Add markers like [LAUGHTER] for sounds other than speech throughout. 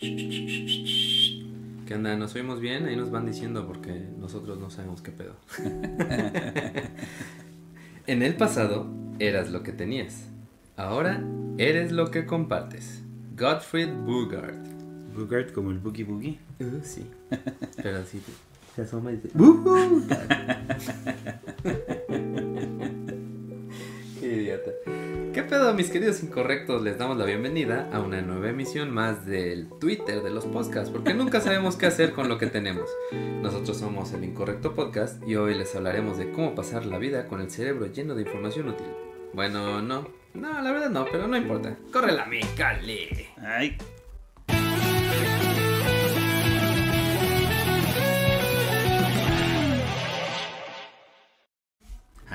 ¿Qué onda? ¿Nos oímos bien? Ahí nos van diciendo porque nosotros no sabemos qué pedo. [LAUGHS] en el pasado eras lo que tenías. Ahora eres lo que compartes. Gottfried Bugard. Bugard como el Boogie Boogie. Uh, sí. [LAUGHS] Pero sí. Se asoma y dice. [LAUGHS] pedo, mis queridos incorrectos? Les damos la bienvenida a una nueva emisión más del Twitter de los podcasts, porque nunca sabemos qué hacer con lo que tenemos. Nosotros somos el Incorrecto Podcast y hoy les hablaremos de cómo pasar la vida con el cerebro lleno de información útil. Bueno, no, no, la verdad no, pero no importa. ¡Corre la Cali! Ay.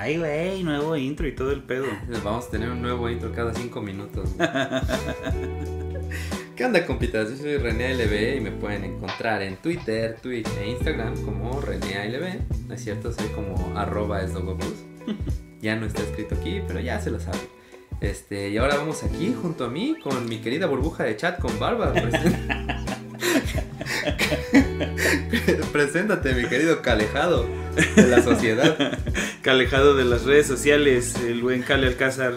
Ay, güey, nuevo intro y todo el pedo. [LAUGHS] Vamos a tener un nuevo intro cada cinco minutos. [LAUGHS] ¿Qué onda, compitas? Yo soy René LB y me pueden encontrar en Twitter, Twitch e Instagram como René LB. No es cierto, soy como arroba esdogopus. [LAUGHS] Ya no está escrito aquí, pero ya se lo saben. Este, y ahora vamos aquí junto a mí con mi querida burbuja de chat con barba. [LAUGHS] Preséntate, mi querido calejado de la sociedad. [LAUGHS] Calejado de las redes sociales, el buen Cale Alcázar.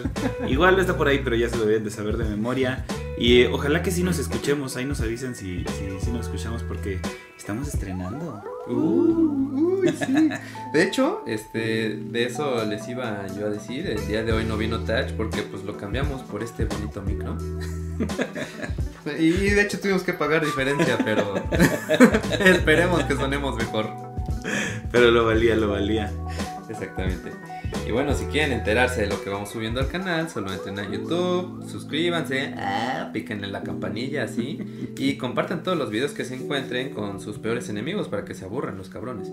Igual está por ahí, pero ya se lo deben de saber de memoria. Y eh, ojalá que sí nos escuchemos, ahí nos avisen si, si, nos escuchamos porque estamos estrenando. Uh, sí. De hecho, este, de eso les iba yo a decir. El día de hoy no vino Touch porque pues lo cambiamos por este bonito micro. [LAUGHS] y de hecho tuvimos que pagar diferencia, pero [LAUGHS] esperemos que sonemos mejor. Pero lo valía, lo valía. Exactamente. Y bueno, si quieren enterarse de lo que vamos subiendo al canal, solo entren a YouTube, suscríbanse, ah, en la campanilla así y compartan todos los videos que se encuentren con sus peores enemigos para que se aburran los cabrones.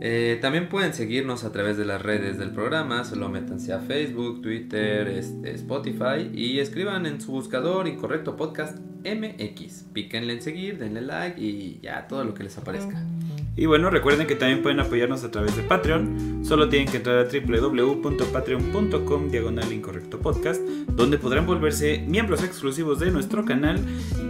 Eh, también pueden seguirnos a través de las redes del programa, solo métanse a Facebook, Twitter, este, Spotify y escriban en su buscador Incorrecto Podcast MX. Píquenle en seguir, denle like y ya todo lo que les aparezca. Y bueno, recuerden que también pueden apoyarnos a través de Patreon. Solo tienen que entrar a www.patreon.com diagonal incorrecto podcast, donde podrán volverse miembros exclusivos de nuestro canal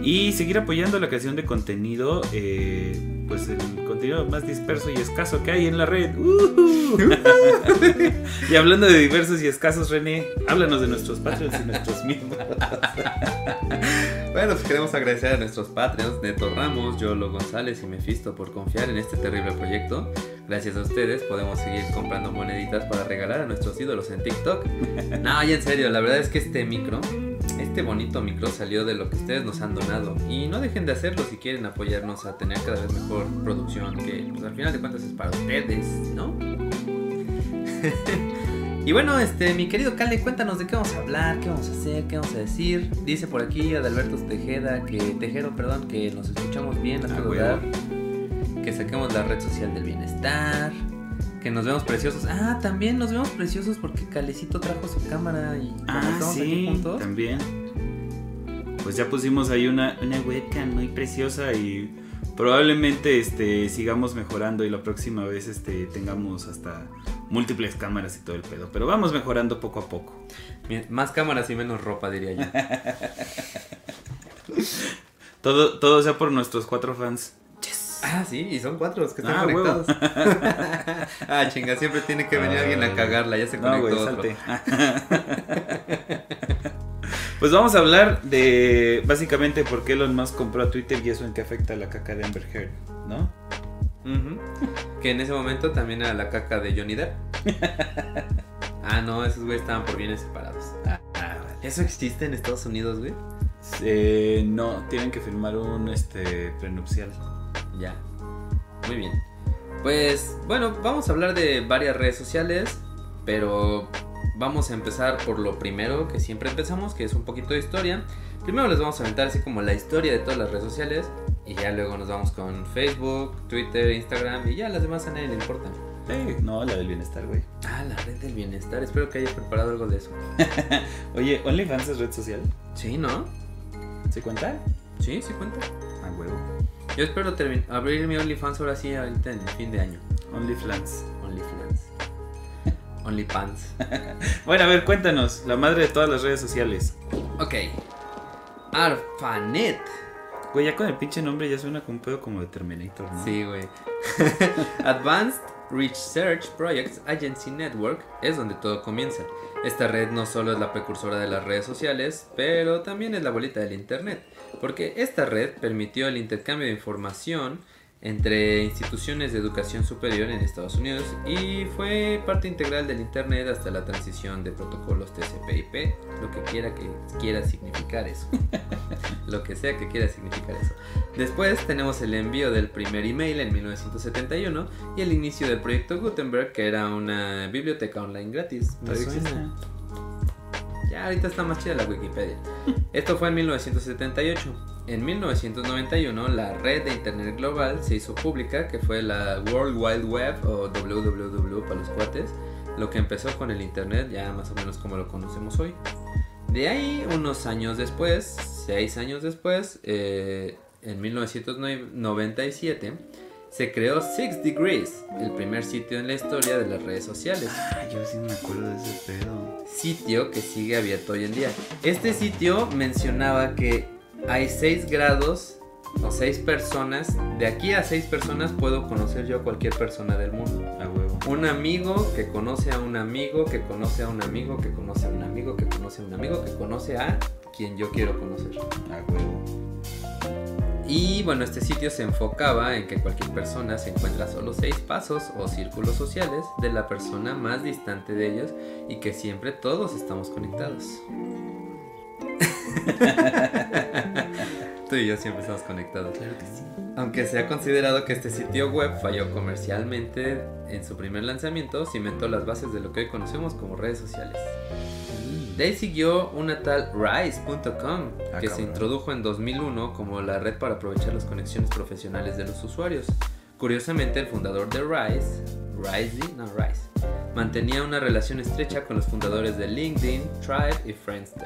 y seguir apoyando la creación de contenido, eh, pues el contenido más disperso y escaso que hay en la red. [LAUGHS] y hablando de diversos y escasos, René, háblanos de nuestros Patreons y nuestros miembros. [LAUGHS] bueno, pues queremos agradecer a nuestros Patreons, Neto Ramos, Yolo González y Mefisto por confiar en este terrible proyecto. Gracias a ustedes podemos seguir comprando moneditas para regalar a nuestros ídolos en TikTok. [LAUGHS] No, y en serio, la verdad es que este micro, este bonito micro salió de lo que ustedes nos han donado. Y no dejen de hacerlo si quieren apoyarnos a tener cada vez mejor producción, que pues, al final de cuentas es para ustedes, ¿no? [LAUGHS] Y bueno, este, mi querido Cale, cuéntanos de qué vamos a hablar, qué vamos a hacer, qué vamos a decir. Dice por aquí Adalberto Tejeda, que Tejero, perdón, que nos escuchamos bien a todo lugar que saquemos la red social del bienestar, que nos vemos preciosos. Ah, también nos vemos preciosos porque Calecito trajo su cámara y ah, sí, juntos. También. Pues ya pusimos ahí una, una webcam muy preciosa y probablemente este sigamos mejorando y la próxima vez este tengamos hasta múltiples cámaras y todo el pedo, pero vamos mejorando poco a poco. Más cámaras y menos ropa, diría yo. [LAUGHS] todo, todo sea por nuestros cuatro fans. Ah, sí, y son cuatro los que están ah, conectados. [LAUGHS] ah, chinga, siempre tiene que venir alguien a cagarla, ya se conectó otro. [LAUGHS] pues vamos a hablar de básicamente por qué Elon Musk compró a Twitter y eso en qué afecta a la caca de Amber Heard, ¿no? Que en ese momento también era la caca de Johnny Depp. [LAUGHS] ah, no, esos güeyes estaban por bienes separados. Ah, ah, ¿Eso existe en Estados Unidos, güey? Eh, no, tienen que firmar un este prenupcial. Ya. Muy bien. Pues bueno, vamos a hablar de varias redes sociales, pero vamos a empezar por lo primero que siempre empezamos, que es un poquito de historia. Primero les vamos a aventar así como la historia de todas las redes sociales y ya luego nos vamos con Facebook, Twitter, Instagram y ya las demás a nadie le importan. no, la del bienestar, güey. Ah, la red del bienestar. Espero que hayas preparado algo de eso. [LAUGHS] Oye, ¿OnlyFans es red social? Sí, ¿no? ¿Se cuenta? Sí, sí cuenta. Ah, huevo. Yo espero abrir mi OnlyFans ahora sí, ahorita en el fin de año. OnlyFans. OnlyFans. [LAUGHS] OnlyPants. [LAUGHS] bueno, a ver, cuéntanos, la madre de todas las redes sociales. Ok. ARPANET. Güey, ya con el pinche nombre ya suena como un pedo como de Terminator, ¿no? Sí, güey. [LAUGHS] Advanced Research Projects Agency Network es donde todo comienza. Esta red no solo es la precursora de las redes sociales, pero también es la bolita del Internet, porque esta red permitió el intercambio de información entre instituciones de educación superior en Estados Unidos y fue parte integral del Internet hasta la transición de protocolos TCP/IP, lo que quiera que quiera significar eso, [LAUGHS] lo que sea que quiera significar eso. Después tenemos el envío del primer email en 1971 y el inicio del proyecto Gutenberg, que era una biblioteca online gratis. Ya ahorita está más chida la Wikipedia. [LAUGHS] Esto fue en 1978. En 1991 la red de Internet global se hizo pública, que fue la World Wide Web o WWW para los cuates, lo que empezó con el Internet ya más o menos como lo conocemos hoy. De ahí, unos años después, seis años después, eh, en 1997, se creó Six Degrees, el primer sitio en la historia de las redes sociales. Ah, yo sí me acuerdo de ese pedo. Sitio que sigue abierto hoy en día. Este sitio mencionaba que hay seis grados o seis personas. De aquí a seis personas puedo conocer yo a cualquier persona del mundo. A huevo. Un amigo que conoce a un amigo, que conoce a un amigo, que conoce a un amigo, que conoce a un amigo, que conoce a quien yo quiero conocer. A huevo. Y bueno, este sitio se enfocaba en que cualquier persona se encuentra a solo seis pasos o círculos sociales de la persona más distante de ellos y que siempre todos estamos conectados. [LAUGHS] Tú y yo siempre estamos conectados. Claro que sí. Aunque se ha considerado que este sitio web falló comercialmente en su primer lanzamiento, cimentó las bases de lo que hoy conocemos como redes sociales. De ahí siguió una tal Rise.com, Ah, que se introdujo en 2001 como la red para aprovechar las conexiones profesionales de los usuarios. Curiosamente, el fundador de Rise, Rise, no Rise, mantenía una relación estrecha con los fundadores de LinkedIn, Tribe y Friendster.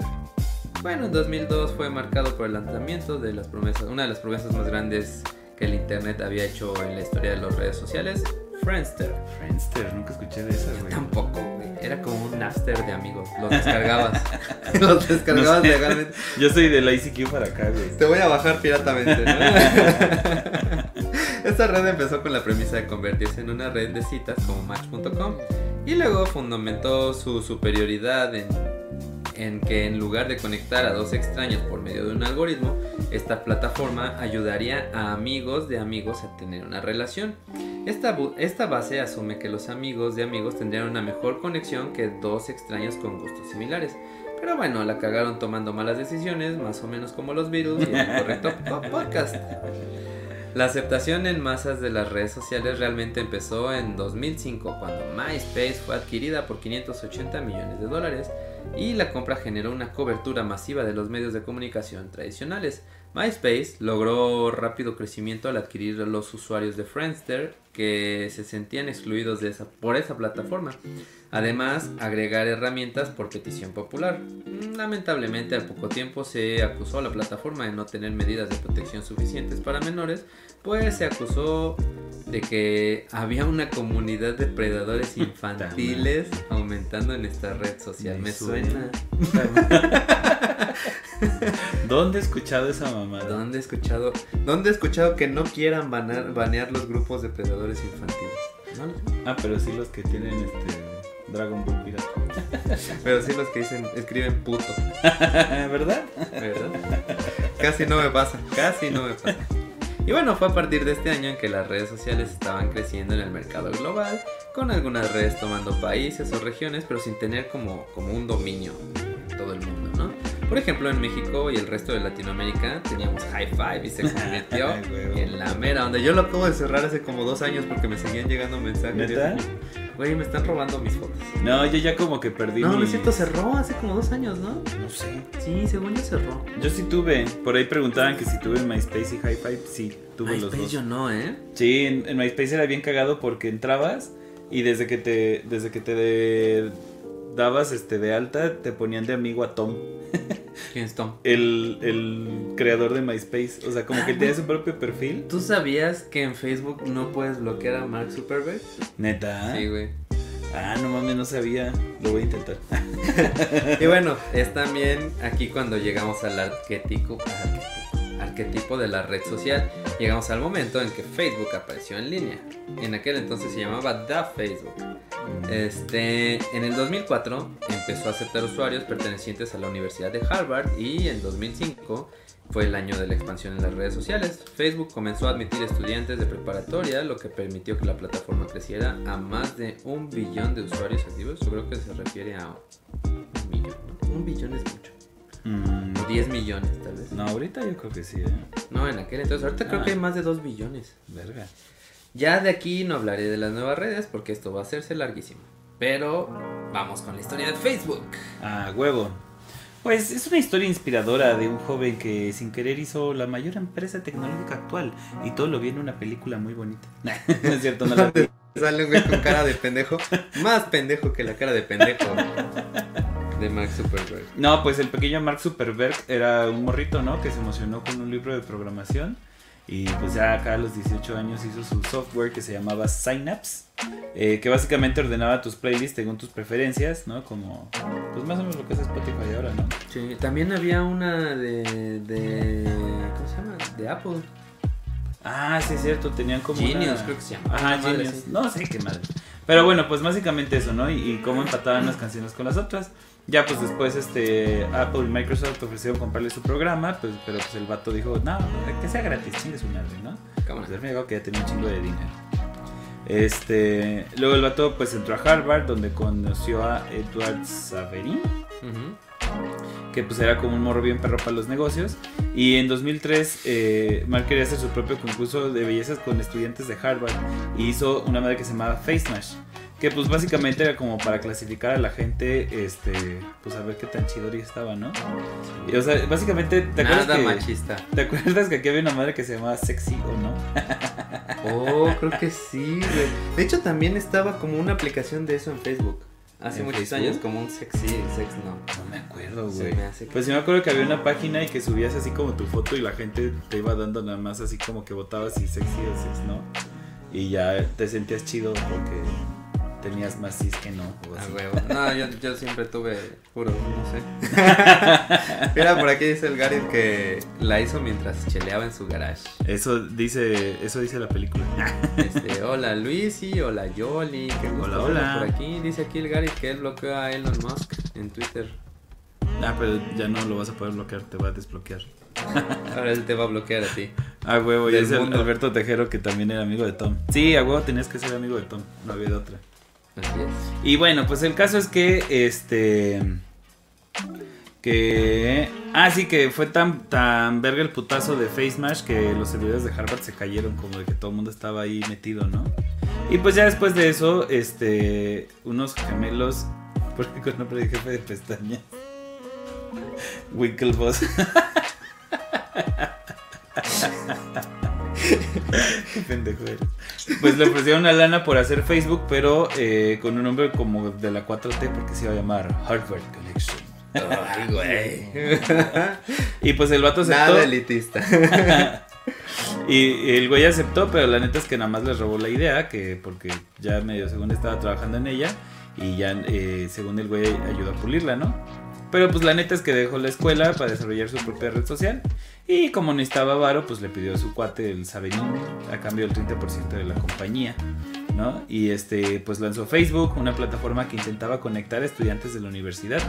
Bueno, en 2002 fue marcado por el lanzamiento de las promesas, una de las promesas más grandes que el internet había hecho en la historia de las redes sociales, Friendster. Friendster, nunca escuché de esa, güey. Tampoco, güey. Era como un Napster de amigos. Los descargabas. [LAUGHS] Los descargabas No sé. legalmente. Yo soy del ICQ para acá, güey. Te voy a bajar piratamente. ¿no? [LAUGHS] Esta red empezó con la premisa de convertirse en una red de citas como Match.com y luego fundamentó su superioridad en, en que en lugar de conectar a dos extraños por medio de un algoritmo, esta plataforma ayudaría a amigos de amigos a tener una relación. Esta, esta base asume que los amigos de amigos tendrían una mejor conexión que dos extraños con gustos similares. Pero bueno, la cagaron tomando malas decisiones, más o menos como los virus y el correcto [LAUGHS] po- podcast. La aceptación en masas de las redes sociales realmente empezó en 2005, cuando MySpace fue adquirida por 580 millones de dólares y la compra generó una cobertura masiva de los medios de comunicación tradicionales. MySpace logró rápido crecimiento al adquirir a los usuarios de Friendster que se sentían excluidos por esa plataforma. Además, agregar herramientas por petición popular. Lamentablemente, al poco tiempo se acusó a la plataforma de no tener medidas de protección suficientes para menores, pues se acusó de que había una comunidad de predadores [LAUGHS] infantiles aumentando en esta red social. Me, suena. [LAUGHS] ¿Dónde he escuchado esa mamada? ¿Dónde he escuchado, dónde he escuchado que no quieran banar- banear los grupos de predadores infantiles? No. Ah, pero sí los que tienen este Dragon Ball Pirata. [LAUGHS] Pero sí los que dicen, escriben puto, ¿Verdad? ¿verdad? Casi no me pasa, casi no me pasa. Y bueno, fue a partir de este año en que las redes sociales estaban creciendo en el mercado global, con algunas redes tomando países o regiones, pero sin tener como, como un dominio en todo el mundo, ¿no? Por ejemplo, en México y el resto de Latinoamérica teníamos High Five y se [LAUGHS] convirtió en la mera, donde yo lo acabo de cerrar hace como dos años porque me seguían llegando mensajes. ¿Neta? Güey, me están robando mis fotos. No, yo ya como que perdí No, no mi- es cierto, cerró hace como dos años, ¿no? No sé. Sí, según yo cerró. Yo sí tuve. Por ahí preguntaban que si tuve MySpace y High Five. Sí, tuve los MySpace dos. yo no, ¿eh? Sí, en, en MySpace era bien cagado porque entrabas y desde que te desde que te de- dabas este de alta te ponían de amigo a Tom, [LAUGHS] ¿Quién es Tom? el, el creador de MySpace. O sea, como que tenía su propio perfil. ¿Tú sabías que en Facebook no puedes bloquear a Mark Zuckerberg? Neta. Sí, güey. Ah, no mames, no sabía. Lo voy a intentar. [LAUGHS] Y bueno, es también aquí cuando llegamos al arquetipo, arquetipo, arquetipo de la red social. Llegamos al momento en que Facebook apareció en línea. En aquel entonces se llamaba The Facebook. Este, en el 2004 empezó a aceptar usuarios pertenecientes a la Universidad de Harvard y en 2005 fue el año de la expansión en las redes sociales. Facebook comenzó a admitir estudiantes de preparatoria, lo que permitió que la plataforma creciera a más de un billón de usuarios activos. Yo creo que se refiere a un millón. Un billón es mucho. 10 mm. millones tal vez. No, ahorita yo creo que sí. ¿eh? No, en aquel entonces. Ahorita creo que hay ah. más de 2 billones. Verga. Ya de aquí no hablaré de las nuevas redes porque esto va a hacerse larguísimo. Pero vamos con la historia de Facebook. Ah, huevo. Pues es una historia inspiradora de un joven que sin querer hizo la mayor empresa tecnológica actual y todo lo vi en una película muy bonita. [LAUGHS] no es cierto, no la vi. [LAUGHS] Sale un güey con cara de pendejo, más pendejo que la cara de pendejo de Mark Zuckerberg. No, pues el pequeño Mark Zuckerberg era un morrito, ¿no? Que se emocionó con un libro de programación y pues ya acá a los 18 años hizo su software que se llamaba Synapse, eh, que básicamente ordenaba tus playlists según tus preferencias, ¿no? Como, pues más o menos lo que es Spotify ahora, ¿no? Sí, también había una de, de ¿cómo se llama? De Apple. Ah, sí es cierto, tenían como Genius, creo que se llama. Ajá, Genius. No sé qué madre. Pero bueno, pues básicamente eso, ¿no? Y, y cómo empataban las canciones con las otras. Ya pues después este Apple y Microsoft ofrecieron comprarle su programa, pues, pero pues el vato dijo, no, que sea gratis, chingue su madre, ¿no? Pues me que ya tenía un chingo de dinero. Este, luego el vato pues entró a Harvard donde conoció a Edward Saverin. Que pues era como un morro bien perro para los negocios. Y en 2003 eh, Mark quería hacer su propio concurso de bellezas con estudiantes de Harvard. Y hizo una madre que se llamaba Face Mash que pues básicamente era como para clasificar a la gente, este, pues a ver qué tan chidori estaba, ¿no? Y, o sea, básicamente, ¿te acuerdas Nada que, machista. ¿Te acuerdas que aquí había una madre que se llamaba Sexy o no? [LAUGHS] oh, creo que sí, güey. De hecho, también estaba como una aplicación de eso en Facebook. Hace muchos años, como un sexy, sex no. No me acuerdo, güey. Pues sí me acuerdo que había una página y que subías así como tu foto y la gente te iba dando nada más así como que votabas si sexy o sex no. Y ya te sentías chido porque tenías más cis que no. No, yo, yo, siempre tuve puro, no sé. [LAUGHS] Mira, por aquí dice el Gary que la hizo mientras cheleaba en su garage. Eso dice, eso dice la película. Este, hola Luisi, hola Yoli, qué hola, hola. Por aquí dice aquí el Gary que él bloqueó a Elon Musk en Twitter. Ah, pero ya no lo vas a poder bloquear, te va a desbloquear. Ahora él te va a bloquear a ti. [LAUGHS] Ah, huevo, y es el Alberto Tejero que también era amigo de Tom. Sí, a huevo tenías que ser amigo de Tom, no había de otra. Y bueno, pues el caso es que este que ah sí que fue tan tan verga el putazo de Face Mash que los servidores de Harvard se cayeron como de que todo el mundo estaba ahí metido, ¿no? Y pues ya después de eso, este unos gemelos [LAUGHS] porque con nombre de jefe de pestañas [LAUGHS] Winklevoss [LAUGHS] Pendejo Pues le ofrecieron una lana por hacer Facebook, pero eh, con un nombre como de la 4T, porque se iba a llamar Harvard Connection. Ay, güey. y pues el vato aceptó. Nada elitista. [LAUGHS] y el güey aceptó, pero la neta es que nada más les robó la idea, que porque ya medio según estaba trabajando en ella, y ya eh, según el güey ayudó a pulirla, ¿no? Pero pues la neta es que dejó la escuela para desarrollar su propia red social. Y como necesitaba varo, pues le pidió a su cuate el Saberín a cambio del 30% de la compañía. ¿No? Y este, pues lanzó Facebook, una plataforma que intentaba conectar a estudiantes de la universidad.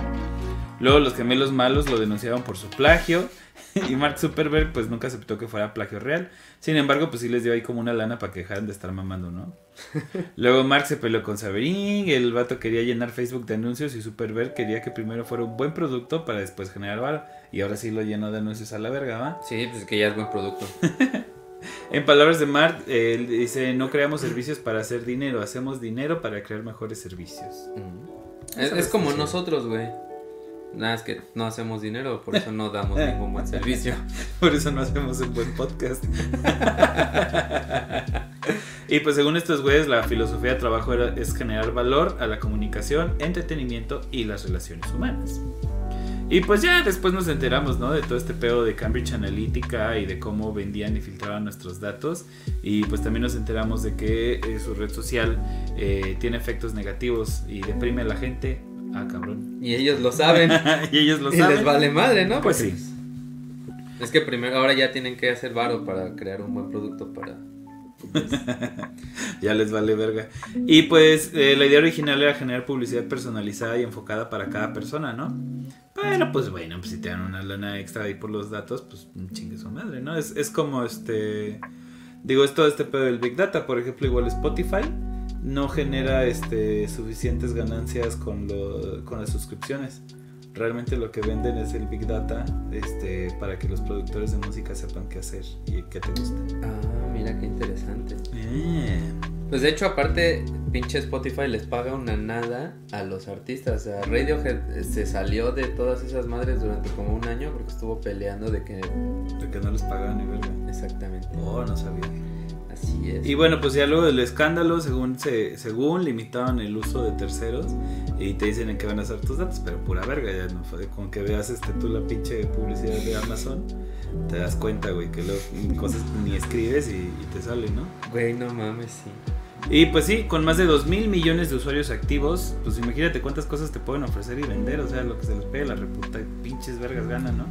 Luego los gemelos malos lo denunciaron por su plagio [LAUGHS] y Mark Zuckerberg pues nunca aceptó que fuera plagio real. Sin embargo, pues sí les dio ahí como una lana para que dejaran de estar mamando, ¿no? [LAUGHS] Luego Mark se peleó con Saberín, el vato quería llenar Facebook de anuncios y Zuckerberg quería que primero fuera un buen producto para después generar valor. Y ahora sí lo llenó de anuncios a la verga, ¿va? Sí, pues que ya es buen producto. [LAUGHS] en palabras de Mark, él dice, no creamos servicios para hacer dinero, hacemos dinero para crear mejores servicios. Es, como nosotros, güey. Nada, es que no hacemos dinero, por eso no damos [LAUGHS] ningún buen servicio. [LAUGHS] por eso no hacemos un buen podcast. [LAUGHS] y pues según estos güeyes, la filosofía de trabajo es generar valor a la comunicación, entretenimiento y las relaciones humanas. Y pues ya después nos enteramos, ¿no? De todo este pedo de Cambridge Analytica y de cómo vendían y filtraban nuestros datos. Y pues también nos enteramos de que eh, su red social eh, tiene efectos negativos y deprime a la gente. Ah, cabrón. Y ellos lo saben. [LAUGHS] y ellos lo y les vale madre, ¿no? Pues sí. Es que primero, ahora ya tienen que hacer varo para crear un buen producto para... [LAUGHS] ya les vale verga. Y pues eh, la idea original era generar publicidad personalizada y enfocada para cada persona, ¿no? Pero pues bueno, pues si te dan una lana extra ahí por los datos, pues chingue su madre, ¿no? Es, es como este... Digo, es todo este pedo del Big Data, por ejemplo, igual Spotify no genera este, suficientes ganancias con, lo, con las suscripciones. Realmente lo que venden es el Big Data este, para que los productores de música sepan qué hacer y qué te gusta. Ah, mira qué interesante. Eh. Pues de hecho, aparte, pinche Spotify les paga una nada a los artistas. O sea, Radiohead se salió de todas esas madres durante como un año porque estuvo peleando de que... De que no les pagaban ni verga. Exactamente. Oh, no sabía. Y bueno, pues ya luego del escándalo, según se, según limitaban el uso de terceros y te dicen en qué van a hacer tus datos, pero pura verga, ya no fue con que veas este tú la pinche publicidad de Amazon, te das cuenta, güey, que luego cosas ni escribes y, te sale, ¿no? Güey, no mames, sí. Y pues sí, con más de 2 mil millones de usuarios activos, pues imagínate cuántas cosas te pueden ofrecer y vender, o sea, lo que se les pegue la reputa, pinches vergas ganan, ¿no?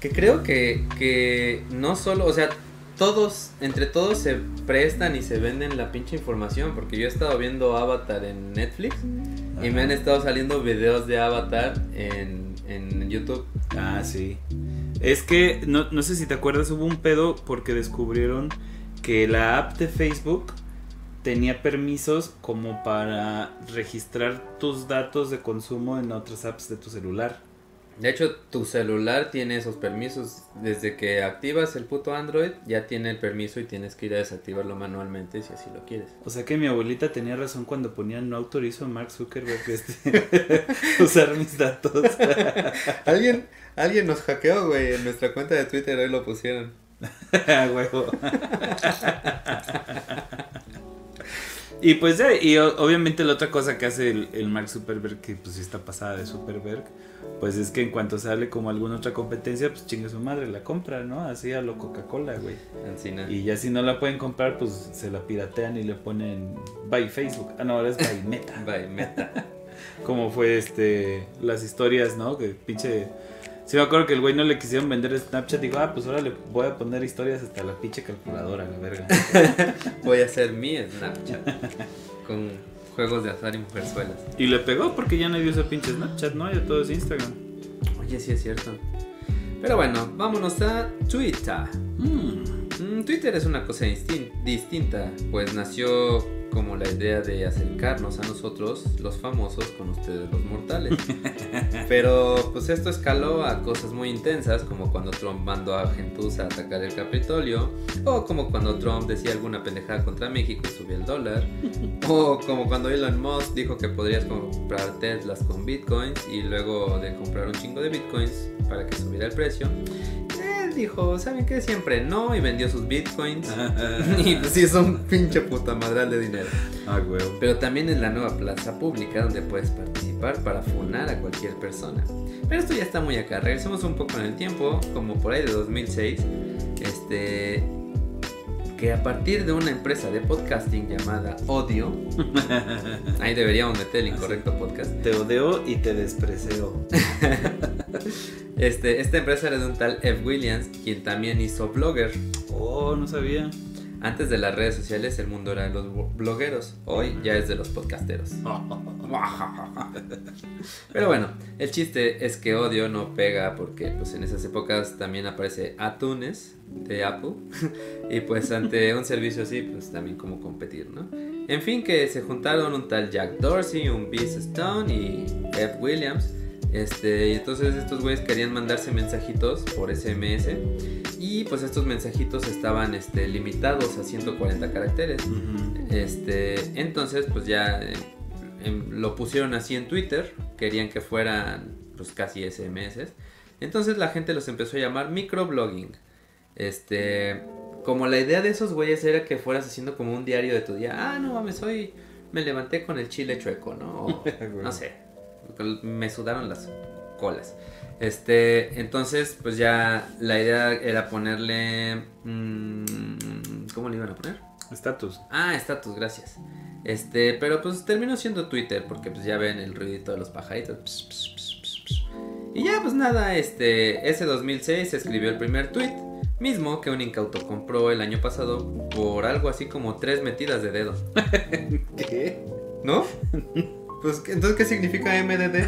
Que creo que, que no solo, o sea, todos, entre todos se prestan y se venden la pinche información. Porque yo he estado viendo Avatar en Netflix y me han estado saliendo videos de Avatar en, en YouTube. Ah, sí. Es que, no, no sé si te acuerdas, hubo un pedo porque descubrieron que la app de Facebook tenía permisos como para registrar tus datos de consumo en otras apps de tu celular. De hecho, tu celular tiene esos permisos. Desde que activas el puto Android, ya tiene el permiso y tienes que ir a desactivarlo manualmente si así lo quieres. O sea que mi abuelita tenía razón cuando ponía no autorizo a Mark Zuckerberg este, [LAUGHS] usar mis datos. [LAUGHS] ¿Alguien, alguien nos hackeó, güey. En nuestra cuenta de Twitter hoy lo pusieron. [LAUGHS] Huevo. y pues ya, y obviamente la otra cosa que hace el, el Mark Zuckerberg, que pues está pasada de Zuckerberg pues es que en cuanto sale como alguna otra competencia, pues chingue su madre, la compra, ¿no? Así a lo Coca-Cola, güey. Y ya si no la pueden comprar, pues se la piratean y le ponen By Facebook. Ah, no, ahora es By Meta. by Meta. [LAUGHS] como fue este, las historias, ¿no? Que pinche... Sí me acuerdo que el güey no le quisieron vender Snapchat. Digo, ah, pues ahora le voy a poner historias hasta la pinche calculadora, la verga. [LAUGHS] voy a hacer mi Snapchat. Con juegos de azar y mujerzuelas. Y le pegó porque ya nadie usa pinche Snapchat, ¿no? Ya todo es Instagram. Oye, sí es cierto. Pero bueno, vámonos a Twitter. Mm. Mm, Twitter es una cosa distinta, pues nació como la idea de acercarnos a nosotros, los famosos, con ustedes, los mortales. [LAUGHS] Pero pues esto escaló a cosas muy intensas, como cuando Trump mandó a Gentuza a atacar el Capitolio, o como cuando Trump decía alguna pendejada contra México y subía el dólar, [LAUGHS] o como cuando Elon Musk dijo que podrías comprar Teslas con bitcoins y luego de comprar un chingo de bitcoins para que subiera el precio dijo, ¿saben qué? Siempre no, y vendió sus bitcoins. [LAUGHS] [LAUGHS] y pues sí, es un pinche puta madral de dinero. Ah, Pero también es la nueva plaza pública donde puedes participar para funar a cualquier persona. Pero esto ya está muy acá. Regresemos un poco en el tiempo, como por ahí de 2006. Este. Que a partir de una empresa de podcasting llamada Odio, [LAUGHS] ahí deberíamos meter el incorrecto podcast. Te odio y te desprecio. [LAUGHS] Este, esta empresa era de un tal F. Williams, quien también hizo Blogger. Oh, no sabía. Antes de las redes sociales, el mundo era de los blogueros. Hoy ya es de los podcasteros. [LAUGHS] Pero bueno, el chiste es que Odio no pega porque pues, en esas épocas también aparece Atunes de Apple. [LAUGHS] y pues ante [LAUGHS] un servicio así, pues también como competir, ¿no? En fin, que se juntaron un tal Jack Dorsey, un Beast Stone y F. Williams este, y entonces estos güeyes querían mandarse mensajitos por SMS y pues estos mensajitos estaban este, limitados a 140 caracteres. Este, entonces pues ya eh, em, lo pusieron así en Twitter, querían que fueran pues casi SMS. Entonces la gente los empezó a llamar microblogging. Este, como la idea de esos güeyes era que fueras haciendo como un diario de tu día. Ah, no mames, hoy me levanté con el chile chueco, ¿no? [LAUGHS] no sé, me sudaron las colas. Este, entonces, pues ya la idea era ponerle. Mm, ¿Cómo le iban a poner? Estatus. Ah, estatus, gracias. Este, pero pues terminó siendo Twitter, porque pues ya ven el ruidito de los pajaritos. Y ya, pues nada, este, ese 2006 se escribió el primer tweet, mismo que un incauto compró el año pasado por algo así como tres metidas de dedo. [LAUGHS] ¿Qué? ¿No? [LAUGHS] Pues, entonces, ¿qué significa MDD?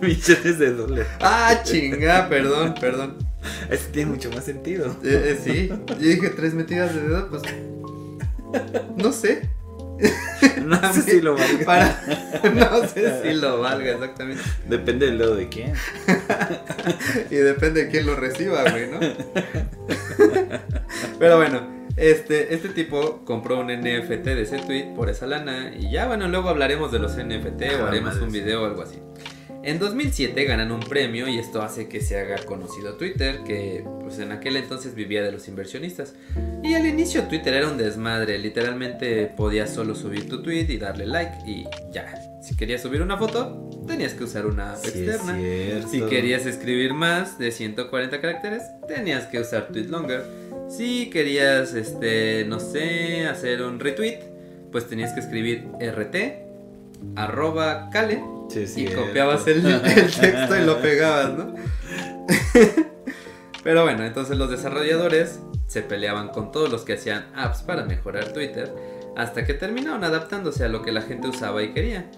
Millones [LAUGHS] de dólares. Ah, chinga, perdón, perdón. Eso tiene mucho más sentido. Eh, eh, sí, yo dije tres metidas de dedo, pues. No sé. [LAUGHS] No sé si lo valga. Para- No sé si lo valga, exactamente. Depende del dedo de quién. [LAUGHS] Y depende de quién lo reciba, güey, ¿no? Pero bueno, este, este tipo compró un NFT de ese tweet por esa lana. Y ya, bueno, luego hablaremos de los NFT o Ah, haremos madre, un video o algo así. En 2007 ganan un premio y esto hace que se haga conocido Twitter, que pues en aquel entonces vivía de los inversionistas. Y al inicio Twitter era un desmadre, literalmente podías solo subir tu tweet y darle like y ya. Si querías subir una foto, tenías que usar una app Sí, externa. Si querías escribir más de 140 caracteres, tenías que usar TweetLonger. Si querías, este, no sé, hacer un retweet, pues tenías que escribir rt, arroba cale, Sí, y copiabas el, [LAUGHS] el texto y lo pegabas, ¿no? [LAUGHS] Pero bueno, entonces los desarrolladores se peleaban con todos los que hacían apps para mejorar Twitter, hasta que terminaron adaptándose a lo que la gente usaba y quería.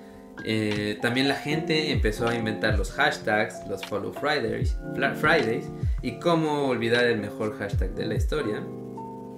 Eh, también la gente empezó a inventar los hashtags, los Follow Fridays, Fridays y cómo olvidar el mejor hashtag de la historia,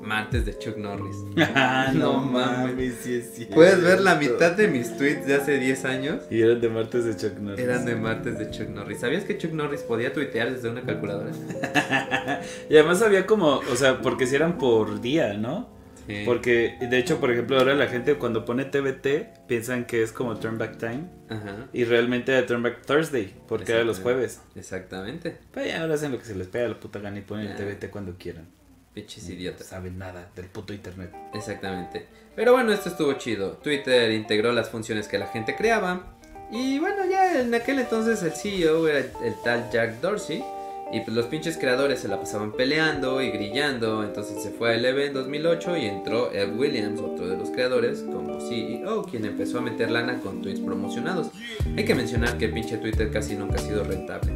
martes de Chuck Norris. [LAUGHS] Ah, no No mames. sí. Puedes ver la mitad de mis tweets de hace 10 años Y eran de martes de Chuck Norris. eran de martes de Chuck Norris. ¿Sabías que Chuck Norris podía tuitear desde una calculadora? [LAUGHS] y además había como, o sea, porque si eran por día, ¿no? Sí. Porque, de hecho, por ejemplo, ahora la gente cuando pone TBT piensan que es como Turn Back Time. Ajá. Y realmente era Turn Back Thursday, porque era los jueves. Exactamente. Pero ya ahora hacen lo que se les pega la puta gana y ponen el. TBT cuando quieran. Pinches No idiotas. saben nada del puto internet. Exactamente. Pero bueno, esto estuvo chido. Twitter integró las funciones que la gente creaba. Y bueno, ya en aquel entonces el CEO era el tal Jack Dorsey. Y pues los pinches creadores se la pasaban peleando y grillando. Entonces se fue a EVE en 2008 y entró Ed Williams, otro de los creadores, como CEO, quien empezó a meter lana con tweets promocionados. Hay que mencionar que pinche Twitter casi nunca ha sido rentable.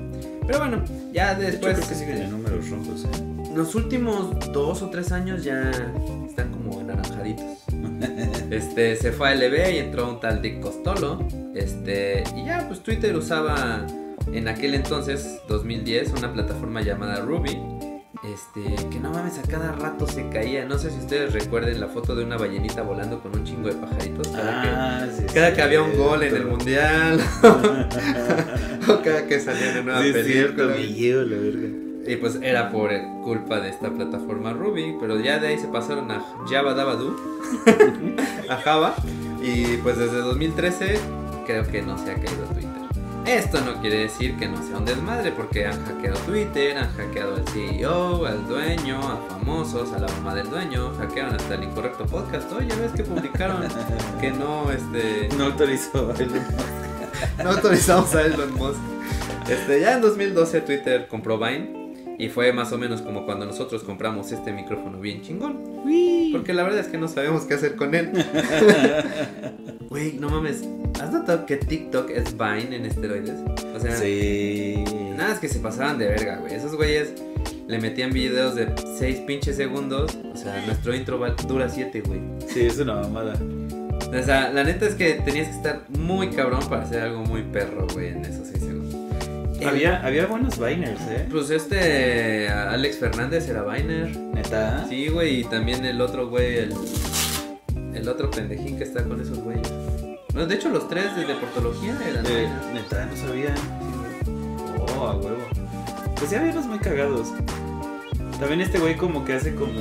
Pero bueno, ya después... creo que siguen en números rojos, ¿eh? Los últimos dos o tres años ya están como anaranjaditos. [LAUGHS] Este, se fue a LB y entró un tal Dick Costolo. Este, y ya, pues Twitter usaba en aquel entonces, 2010, una plataforma llamada Ruby. Este, que no mames, a cada rato se caía. No sé si ustedes recuerden la foto de una ballenita volando con un chingo de pajaritos. Cada, Ah, sí, que, es cada que había un gol en el mundial. [LAUGHS] o cada que salía una nueva Sí, cierto, película. la verga. Y pues era por culpa de esta plataforma Ruby, pero ya de ahí se pasaron a Java Dabadoo, [LAUGHS] a Java, y pues desde 2013 creo que no se ha caído Twitter. Esto no quiere decir que no sea un desmadre, porque han hackeado Twitter, han hackeado al CEO, al dueño, a famosos, a la mamá del dueño, hackearon hasta el incorrecto podcast. Oye, ves que publicaron que no, este, No autorizó el [LAUGHS] no autorizamos a Elon Musk. Este, ya en 2012 Twitter compró Vine y fue más o menos como cuando nosotros compramos este micrófono bien chingón. Porque la verdad es que no sabemos qué hacer con él. [LAUGHS] Güey, no mames, ¿has notado que TikTok es Vine en esteroides? O sea, Sí. nada, es que se pasaban de verga, güey. Esos güeyes le metían videos de 6 pinches segundos. O sea, nuestro intro va- dura 7, güey. Sí, es una mamada. O sea, la neta es que tenías que estar muy cabrón para hacer algo muy perro, güey, en esos 6 segundos. El- Había, había buenos Viners, ¿eh? Pues este Alex Fernández era Viner. Neta. Sí, güey, y también el otro güey, el, el otro pendejín que está con esos güeyes. Bueno, de hecho los tres de deportología eran Eh, neta, no sabía. Oh, a huevo. Pues ya había unos muy cagados. También este güey como que hace como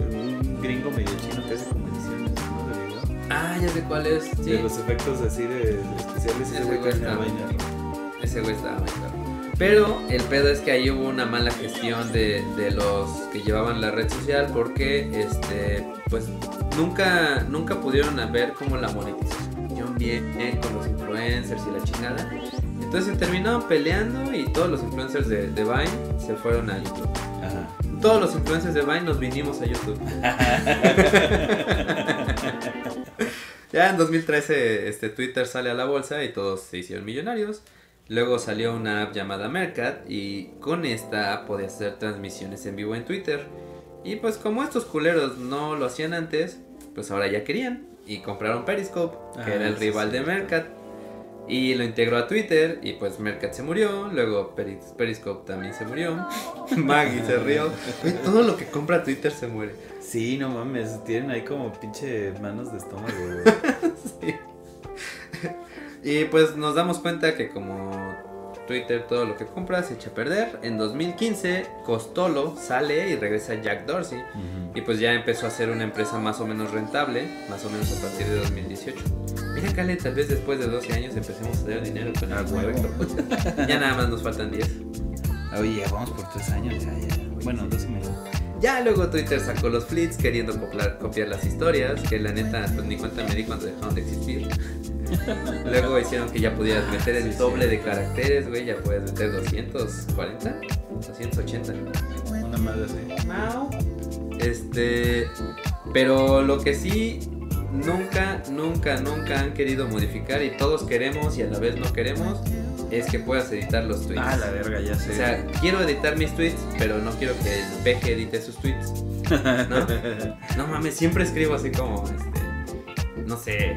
un gringo medio chino que hace como ediciones, ¿no? De video. Ah, ya sé cuál es. Sí, De los efectos así de, de especiales. Ese güey está ese güey estaba muy. Pero el pedo es que ahí hubo una mala gestión de, de los que llevaban la red social porque este pues nunca nunca pudieron ver cómo la monetización bien con los influencers y la chingada. Entonces se terminaron peleando y todos los influencers de, de Vine se fueron a YouTube. Ajá. Todos los influencers de Vine nos vinimos a YouTube. [LAUGHS] Ya en 2013 este Twitter sale a la bolsa y todos se hicieron millonarios. Luego salió una app llamada Mercat y con esta app podía hacer transmisiones en vivo en Twitter. Y pues como estos culeros no lo hacían antes, pues ahora ya querían y compraron Periscope, que era el Ah, sí, rival de. Mercat. Y lo integró a Twitter y pues Mercat se murió, luego Peris- Periscope también se murió, [LAUGHS] Maggie se rió, todo lo que compra Twitter se muere. Sí, no mames, tienen ahí como pinche manos de estómago. [LAUGHS] Sí. Y pues nos damos cuenta que como Twitter todo lo que compra se echa a perder, en 2015 Costolo sale y regresa Jack Dorsey y pues ya empezó a ser una empresa más o menos rentable, más o menos a partir de 2018. Mira, Cale, tal vez después de 12 años empecemos a hacer dinero con Ah, el huevo. Ya nada más nos faltan 10. Oye, vamos por tres años, ya, ya. Bueno, dos y medio. Ya luego Twitter sacó los flits queriendo copiar, copiar las historias, que la neta pues ni cuenta me di cuando dejaron de existir. [LAUGHS] luego hicieron que ya pudieras meter el Sí, doble sí. de caracteres, güey, ya puedes meter 240, 280. Una madre así. Mau. Este, pero lo que sí nunca, nunca, nunca han querido modificar y todos queremos y a la vez no queremos es que puedas editar los tweets. Ah, la verga, ya sé. O sea, quiero editar mis tweets, pero no quiero que el peje edite sus tweets. ¿no? [LAUGHS] No mames, siempre escribo así como, este, no sé.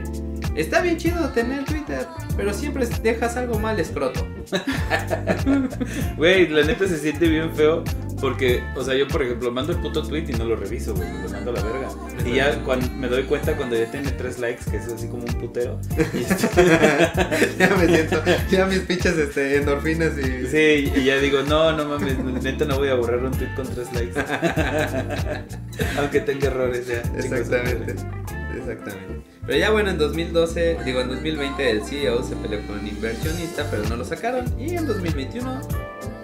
Está bien chido tener Twitter, pero siempre dejas algo mal escroto. [LAUGHS] Güey, la neta se siente bien feo porque, o sea, yo por ejemplo mando el puto tweet y no lo reviso, güey, lo mando a la verga. Y ya cuando me doy cuenta cuando ya tiene tres likes, que es así como un putero. [LAUGHS] y este- [LAUGHS] ya me siento, ya mis pinches este, endorfinas y... sí, y ya digo, no, no mames, neta no voy a borrar un tweet con tres likes. Aunque tenga errores ya. Exactamente, exactamente. Pero ya bueno, en 2012, digo en 2020 el CEO se peleó con un inversionista, pero no lo sacaron. Y en 2021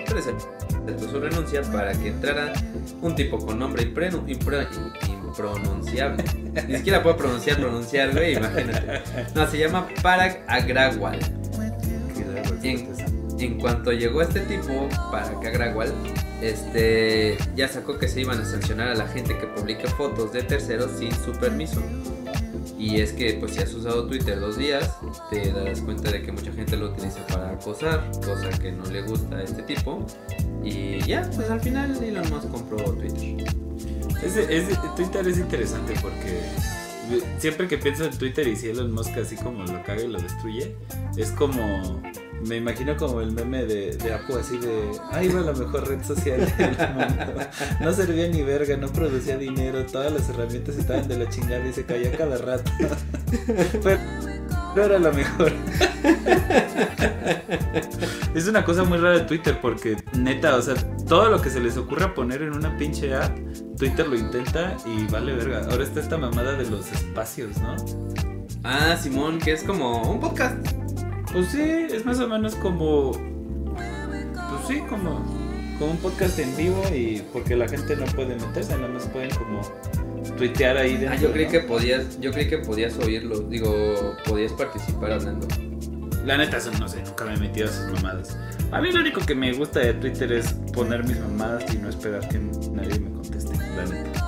presentó su renuncia para que entrara un tipo con nombre imprenu- impro- impronunciable. Ni siquiera puedo pronunciar, pronunciar, güey, imagínate. No, se llama Parag Agrawal. En, en cuanto llegó este tipo, Parag Agrawal, este, ya sacó que se iban a sancionar a la gente que publique fotos de terceros sin su permiso. Y es que, pues, si has usado Twitter dos días, te das cuenta de que mucha gente lo utiliza para acosar, cosa que no le gusta a este tipo. Y ya, pues al final Elon Musk compró Twitter. Ese- ese- Twitter es interesante porque siempre que pienso en Twitter y si Elon Musk así como lo caga y lo destruye, es como. Me imagino como el meme de, de Apu así de. Ahí va la mejor red social del mundo. [LAUGHS] No servía ni verga, no producía dinero, todas las herramientas estaban de la chingada y se caía cada rato. [LAUGHS] Pero, pero era la mejor. Es una cosa muy rara de Twitter porque neta, o sea, todo lo que se les ocurra poner en una pinche app, Twitter lo intenta y vale verga. Ahora está esta mamada de los espacios, ¿no? Ah, Simón, que es como un podcast. Pues sí, es más o menos como. Pues sí, como, como un podcast en vivo y porque la gente no puede meterse, nada más pueden como tuitear ahí dentro. Ah, yo creí ¿no? que podías, yo creí que podías oírlo, digo, podías participar hablando. La neta, eso no sé, nunca me he metido a esas mamadas. A mí lo único que me gusta de Twitter es poner mis mamadas y no esperar que nadie me conteste, la neta.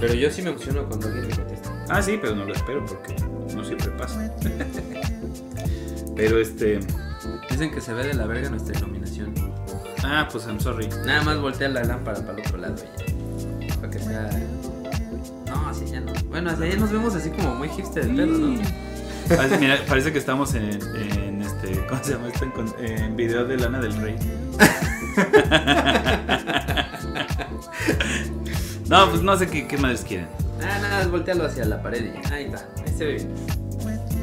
Pero yo sí me emociono cuando alguien me contesta. Ah, sí, pero no lo espero porque no siempre pasa. [LAUGHS] pero este. Dicen que se ve de la verga nuestra iluminación. Ah, pues I'm sorry. Nada más voltea la lámpara para el otro lado ya. Para que sea. No, así ya no. Bueno, así ya nos vemos así como muy hipster el pedo, ¿no? Ah, Mira, parece que estamos en, en este. ¿Cómo se llama esto? En, en video de Lana del Rey. [LAUGHS] no, pues no sé qué, qué más quieren. Ah, nada, más voltealo hacia la pared y. Ahí está, ahí se ve bien.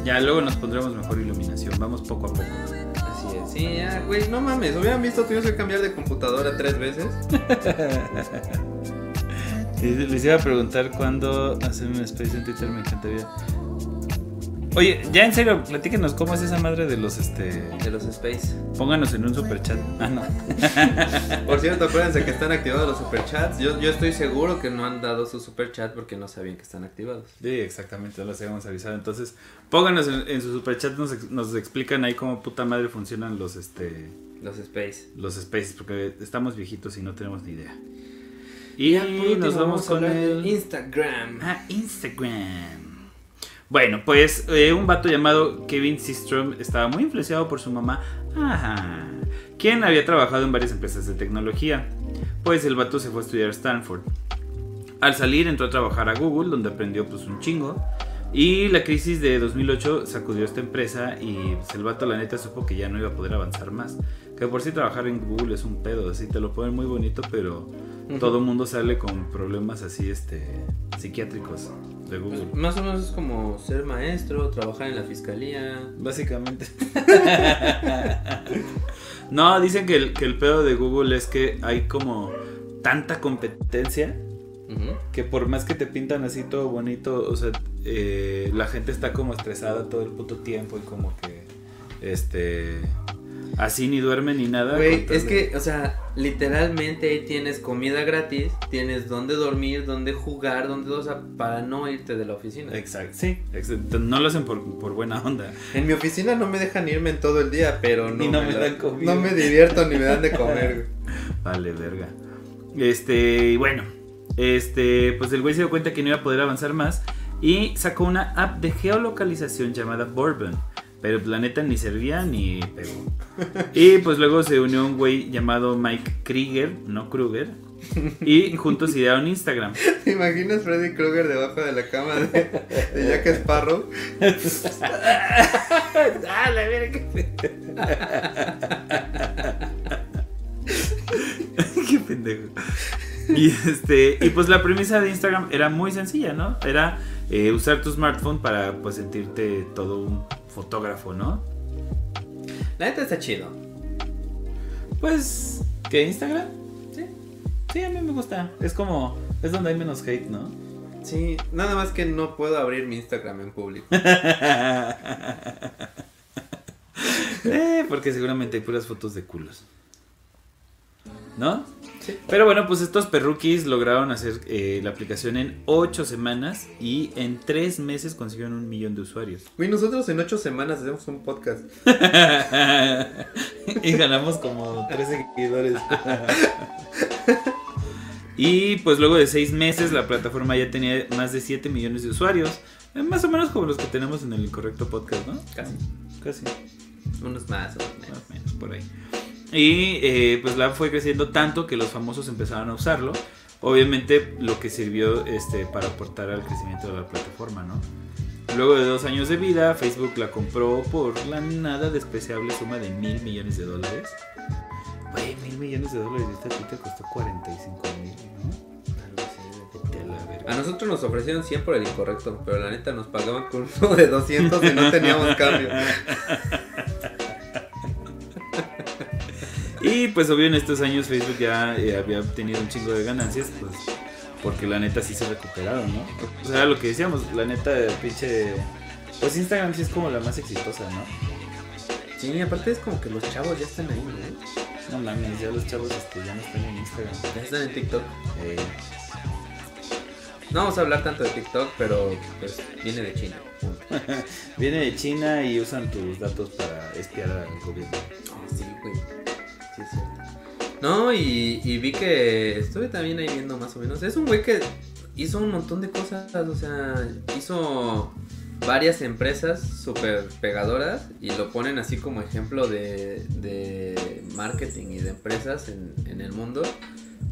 Ya luego nos pondremos mejor iluminación. Vamos poco a poco. Así es. Sí, ya, güey, no mames. Hubieran visto, tuvimos que cambiar de computadora tres veces. [LAUGHS] Les iba a preguntar cuándo hacer un space en Twitter, me encantaría. Oye, ya en serio, platíquenos cómo es esa madre de los este. De los Space. Pónganos en un super chat. Ah, no. [LAUGHS] Por cierto, acuérdense que están activados los superchats. Yo, yo estoy seguro que no han dado su superchat porque no sabían que están activados. Sí, exactamente, no los habíamos avisado. Entonces, pónganos en, en su super chat, nos, nos explican ahí cómo puta madre funcionan los este Los Space. los spaces, porque estamos viejitos y no tenemos ni idea. Y último, nos vamos a con el Instagram. ah, Instagram. Bueno, pues eh, un vato llamado Kevin Systrom estaba muy influenciado por su mamá, Ajá. quien había trabajado en varias empresas de tecnología. Pues el vato se fue a estudiar a Stanford. Al salir entró a trabajar a Google, donde aprendió pues un chingo. Y la crisis de 2008 sacudió esta empresa y pues, el vato la neta supo que ya no iba a poder avanzar más. Que por sí trabajar en Google es un pedo, así te lo ponen muy bonito, pero todo el mundo sale con problemas así este psiquiátricos de Google. Pues, más o menos es como ser maestro, trabajar en la fiscalía. Básicamente. [LAUGHS] no, dicen que el, que el pedo de Google es que hay como tanta competencia que por más que te pintan así todo bonito, o sea, eh, la gente está como estresada todo el puto tiempo y como que, este, así ni duerme ni nada. Güey, es que, o sea, literalmente ahí tienes comida gratis, tienes dónde dormir, dónde jugar, dónde, o sea, para no irte de la oficina. Exacto, sí, no lo hacen por, buena onda. En mi oficina no me dejan irme en todo el día, pero no, no me, dan comida. No me divierto ni me dan de comer. [LAUGHS] vale, verga. Este, y bueno, este, pues el güey se dio cuenta que no iba a poder avanzar más y sacó una app de geolocalización llamada Bourbon. Pero el planeta ni servía ni pegó. Y pues luego se unió un güey llamado Mike Krieger, no Kruger. Y juntos idearon Instagram. [LAUGHS] ¿Te imaginas Freddy Krueger debajo de la cama de, Jack Sparrow? [LAUGHS] ah, la [LAUGHS] Qué pendejo. Y, este, y pues la premisa de Instagram era muy sencilla, ¿no? Era eh, usar tu smartphone para pues sentirte todo un fotógrafo, ¿no? La neta está chido. Pues, ¿qué Instagram? Sí. Sí, a mí me gusta. Es como, es donde hay menos hate, ¿no? Sí, nada más que no puedo abrir mi Instagram en público. [LAUGHS] eh, porque seguramente hay puras fotos de culos. ¿No? Pero bueno, pues estos perruquis lograron hacer eh, la aplicación en 8 semanas y en 3 meses consiguieron un millón de usuarios. Y nosotros en 8 semanas hacemos un podcast. [LAUGHS] y ganamos como 3 seguidores. [LAUGHS] y pues luego de 6 meses la plataforma ya tenía más de 7 millones de usuarios. Eh, más o menos como los que tenemos en el correcto podcast, ¿no? Casi. Casi. Unos más, unos menos. Más o menos, por ahí. Y eh, pues la fue creciendo tanto que los famosos empezaron a usarlo. Obviamente lo que sirvió este, para aportar al crecimiento de la plataforma, ¿no? Luego de dos años de vida, Facebook la compró por la nada despreciable suma de mil millones de dólares. Güey, mil millones de dólares esta Twitter costó 45 mil, ¿no? A nosotros nos ofrecieron 100 por el incorrecto, pero la neta nos pagaban con uno de 200 y no teníamos cambio. [LAUGHS] Y pues obvio en estos años Facebook ya eh, había tenido un chingo de ganancias, pues porque la neta sí se recuperaron, ¿no? O sea, lo que decíamos, la neta pinche... Pues Instagram sí es como la más exitosa, ¿no? Sí, aparte es como que los chavos ya están ahí, ¿no? No mames, ya los chavos este, ya no están en Instagram. Ya están en TikTok. Eh. No vamos a hablar tanto de TikTok, pero pues viene de China. [LAUGHS] viene de China y usan tus datos para espiar al gobierno. Oh, sí, güey. No, y, vi que estuve también ahí viendo más o menos. Es un güey que hizo un montón de cosas, o sea, hizo varias empresas súper pegadoras y lo ponen así como ejemplo de, marketing y de empresas en, en, el mundo.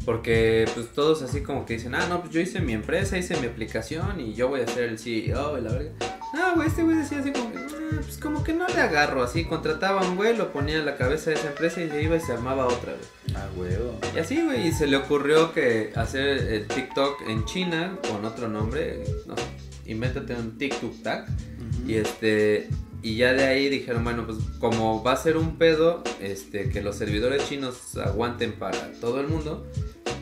Porque pues todos así como que dicen, ah, no, pues yo hice mi empresa, hice mi aplicación y yo voy a ser el CEO y la verga. Ah, güey, este güey decía así como ah, pues como que no le agarro, así contrataba a un güey, lo ponía en la cabeza de esa empresa y se iba y se armaba otra, güey. Ah, güey. Y así, güey, y se le ocurrió que hacer el TikTok en China con otro nombre, no sé, invéntate un TikTok tag. Y este, y ya de ahí dijeron, bueno, pues como va a ser un pedo, este, que los servidores chinos aguanten para todo el mundo,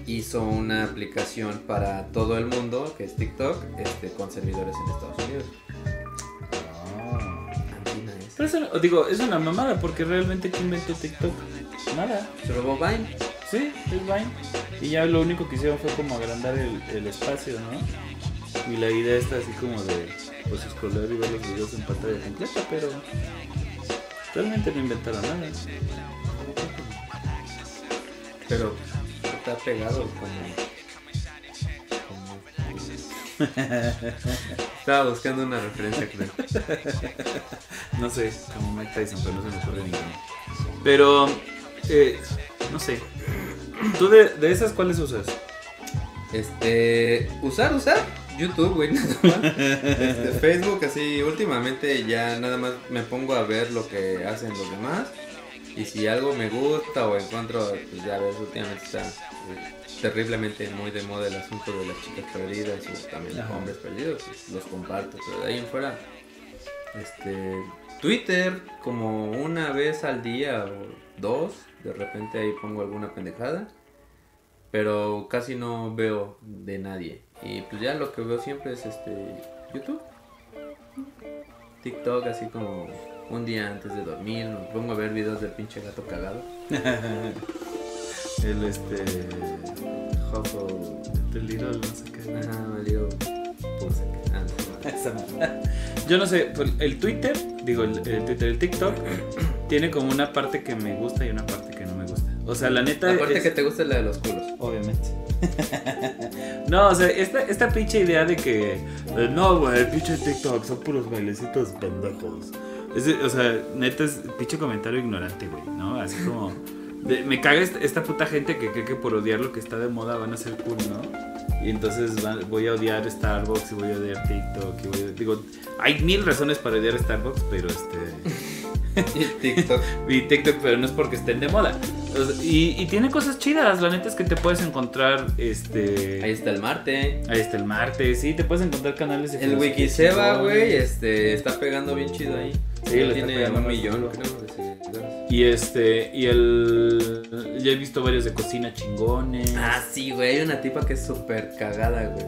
hizo una aplicación para todo el mundo, que es TikTok, este, con servidores en Estados Unidos. Pero eso, digo, es una mamada porque realmente ¿quién inventó TikTok? Nada. Se robó Vine. Sí, es Vine. Y ya lo único que hicieron fue como agrandar el, espacio, ¿no? Y la idea está así como de pues scrollar y ver los videos en pantalla completa, pero realmente no inventaron nada. Pero está pegado como [LAUGHS] Estaba buscando una referencia, creo. no sé, como Mike Tyson, pero no se me ocurre ninguna. Pero, eh, no sé. ¿Tú de, de esas cuáles usas? Este, usar, usar. YouTube, güey. [LAUGHS] Este, Facebook, así, últimamente ya nada más me pongo a ver lo que hacen los demás. Y si algo me gusta o encuentro, pues ya ves, últimamente está eh, terriblemente muy de moda el asunto de las chicas perdidas o también los hombres perdidos, los comparto. Pero de ahí en fuera, este, Twitter, como una vez al día o dos, de repente ahí pongo alguna pendejada. Pero casi no veo de nadie. Y pues ya lo que veo siempre es este YouTube. TikTok así como un día antes de dormir, me pongo a ver videos del pinche gato cagado. [LAUGHS] el este Huffle del Little no sé qué. Ajá, me digo [LAUGHS] Yo no sé, pues, el Twitter, digo el, el Twitter, el TikTok [CLEARS THROAT] tiene como una parte que me gusta y una parte que no me gusta. O sea, la neta. La parte que te gusta es la de los culos. Obviamente. [LAUGHS] no, o sea, esta, esta pinche idea de que. Eh, no, güey, el pinche TikTok son puros bailecitos pendejos. o sea, neta es pinche comentario ignorante, güey, ¿no? Así como. Me caga esta, puta gente que cree que por odiar lo que está de moda van a ser cool, ¿no? Y entonces voy a odiar Starbucks y voy a odiar TikTok. Y voy a, digo, hay mil razones para odiar Starbucks, pero este. [LAUGHS] y TikTok. [LAUGHS] y TikTok, pero no es porque estén de moda. Y, tiene cosas chidas, la neta es que te puedes encontrar este... Ahí está el Marte. Ahí está el Marte, sí, te puedes encontrar canales de El Wikiseba, güey, este, está pegando bien chido ahí. Sí, le tiene un millón, creo, de seguidores. Y este, y el... Ya he visto varios de cocina chingones. Ah, sí, güey, hay una tipa que es súper cagada, güey.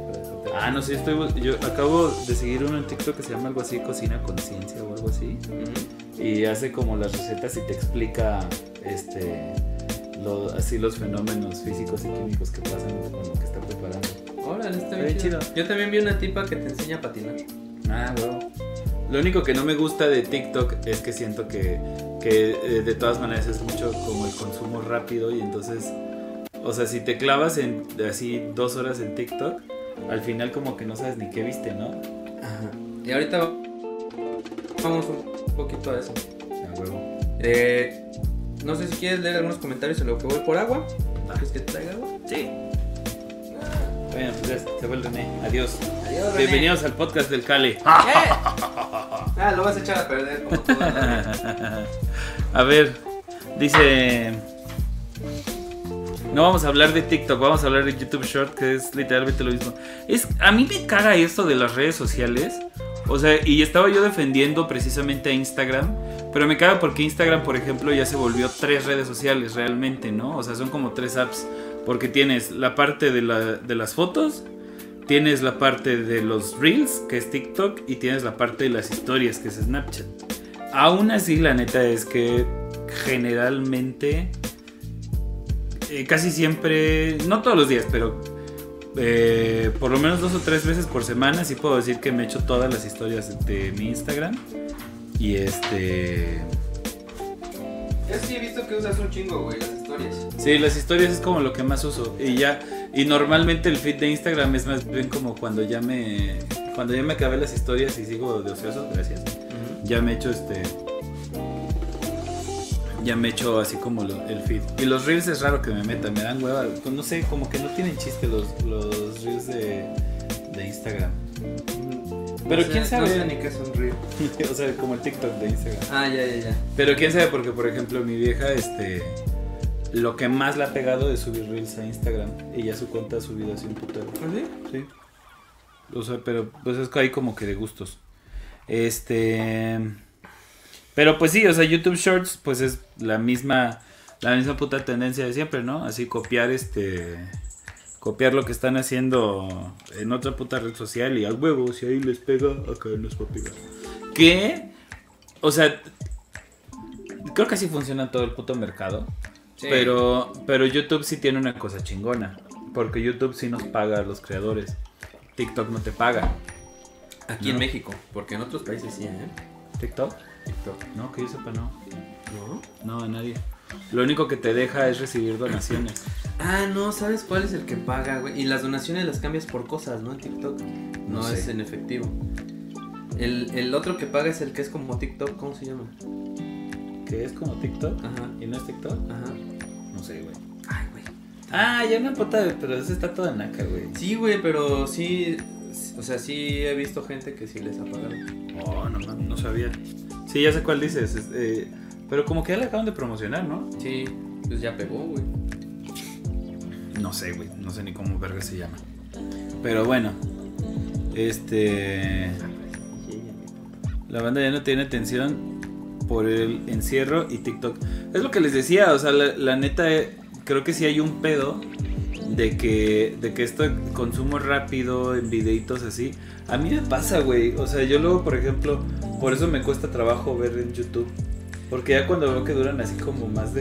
Ah, no sé, estoy, yo acabo de seguir uno en TikTok que se llama algo así, Cocina Conciencia o algo así. Y hace como las recetas y te explica, este así los fenómenos físicos y químicos que pasan con lo que está preparando. Órale, está bien chido. Yo también vi una tipa que te enseña a patinar. Ah, huevo. Lo único que no me gusta de TikTok es que siento que, que eh, de todas maneras es mucho como el consumo rápido y entonces, o sea, si te clavas en así dos horas en TikTok, al final como que no sabes ni qué viste, ¿no? Ajá. Y ahorita vamos un poquito a eso. A huevo. Eh, no sé si quieres leer algunos comentarios en lo que voy por agua. ¿Quieres que te traiga agua? Sí. Bueno, pues ya se fue el René. Adiós. Adiós, René. Bienvenidos al podcast del Cale. ¿Qué? ah, lo vas a echar a perder como [LAUGHS] a ver, dice... No vamos a hablar de TikTok, vamos a hablar de YouTube Short, que es literalmente lo mismo. Es, a mí me caga esto de las redes sociales. O sea, y estaba yo defendiendo precisamente a Instagram, pero me caga porque Instagram, por ejemplo, ya se volvió tres redes sociales realmente, ¿no? O sea, son como tres apps, porque tienes la parte de, las fotos, tienes la parte de los reels, que es TikTok, y tienes la parte de las historias, que es Snapchat. Aún así, la neta es que generalmente, eh, casi siempre, no todos los días, pero eh, por lo menos dos o tres veces por semana sí puedo decir que me echo todas las historias de mi Instagram. Y este... Yo sí he visto que usas un chingo, güey, historias. Sí, las historias es como lo que más uso. Y ya, y normalmente el feed de Instagram es más bien como cuando ya me... Cuando ya me acabé las historias y sigo de ocioso, gracias. Ya me echo este ya me echo así como el feed. Y los reels es raro que me metan, me dan hueva. Pues no sé, como que no tienen chiste los, los reels de, de Instagram. Pero quién sabe. No sé ni qué es un reel. [LAUGHS] o sea, como el TikTok de Instagram. Ah, ya, ya, ya. Pero quién sabe, porque por ejemplo, mi vieja, este. Lo que más le ha pegado es subir reels a Instagram. Y ya su cuenta ha subido así un putero. ¿Ah, sí? Sí. O sea, pero pues es que hay como que de gustos. Este. Pero pues sí, o sea, YouTube Shorts, pues es la misma, la misma puta tendencia de siempre, ¿no? Así copiar este, copiar lo que están haciendo en otra puta red social y al huevo, si ahí les pega, acá no les va a pegar. Que, o sea, creo que así funciona todo el puto mercado. Pero, pero YouTube sí tiene una cosa chingona. Porque YouTube sí nos paga a los creadores. TikTok no te paga. Aquí en México, porque en otros países sí, ¿eh? TikTok. No, que yo sepa, no. ¿No? No, a nadie. lo único que te deja es recibir donaciones. [CLEARS THROAT] Ah, no, ¿sabes cuál es el que paga, güey? Y las donaciones las cambias por cosas, ¿no? En TikTok. No, No es en efectivo. El, el otro que paga es el que es como TikTok, ¿cómo se llama? ¿Que es como TikTok? Ajá, ¿Y no es TikTok? ajá. No sé, güey. Ay, güey. Ah, ya una puta, pero ese está toda naca, güey. Sí, güey, pero sí. O sea, sí he visto gente que sí les ha pagado. Oh, no mames, no sabía. Sí, ya sé cuál dices. es, eh, pero como que ya le acaban de promocionar, ¿no? Sí, pues ya pegó, güey. No sé, güey. No sé ni cómo verga se llama. Pero bueno. Este. La banda ya no tiene atención por el encierro y TikTok. Es lo que les decía, o sea, la, la neta, eh, creo que sí hay un pedo de que, de que esto de consumo rápido en videitos así. A mí me pasa, güey. O sea, yo luego, por ejemplo, por eso me cuesta trabajo ver en YouTube. Porque ya cuando veo que duran así como más de,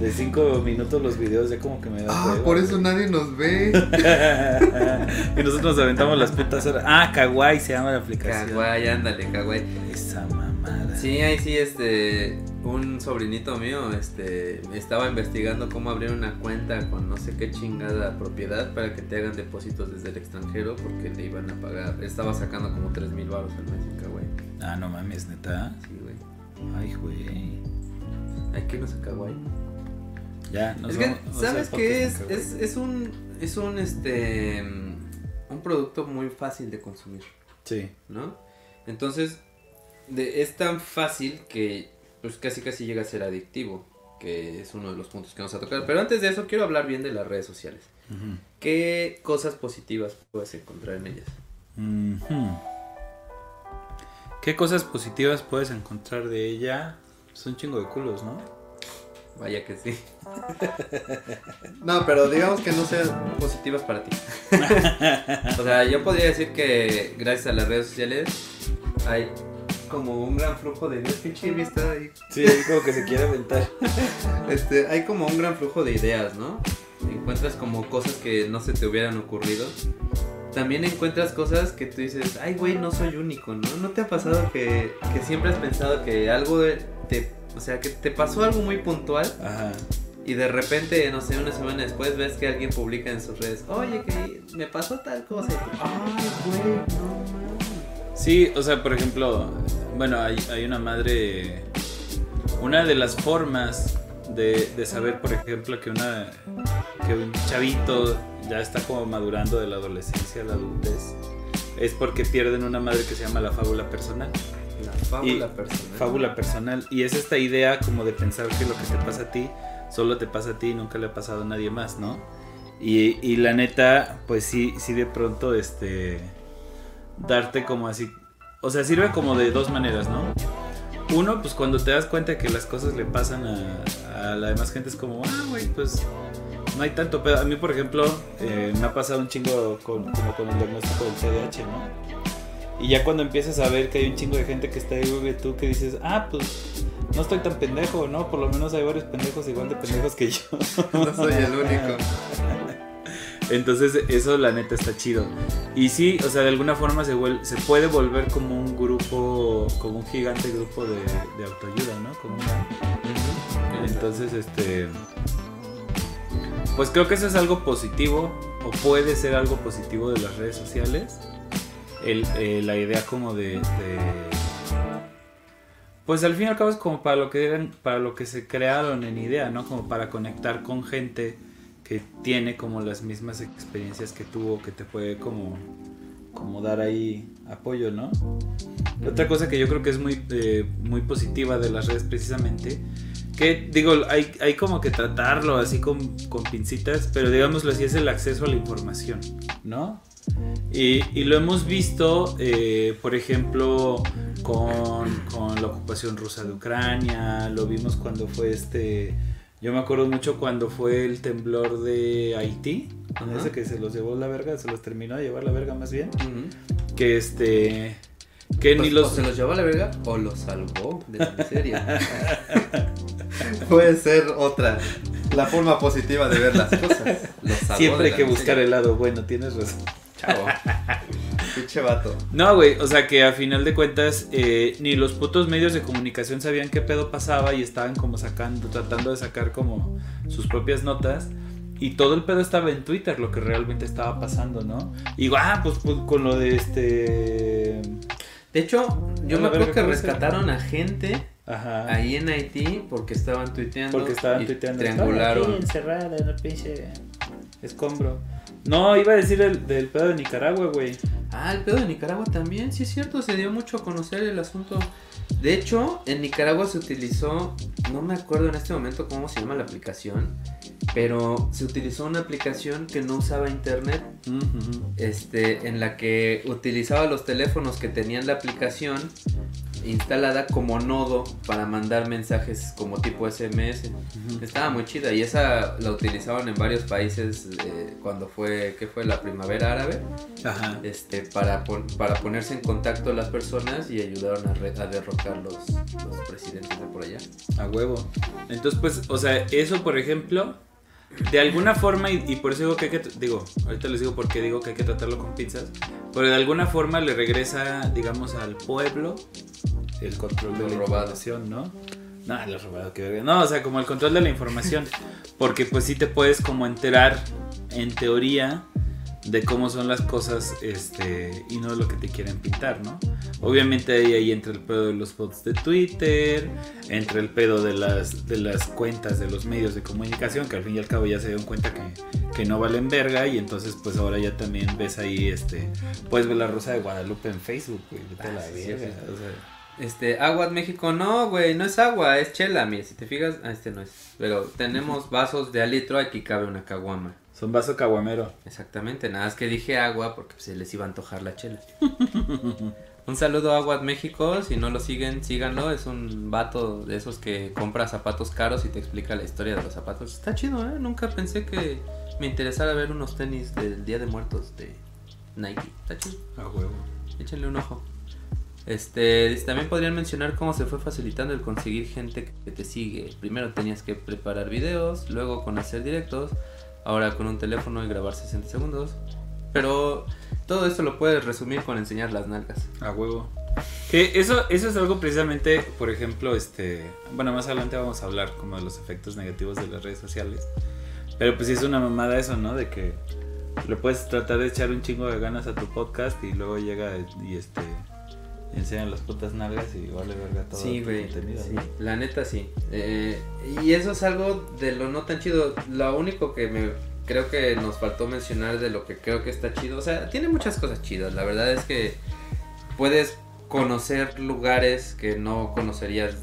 de cinco minutos los videos, ya como que me da Ah, hueva. por eso nadie nos ve. [LAUGHS] y nosotros nos aventamos las putas horas. Ah, Kawaii se llama la aplicación. Kawaii, ándale, kawaii. Esa mamada. Sí, ahí sí, este, un sobrinito mío, este, estaba investigando cómo abrir una cuenta con no sé qué chingada propiedad para que te hagan depósitos desde el extranjero porque le iban a pagar, estaba sacando como 3 mil baros al mes en Kawaii. Ah, no mames, neta. Sí, güey. Ay, güey. Hay que irnos a Kawaii. Ya, nos es que, vamos- ¿sabes qué es? es un, es un, este, un producto muy fácil de consumir. Sí. ¿no? Entonces, de, es tan fácil que pues casi casi llega a ser adictivo, que es uno de los puntos que vamos a tocar. Pero antes de eso, quiero hablar bien de las redes sociales. ¿Qué cosas positivas puedes encontrar en ellas? ¿Qué cosas positivas puedes encontrar de ella? Es un chingo de culos, ¿no? Vaya que sí. no, pero digamos que no sean positivas para ti. [LAUGHS] o sea, yo podría decir que gracias a las redes sociales hay como un gran flujo de ideas. Está ahí Sí, como que se quiere aventar. [LAUGHS] Este, hay como un gran flujo de ideas, ¿no? Encuentras como cosas que no se te hubieran ocurrido. También encuentras cosas que tú dices, ay, güey, no soy único, ¿no? ¿No te ha pasado que, que siempre has pensado que algo te... O sea, que te pasó algo muy puntual Ajá. y de repente, no sé, una semana después ves que alguien publica en sus redes, oye, que me pasó tal cosa. Y tú, ay, güey, no. Sí, o sea, por ejemplo, bueno, hay, hay una madre. Una de las formas de, de saber, por ejemplo, que una que un chavito ya está como madurando de la adolescencia a la adultez es porque pierden una madre que se llama la fábula personal. La fábula Y- personal. Fábula personal. Y es esta idea como de pensar que lo que te pasa a ti solo te pasa a ti y nunca le ha pasado a nadie más, ¿no? Y, y la neta, pues sí, sí de pronto, este, darte como así, o sea, sirve como de dos maneras, ¿no? Uno, pues cuando te das cuenta que las cosas le pasan a, a la demás gente es como, ah, güey, pues no hay tanto pedo. A mí, por ejemplo, eh, me ha pasado un chingo con, como con el diagnóstico del TDAH, ¿no? Y ya cuando empiezas a ver que hay un chingo de gente que está igual que tú, que dices, ah, pues no estoy tan pendejo, ¿no? Por lo menos hay varios pendejos igual de pendejos que yo. [LAUGHS] No soy el único. [LAUGHS] Entonces eso la neta está chido. Y sí, o sea, de alguna forma se, puede volver como un grupo, como un gigante grupo de, autoayuda, ¿no? Como una- Entonces, este... Pues creo que eso es algo positivo, o puede ser algo positivo de las redes sociales. Eh, la idea como de, de- Pues al fin y al cabo es como para lo que eran, para lo que se crearon en idea, ¿no? Como para conectar con gente que tiene como las mismas experiencias que tuvo, que te puede como, como dar ahí apoyo, ¿no? Otra cosa que yo creo que es muy, eh, muy positiva de las redes precisamente, que digo, hay, hay como que tratarlo así con, con pincitas, pero digámoslo así, es el acceso a la información, ¿no? Y, y lo hemos visto, eh, por ejemplo, con, con la ocupación rusa de Ucrania, lo vimos cuando fue este... Yo me acuerdo mucho cuando fue el temblor de Haití, en ese que se los llevó la verga, se los terminó de llevar la verga más bien, que este... Que Pues, ni los... O se los llevó a la verga o los salvó de la miseria. [LAUGHS] Puede ser otra. La forma positiva de ver las cosas. Los salvó Siempre hay que buscar el lado bueno, tienes razón. Chavo. Pinche vato. No, güey, o sea que a final de cuentas eh, ni los putos medios de comunicación sabían qué pedo pasaba y estaban como sacando, tratando de sacar como sus propias notas. Y todo el pedo estaba en Twitter, lo que realmente estaba pasando, ¿no? Y ah, pues, pues con lo de este... De hecho, yo me acuerdo que rescataron a gente ahí en Haití porque estaban tuiteando. Porque estaban tuiteando. Triangularon. encerrada en el pinche escombro. No, iba a decir el del pedo de Nicaragua, güey. Ah, el pedo de Nicaragua también, sí es cierto, se dio mucho a conocer el asunto. De hecho, en Nicaragua se utilizó, no me acuerdo en este momento cómo se llama la aplicación, pero se utilizó una aplicación que no usaba internet, este, en la que utilizaba los teléfonos que tenían la aplicación instalada como nodo para mandar mensajes como tipo SMS. Estaba muy chida y esa la utilizaban en varios países eh, cuando fue, ¿qué fue? La primavera árabe. Ajá. Este, para, para ponerse en contacto las personas y ayudaron a, a derrocar los, los presidentes de por allá. A huevo. Entonces, pues, o sea, eso por ejemplo de alguna forma, y, por eso digo que hay que, digo, ahorita les digo por qué digo que hay que tratarlo con pinzas, pero de alguna forma le regresa, digamos, al pueblo el control de la información, ¿no? No, lo robado, que No, o sea, como el control de la información, porque pues sí te puedes como enterar, en teoría, de cómo son las cosas este, y no lo que te quieren pintar, ¿no? Obviamente ahí, ahí entra el pedo de los bots de Twitter, entra el pedo de las, de las cuentas de los medios de comunicación, que al fin y al cabo ya se dieron cuenta que, que no valen verga y entonces pues ahora ya también ves ahí, este, puedes ver la Rosa de Guadalupe en Facebook, güey, vete la ah, verga, o sea... Este, agua México, no, güey, no es agua, es chela, mira, si te fijas, ah, este no es. Pero tenemos vasos de alitro, aquí cabe una caguama. Son vaso caguamero. Exactamente, nada más que dije agua porque se les iba a antojar la chela. [LAUGHS] un saludo a Aguas México, si no lo siguen, síganlo, es un vato de esos que compra zapatos caros y te explica la historia de los zapatos. Está chido, ¿eh? Nunca pensé que me interesara ver unos tenis del Día de Muertos de Nike. Está chido. A huevo. Échenle un ojo. Este, también podrían mencionar cómo se fue facilitando el conseguir gente que te sigue. Primero tenías que preparar videos, luego con hacer directos, ahora con un teléfono y grabar 60 segundos. Pero todo esto lo puedes resumir con enseñar las nalgas. A huevo. Que eso, eso es algo precisamente, por ejemplo, este, bueno, más adelante vamos a hablar como de los efectos negativos de las redes sociales. Pero pues sí es una mamada eso, ¿no? De que le puedes tratar de echar un chingo de ganas a tu podcast y luego llega y este enseñan las putas nalgas y vale verga todo sí, güey, La neta sí. Eh, y eso es algo de lo no tan chido. Lo único que me creo que nos faltó mencionar de lo que creo que está chido. O sea, tiene muchas cosas chidas. La verdad es que puedes conocer lugares que no conocerías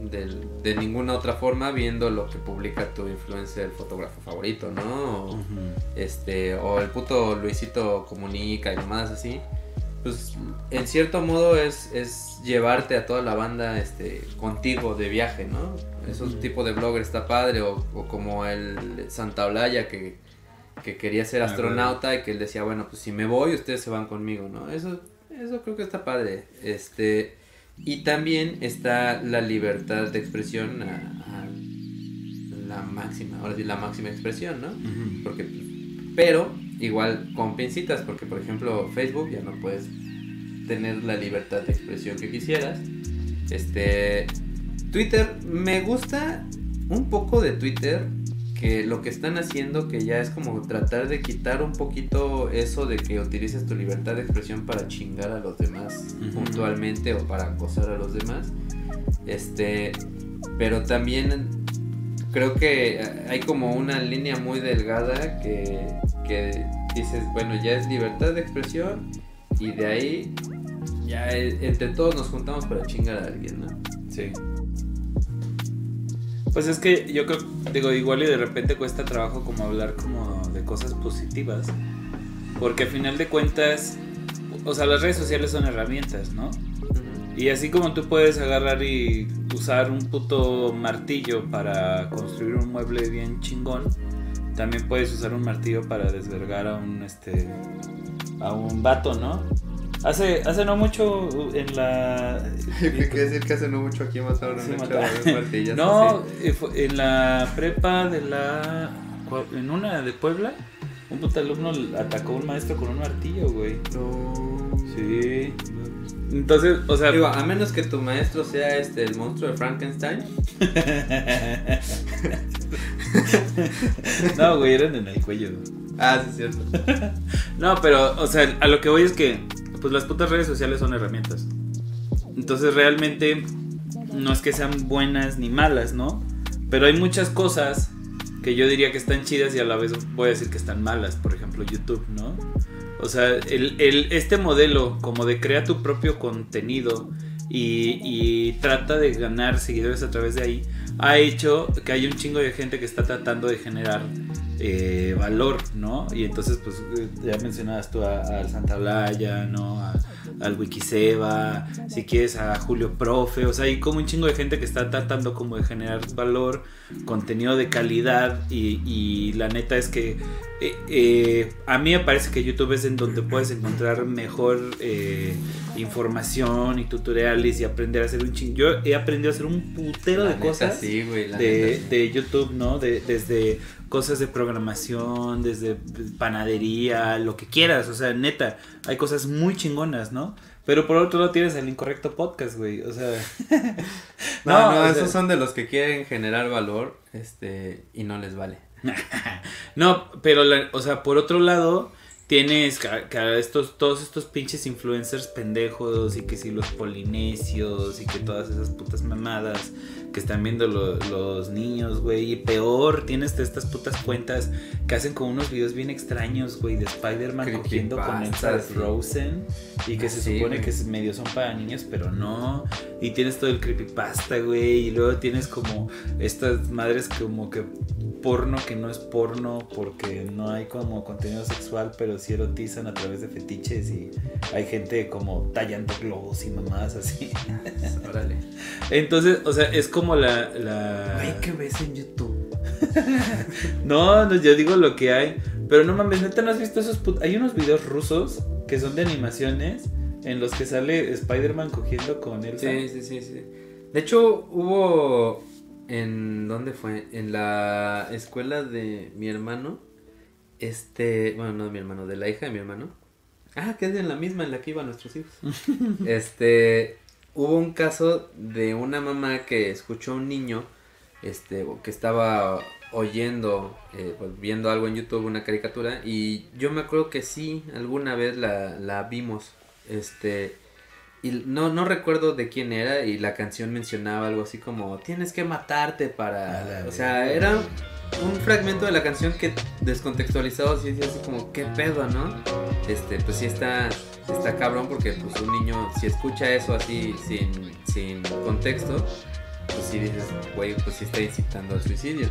de, ninguna otra forma viendo lo que publica tu influencer, el fotógrafo favorito, ¿no? Este, o el puto Luisito comunica y más así pues en cierto modo es, es llevarte a toda la banda este contigo de viaje, ¿no? Esos tipo de blogger está padre, o, como el Santa Olaya que, quería ser astronauta y que él decía, bueno, pues si me voy, ustedes se van conmigo, ¿no? Eso, eso creo que está padre. Este, y también está la libertad de expresión a, la máxima, ahora sí, la máxima expresión, ¿no? Porque, pero igual con pincitas, porque por ejemplo Facebook ya no puedes tener la libertad de expresión que quisieras. Este Twitter me gusta un poco de Twitter que lo que están haciendo que ya es como tratar de quitar un poquito eso de que utilices tu libertad de expresión para chingar a los demás puntualmente o para acosar a los demás. Este, pero también creo que hay como una línea muy delgada que que dices, bueno, ya es libertad de expresión y de ahí ya entre todos nos juntamos para chingar a alguien, ¿no? Sí. Pues es que yo creo, digo, igual y de repente cuesta trabajo como hablar como de cosas positivas, porque al final de cuentas, o sea, las redes sociales son herramientas, ¿no? Y así como tú puedes agarrar y usar un puto martillo para construir un mueble bien chingón, también puedes usar un martillo para desvergar a un este a un vato, ¿no? Hace, hace no mucho en la. [LAUGHS] ¿Qué quiere decir que hace no mucho aquí mataron a un No, eh, en la prepa de la. En una de Puebla, un puto alumno atacó a un maestro con un martillo, güey. No. Sí. Entonces, o sea. Digo, a menos que tu maestro sea este el monstruo de Frankenstein. [LAUGHS] no, güey, eran en el cuello. Ah, sí, es cierto. [LAUGHS] no, pero, o sea, a lo que voy es que, pues las putas redes sociales son herramientas. Entonces, realmente, no es que sean buenas ni malas, ¿no? Pero hay muchas cosas que yo diría que están chidas y a la vez voy a decir que están malas. Por ejemplo, YouTube, ¿no? O sea, el, este modelo como de crea tu propio contenido y, y, trata de ganar seguidores a través de ahí, ha hecho que hay un chingo de gente que está tratando de generar eh, valor, ¿no? Y entonces, pues, eh, ya mencionabas tú al Santa Blaya, ¿no? Al Wikiseba, si quieres a Julio Profe, o sea, hay como un chingo de gente que está tratando como de generar valor, contenido de calidad y, la neta es que eh, a mí me parece que YouTube es en donde puedes encontrar mejor información y tutoriales y aprender a hacer un chingo. Yo he aprendido a hacer un putero de cosas de, de, YouTube, ¿no? De, desde cosas de programación, desde panadería, lo que quieras, o sea, neta, hay cosas muy chingonas, ¿no? Pero por otro lado tienes el incorrecto podcast, güey, o sea... [LAUGHS] no, no, esos son de los que quieren generar valor, este, y no les vale. [LAUGHS] no, pero, o sea, por otro lado, tienes que, estos, todos estos pinches influencers pendejos y que si los polinesios y que todas esas putas mamadas que están viendo los niños, güey. Y peor, tienes estas putas cuentas que hacen como unos videos bien extraños, güey, de Spider-Man cogiendo con Elsa de Frozen. Y que se supone que medio son para niños, pero no. Y tienes todo el creepypasta, güey. Y luego tienes como estas madres como que porno que no es porno porque no hay como contenido sexual, pero sí erotizan a través de fetiches y hay gente como tallando globos y mamadas así. Órale. Entonces, o sea, es como la... la... Ay, ¿qué ves en YouTube? [LAUGHS] no, no, yo digo lo que hay. Pero no mames, neta, ¿no has visto esos... Hay unos videos rusos que son de animaciones en los que sale Spider-Man cogiendo con él. Sí, sí, sí, sí. De hecho, hubo... ¿En dónde fue? En la escuela de mi hermano. Este, bueno, no de mi hermano, de la hija de mi hermano. Ah, que es en la misma en la que iban nuestros hijos. [LAUGHS] este, hubo un caso de una mamá que escuchó a un niño este que estaba oyendo eh, pues, viendo algo en YouTube una caricatura y yo me acuerdo que sí alguna vez la, la vimos este y no no recuerdo de quién era y la canción mencionaba algo así como tienes que matarte para o sea era un fragmento de la canción que descontextualizado así, así como qué pedo no este pues sí está está cabrón porque pues un niño si escucha eso así sin, sin contexto, pues sí dices, güey, pues sí está incitando al suicidio.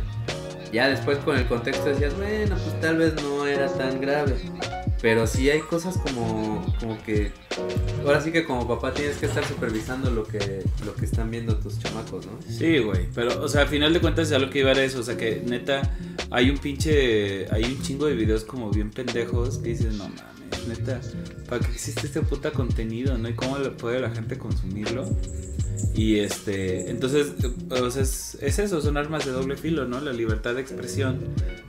Ya después con el contexto decías, bueno, pues tal vez no era tan grave. Pero sí hay cosas como, como que, ahora sí que como papá tienes que estar supervisando lo que, lo que están viendo tus chamacos, ¿no? Sí, güey, pero, o sea, al final de cuentas ya lo que iba a eso, o sea, que neta, hay un pinche, hay un chingo de videos como bien pendejos que dices, no mames neta, para que existe este puta contenido, ¿no? Y cómo puede la gente consumirlo. Y este, entonces, pues es, es, eso, son armas de doble filo, ¿no? La libertad de expresión,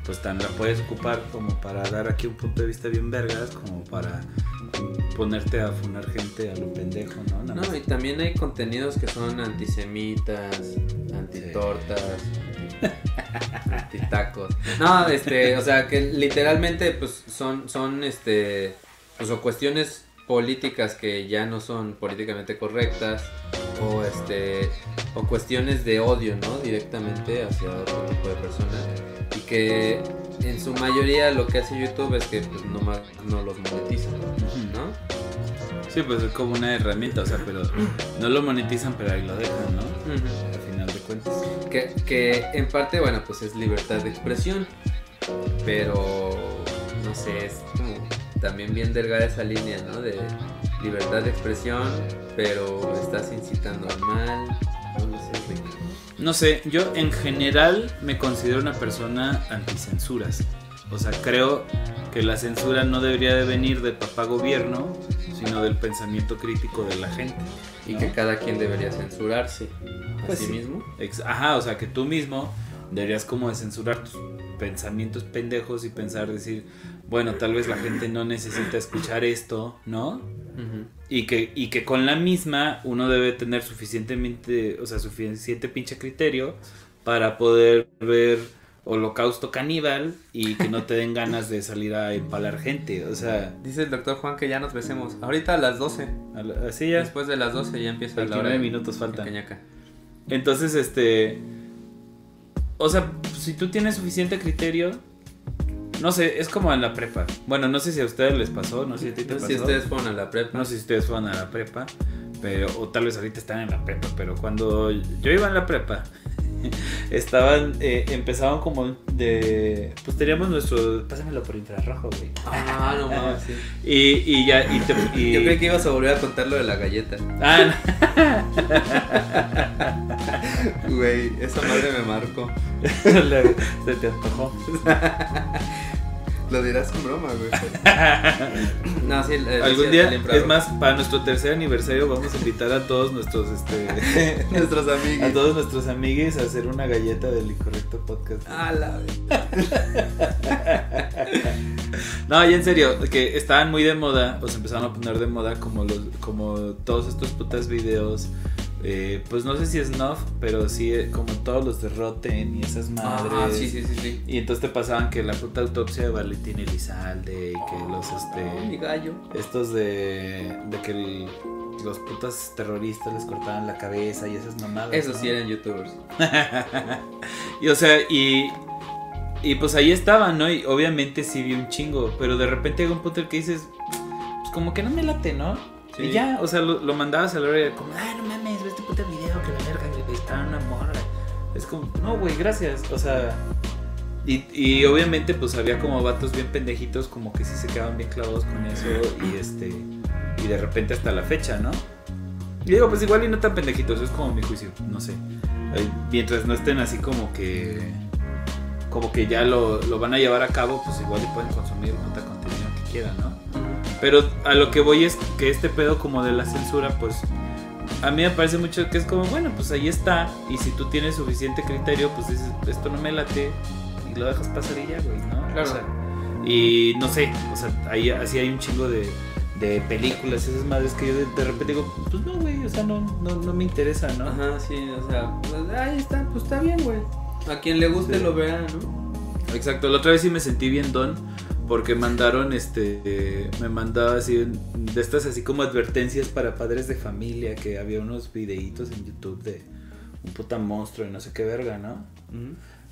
pues tan la puedes ocupar como para dar aquí un punto de vista bien vergas, como para ponerte a funar gente a lo pendejo, ¿no? no, y también hay contenidos que son antisemitas, antitortas, [LAUGHS] antitacos. No, este, o sea, que literalmente, pues, son, son, este, pues, o cuestiones políticas que ya no son políticamente correctas o este o cuestiones de odio no directamente hacia otro tipo de personas y que en su mayoría lo que hace YouTube es que pues nomás no los monetiza ¿no? Sí, pues es como una herramienta, o sea, pero no lo monetizan, pero ahí lo dejan, ¿no? Al final de cuentas. Que, que en parte, bueno, pues es libertad de expresión, pero no sé, es como también bien delgada esa línea, ¿no? De libertad de expresión, pero estás incitando al mal, no sé, no sé, yo en general me considero una persona anticensuras. O sea, creo que la censura no debería de venir del papá gobierno, sino del pensamiento crítico de la gente. Y que cada quien debería censurarse a pues sí, mismo. Ajá, o sea, que tú mismo deberías como de censurar tus pensamientos pendejos y pensar, decir, bueno, tal vez la gente no necesita escuchar esto, ¿no? y, que, y que con la misma uno debe tener suficientemente, o sea, suficiente pinche criterio para poder ver holocausto caníbal y que no te den ganas de salir a empalar gente, o sea... Dice el doctor Juan que ya nos besemos. Ahorita a las 12. Así ya. Después de las 12 ya empieza la hora. minutos falta. Entonces, este... O sea, si tú tienes suficiente criterio, no sé, es como en la prepa. Bueno, no sé si a ustedes les pasó, no sé si a ti te pasó. Si ustedes fueron a la prepa. No sé si ustedes fueron a la prepa, pero o tal vez ahorita están en la prepa, pero cuando yo iba en la prepa, [LAUGHS] estaban, eh, empezaban como de, pues teníamos nuestro, pásamelo por infrarrojo, güey. Ah, no mames, sí. Y, y ya, y, y, Yo creí que ibas a volver a contar lo de la galleta. Ah, [LAUGHS] Güey, esa madre me marcó. [LAUGHS] Se te antojó. Lo dirás con broma, güey. [LAUGHS] no, sí, Algún día, es más, para nuestro tercer aniversario vamos a invitar a todos nuestros, este... [LAUGHS] nuestros amigos. A todos nuestros amigos a hacer una galleta del incorrecto podcast. Ah, la [LAUGHS] No, y en serio, que estaban muy de moda, o se empezaron a poner de moda como los, como todos estos putas videos eh, pues no sé si es Nuff, pero sí eh, como todos los de Rotten y esas madres. Ah, sí, sí, sí, Y entonces te pasaban que la puta autopsia de Valentín Elizalde y que los este. mi gallo. Estos de. de que los putas terroristas les cortaban la cabeza y esas mamadas. Eso sí eran youtubers. [LAUGHS] y o sea, y. Y pues ahí estaban, ¿no? Y obviamente sí vi un chingo, pero de repente llega un punto el que dices, pues como que no me late, ¿no? Y ya, o sea, lo, mandabas a la hora como, ay, no mames, ve este puto video que la verga, que está una morra. Es como, no, güey, gracias. O sea, y, y, obviamente, pues había como vatos bien pendejitos, como que sí se quedaban bien clavados con eso. Y este, y de repente hasta la fecha, ¿no? Y digo, pues igual y no tan pendejitos, es como mi juicio, no sé. Mientras no estén así como que. Como que ya lo, lo van a llevar a cabo, pues igual y pueden consumir puta contenido que quieran, ¿no? Pero a lo que voy es que este pedo como de la censura, pues a mí me parece mucho que es como, bueno, pues ahí está. Y si tú tienes suficiente criterio, pues dices, esto no me late y lo dejas pasar y ya, güey, ¿no? Claro. y no sé, o sea, ahí así hay un chingo de, de películas, esas madres que yo de, repente digo, pues no, güey, o sea, no, no, no, me interesa, ¿no? Ajá, sí, o sea, pues, ahí está, pues está bien, güey. A quien le guste lo vea, ¿no? Exacto, la otra vez sí me sentí bien don porque mandaron, este, me mandaba así, de estas así como advertencias para padres de familia, que había unos videitos en YouTube de un puta monstruo y no sé qué verga, ¿no?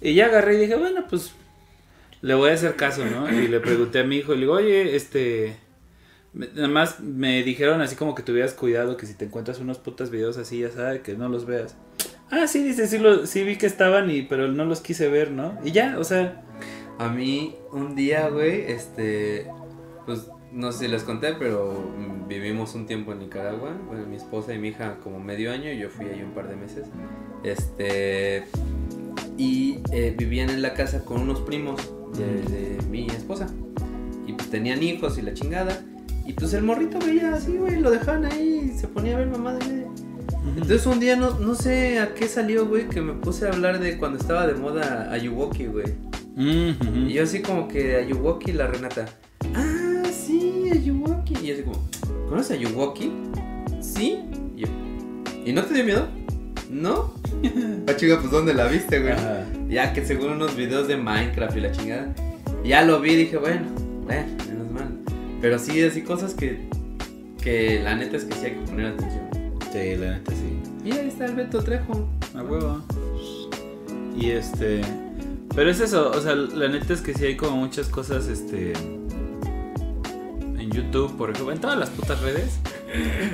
Y ya agarré y dije, bueno, pues le voy a hacer caso, ¿no? Y le pregunté a mi hijo, y le digo, oye, este, nada más me dijeron así como que tuvieras cuidado, que si te encuentras unos putas videos así, ya sabes, que no los veas. Ah, sí, dice, sí, lo, sí vi que estaban, y, pero no los quise ver, ¿no? Y ya, o sea... A mí un día, güey, este, pues no sé si les conté, pero vivimos un tiempo en Nicaragua. Bueno, mi esposa y mi hija como medio año y yo fui ahí un par de meses. Este, y eh, vivían en la casa con unos primos de, mi esposa. Y pues tenían hijos y la chingada. Y pues el morrito veía así, güey, lo dejaban ahí y se ponía a ver mamá de medio. Entonces un día no, no sé a qué salió, güey, que me puse a hablar de cuando estaba de moda Ayuwoki, güey. Y yo así como que Ayuwoki, la Renata. Ah, sí, Ayuwoki. Y yo así como, ¿conoces a Ayuwoki? Sí. Y, yo, ¿Y no te dio miedo? ¿No? ah, chica, pues ¿dónde la viste, güey? Ya que según unos videos de Minecraft y la chingada. Ya lo vi y dije, bueno, bueno, menos mal. Pero sí, así cosas que, que la neta es que sí hay que poner atención. Sí, la neta sí. Y ahí está el Beto Trejo. A huevo. Y este. Pero es eso, o sea, la neta es que sí hay como muchas cosas, este. En YouTube, por ejemplo, en todas las putas redes.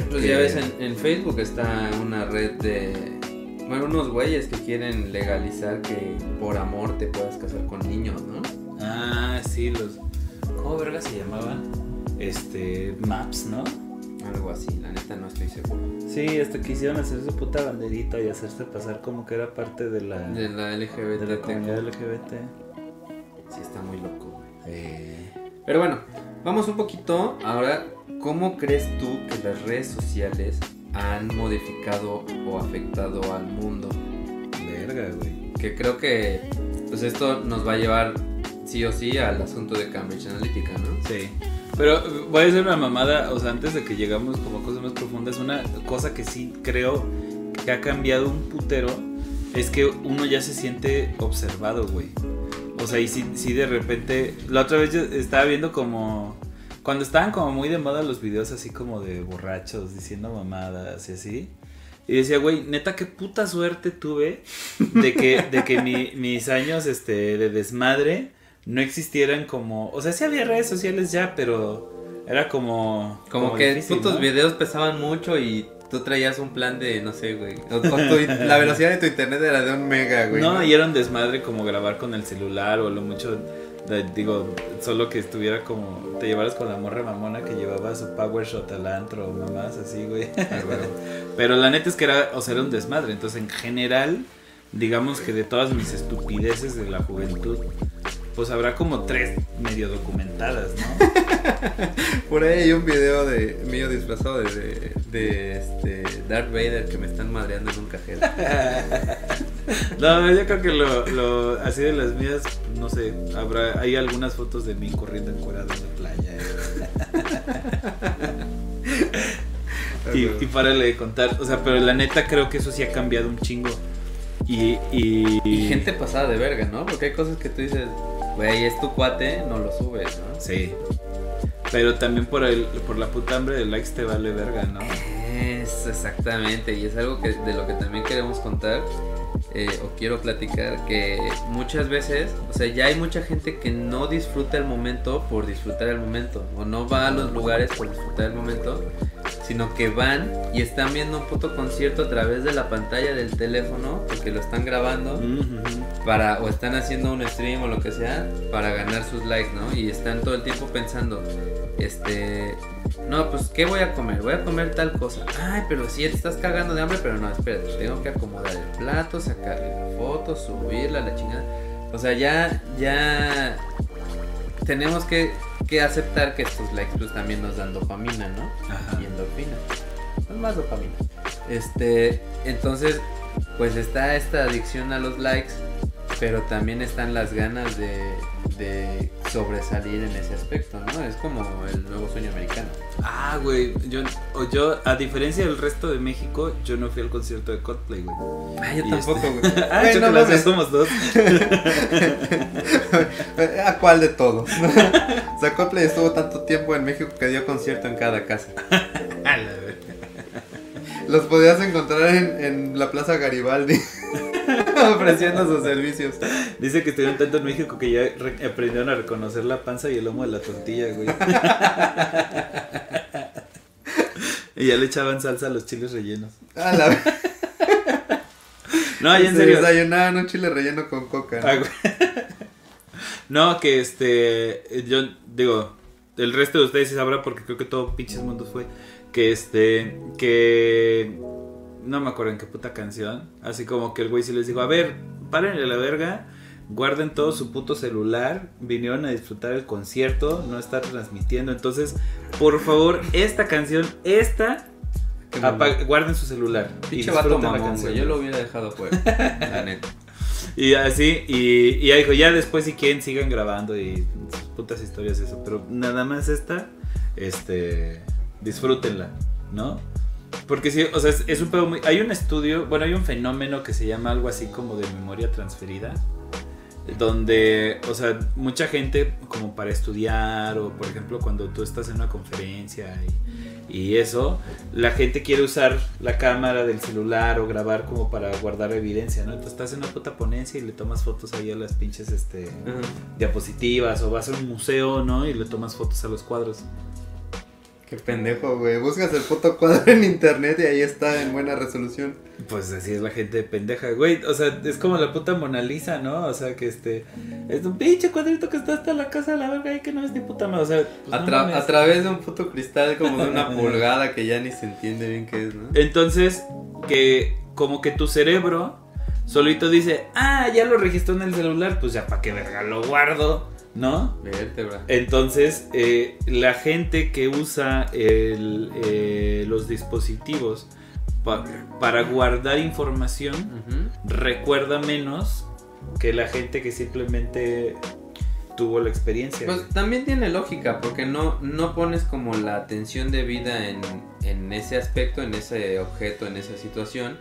Pues ya ves, en, Facebook está una red de. Bueno, unos güeyes que quieren legalizar que por amor te puedas casar con niños, ¿no? Ah, sí, los. ¿Cómo verga se llamaban? Este. Maps, ¿no? Algo así, la neta no estoy seguro. Sí, hasta quisieron hacer su puta banderita y hacerse pasar como que era parte de la, de la LGBT. De la comunidad LGBT. Sí, está muy loco, güey. Pero bueno, vamos un poquito ahora. ¿Cómo crees tú que las redes sociales han modificado o afectado al mundo? Verga, güey. Que creo que pues esto nos va a llevar sí o sí al asunto de Cambridge Analytica, ¿no? Sí. Pero voy a decir una mamada, o sea, antes de que llegamos como a cosas más profundas, una cosa que sí creo que ha cambiado un putero es que uno ya se siente observado, güey. O sea, y si, de repente. La otra vez yo estaba viendo como. Cuando estaban como muy de moda los videos así como de borrachos diciendo mamadas y así. Y decía, güey, neta, qué puta suerte tuve de que, de que mis años este, de desmadre no existieran como. O sea, sí había redes sociales ya, pero era como. Como, que tus videos pesaban mucho y tú traías un plan de, no sé, güey. la velocidad de tu internet era de un mega, güey. No, y era un desmadre como grabar con el celular o lo mucho. digo, solo que estuviera como. Te llevaras con la morra mamona que llevaba su power shot al antro o mamás así, güey. Ah, [LAUGHS] Pero la neta es que era, o sea, era un desmadre. Entonces, en general, digamos que de todas mis estupideces de la juventud, pues habrá como tres medio documentadas, ¿no? [LAUGHS] Por ahí hay un video de mío disfrazado de, de, este Darth Vader que me están madreando en un cajero. [LAUGHS] no, yo creo que lo, lo, así de las mías, no sé, habrá, hay algunas fotos de mí corriendo encuadrado en la playa. [LAUGHS] y, y párale de contar, o sea, pero la neta creo que eso sí ha cambiado un chingo. Y, y... y, gente pasada de verga, ¿no? Porque hay cosas que tú dices, güey, es tu cuate, no lo subes, ¿no? Sí. Pero también por el por la puta hambre de likes te vale verga, ¿no? Es exactamente, y es algo que de lo que también queremos contar. Eh, o quiero platicar que muchas veces, o sea, ya hay mucha gente que no disfruta el momento por disfrutar el momento, o no va a los lugares por disfrutar el momento, sino que van y están viendo un puto concierto a través de la pantalla del teléfono, porque lo están grabando, para, o están haciendo un stream o lo que sea, para ganar sus likes, ¿no? Y están todo el tiempo pensando, este, no, pues, ¿qué voy a comer? Voy a comer tal cosa. Ay, pero si te estás cagando de hambre, pero no, espérate, tengo que acomodar el plato, sacarle la foto, subirla, la chingada. O sea, ya, ya tenemos que, que aceptar que estos likes pues también nos dan dopamina, ¿no? Y endorfina. No más dopamina. Este, entonces, pues está esta adicción a los likes, pero también están las ganas de, de sobresalir en ese aspecto, ¿no? Es como el nuevo sueño americano. Ah, güey, yo, yo, a diferencia del resto de México, yo no fui al concierto de Coldplay, güey. Ah, yo tampoco, este, güey. [LAUGHS] ah, yo no, no, somos dos. [LAUGHS] ¿A cuál de todos? [LAUGHS] o sea, Coldplay estuvo tanto tiempo en México que dio concierto en cada casa. Los podías encontrar en, en la Plaza Garibaldi. [LAUGHS] ofreciendo sus servicios. Dice que estuvieron tanto en México que ya aprendieron a reconocer la panza y el lomo de la tortilla, güey. y ya le echaban salsa a los chiles rellenos. A la No, ya en serio. Desayunaban un chile relleno con coca. Ah, no, que este. Yo digo, el resto de ustedes sí sabrá porque creo que todo pinches mundos fue. Que este. Que no me acuerdo en qué puta canción. Así como que el güey sí les dijo, a ver, párenle la verga, guarden todo su puto celular, vinieron a disfrutar el concierto, no está transmitiendo. Entonces, por favor, esta canción, esta, guarden su celular. Pinche vato mamón, Yo lo hubiera dejado fuera, la neta. Y así, y, y ya dijo, ya después si quieren sigan grabando y sus putas historias eso, pero nada más esta, este, disfrútenla, ¿no? Porque sí, o sea, es, un pedo muy... Hay un estudio, bueno, hay un fenómeno que se llama algo así como de memoria transferida, donde, o sea, mucha gente como para estudiar o, por ejemplo, cuando tú estás en una conferencia y, y eso, la gente quiere usar la cámara del celular o grabar como para guardar evidencia, ¿no? Entonces estás en una puta ponencia y le tomas fotos ahí a las pinches, este, diapositivas o vas a un museo, ¿no? Y le tomas fotos a los cuadros. Qué pendejo, güey. Buscas el puto cuadro en internet y ahí está en buena resolución. Pues así es la gente pendeja, güey. O sea, es como la puta Mona Lisa, ¿no? O sea, que este. Es un pinche cuadrito que está hasta la casa de la verga y que no es ni puta madre. O sea, pues a, través de un puto cristal como de una [LAUGHS] pulgada que ya ni se entiende bien qué es, ¿no? Entonces, que como que tu cerebro solito dice, ah, ya lo registró en el celular, pues ya para qué verga lo guardo. ¿No? Entonces, eh, la gente que usa eh, los dispositivos para guardar información recuerda menos que la gente que simplemente tuvo la experiencia. Pues también tiene lógica, porque no, no pones como la atención debida en, en ese aspecto, en ese objeto, en esa situación,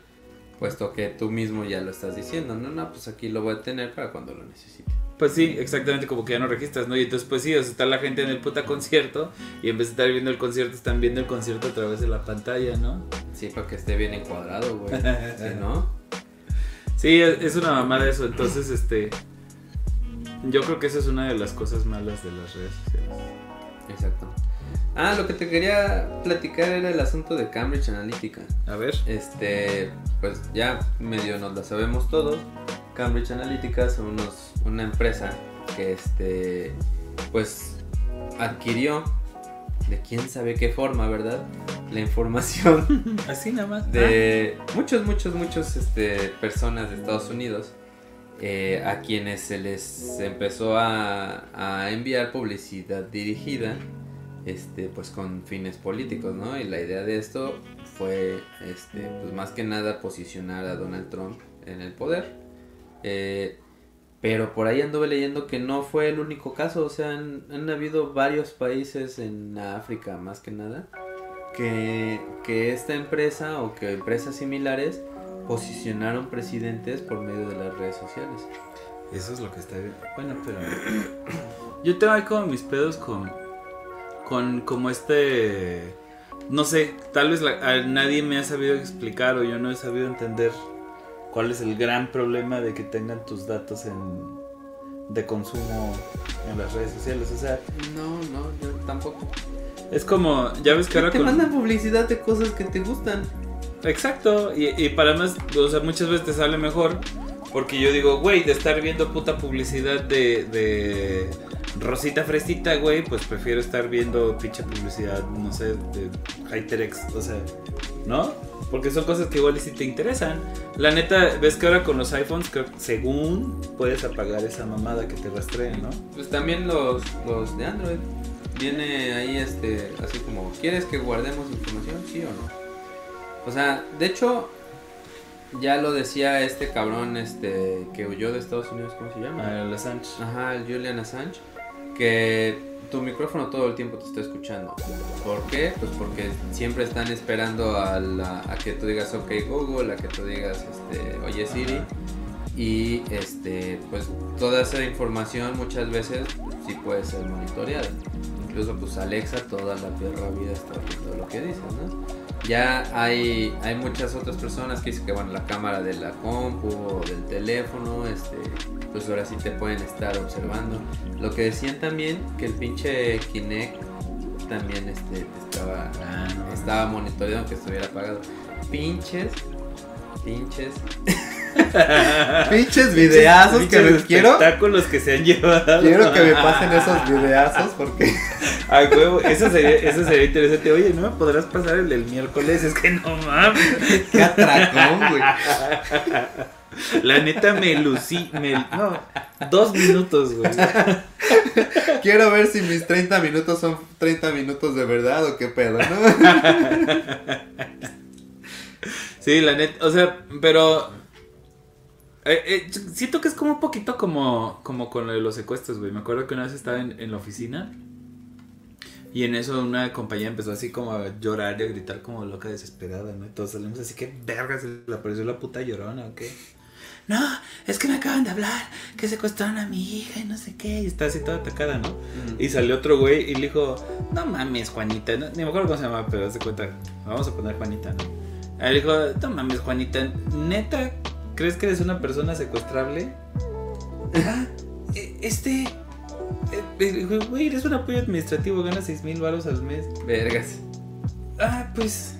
puesto que tú mismo ya lo estás diciendo, no, no, pues aquí lo voy a tener para cuando lo necesite. Pues sí, exactamente como que ya no registras, ¿no? Y entonces pues sí, o sea, está la gente en el puta concierto y en vez de estar viendo el concierto, están viendo el concierto a través de la pantalla, ¿no? Sí, para que esté bien encuadrado, güey. [LAUGHS] ¿Sí, no? Sí, es una mamada eso, entonces este... Yo creo que esa es una de las cosas malas de las redes sociales. Exacto. Ah, lo que te quería platicar era el asunto de Cambridge Analytica. A ver. Este, pues ya medio nos la sabemos todos. Cambridge Analytica son unos, una empresa que este, pues adquirió de quién sabe qué forma, ¿verdad? La información. [LAUGHS] Así nada más. De muchos, muchos, muchos este, personas de Estados Unidos eh, a quienes se les empezó a, a, enviar publicidad dirigida, este, pues con fines políticos, ¿no? Y la idea de esto fue, este, pues más que nada posicionar a Donald Trump en el poder. Eh, pero por ahí anduve leyendo que no fue el único caso, o sea, han, han habido varios países en África más que nada, que, que esta empresa o que empresas similares posicionaron presidentes por medio de las redes sociales. Eso es lo que está bien. Bueno, pero yo tengo ahí como mis pedos con con como este no sé, tal vez la, nadie me ha sabido explicar o yo no he sabido entender cuál es el gran problema de que tengan tus datos en de consumo en las redes sociales, o sea, no, no, yo tampoco. Es como, ya ves que ahora te mandan publicidad de cosas que te gustan. Exacto, y, y, para más, o sea, muchas veces te sale mejor. Porque yo digo, güey, de estar viendo puta publicidad de, de Rosita Fresita, güey, pues prefiero estar viendo pinche publicidad, no sé, de Hyterex, o sea, ¿no? Porque son cosas que igual sí te interesan. La neta, ves que ahora con los iPhones, creo, según puedes apagar esa mamada que te rastreen, ¿no? Pues también los, los de Android. Viene ahí este, así como, ¿quieres que guardemos información? ¿Sí o no? O sea, de hecho, ya lo decía este cabrón este que huyó de Estados Unidos, ¿cómo se llama? El Assange. Ajá, el Julian Assange. Que tu micrófono todo el tiempo te está escuchando. ¿Por qué? Pues porque siempre están esperando a, la, a que tú digas ok Google, a que tú digas este, oye Siri. Y este, pues toda esa información muchas veces sí puede ser monitoreada. Incluso pues Alexa toda la perra vida está viendo lo que dices, ¿no? Ya hay, hay muchas otras personas que dicen que bueno, la cámara de la compu o del teléfono, este, pues ahora sí te pueden estar observando. Lo que decían también que el pinche Kinect también este, estaba, Ah, no. estaba monitoreando que estuviera apagado. Pinches, pinches. [LAUGHS] [LAUGHS] pinches videazos que me quiero. espectáculos que se han llevado. Quiero que me pasen esos [LAUGHS] videazos porque Ay, huevo, eso sería, eso sería interesante. Oye, ¿no me podrás pasar el del miércoles? Es que no mames. qué atracón, güey. La neta me lucí. Me, no, dos minutos, güey. Quiero ver si mis 30 minutos son 30 minutos de verdad o qué pedo, ¿no? [LAUGHS] Sí, la neta, o sea, pero. Eh, eh, siento que es como un poquito como, como con lo de los secuestros, güey. Me acuerdo que una vez estaba en, en la oficina. Y en eso una compañía empezó así como a llorar y a gritar como loca desesperada, ¿no? Y todos salimos así que verga, se le apareció la puta llorona o qué. No, es que me acaban de hablar que secuestraron a mi hija y no sé qué. Y está así toda atacada, ¿no? Y salió otro güey y le dijo, no mames, Juanita. No, ni me acuerdo cómo se llama, pero se cuenta. Vamos a poner Juanita, ¿no? Ahí dijo, no mames, Juanita. ¿Neta crees que eres una persona secuestrable? ah, e- este... eh, eh, Güey, eres un apoyo administrativo, ganas 6 mil baros al mes. Vergas. Ah, pues...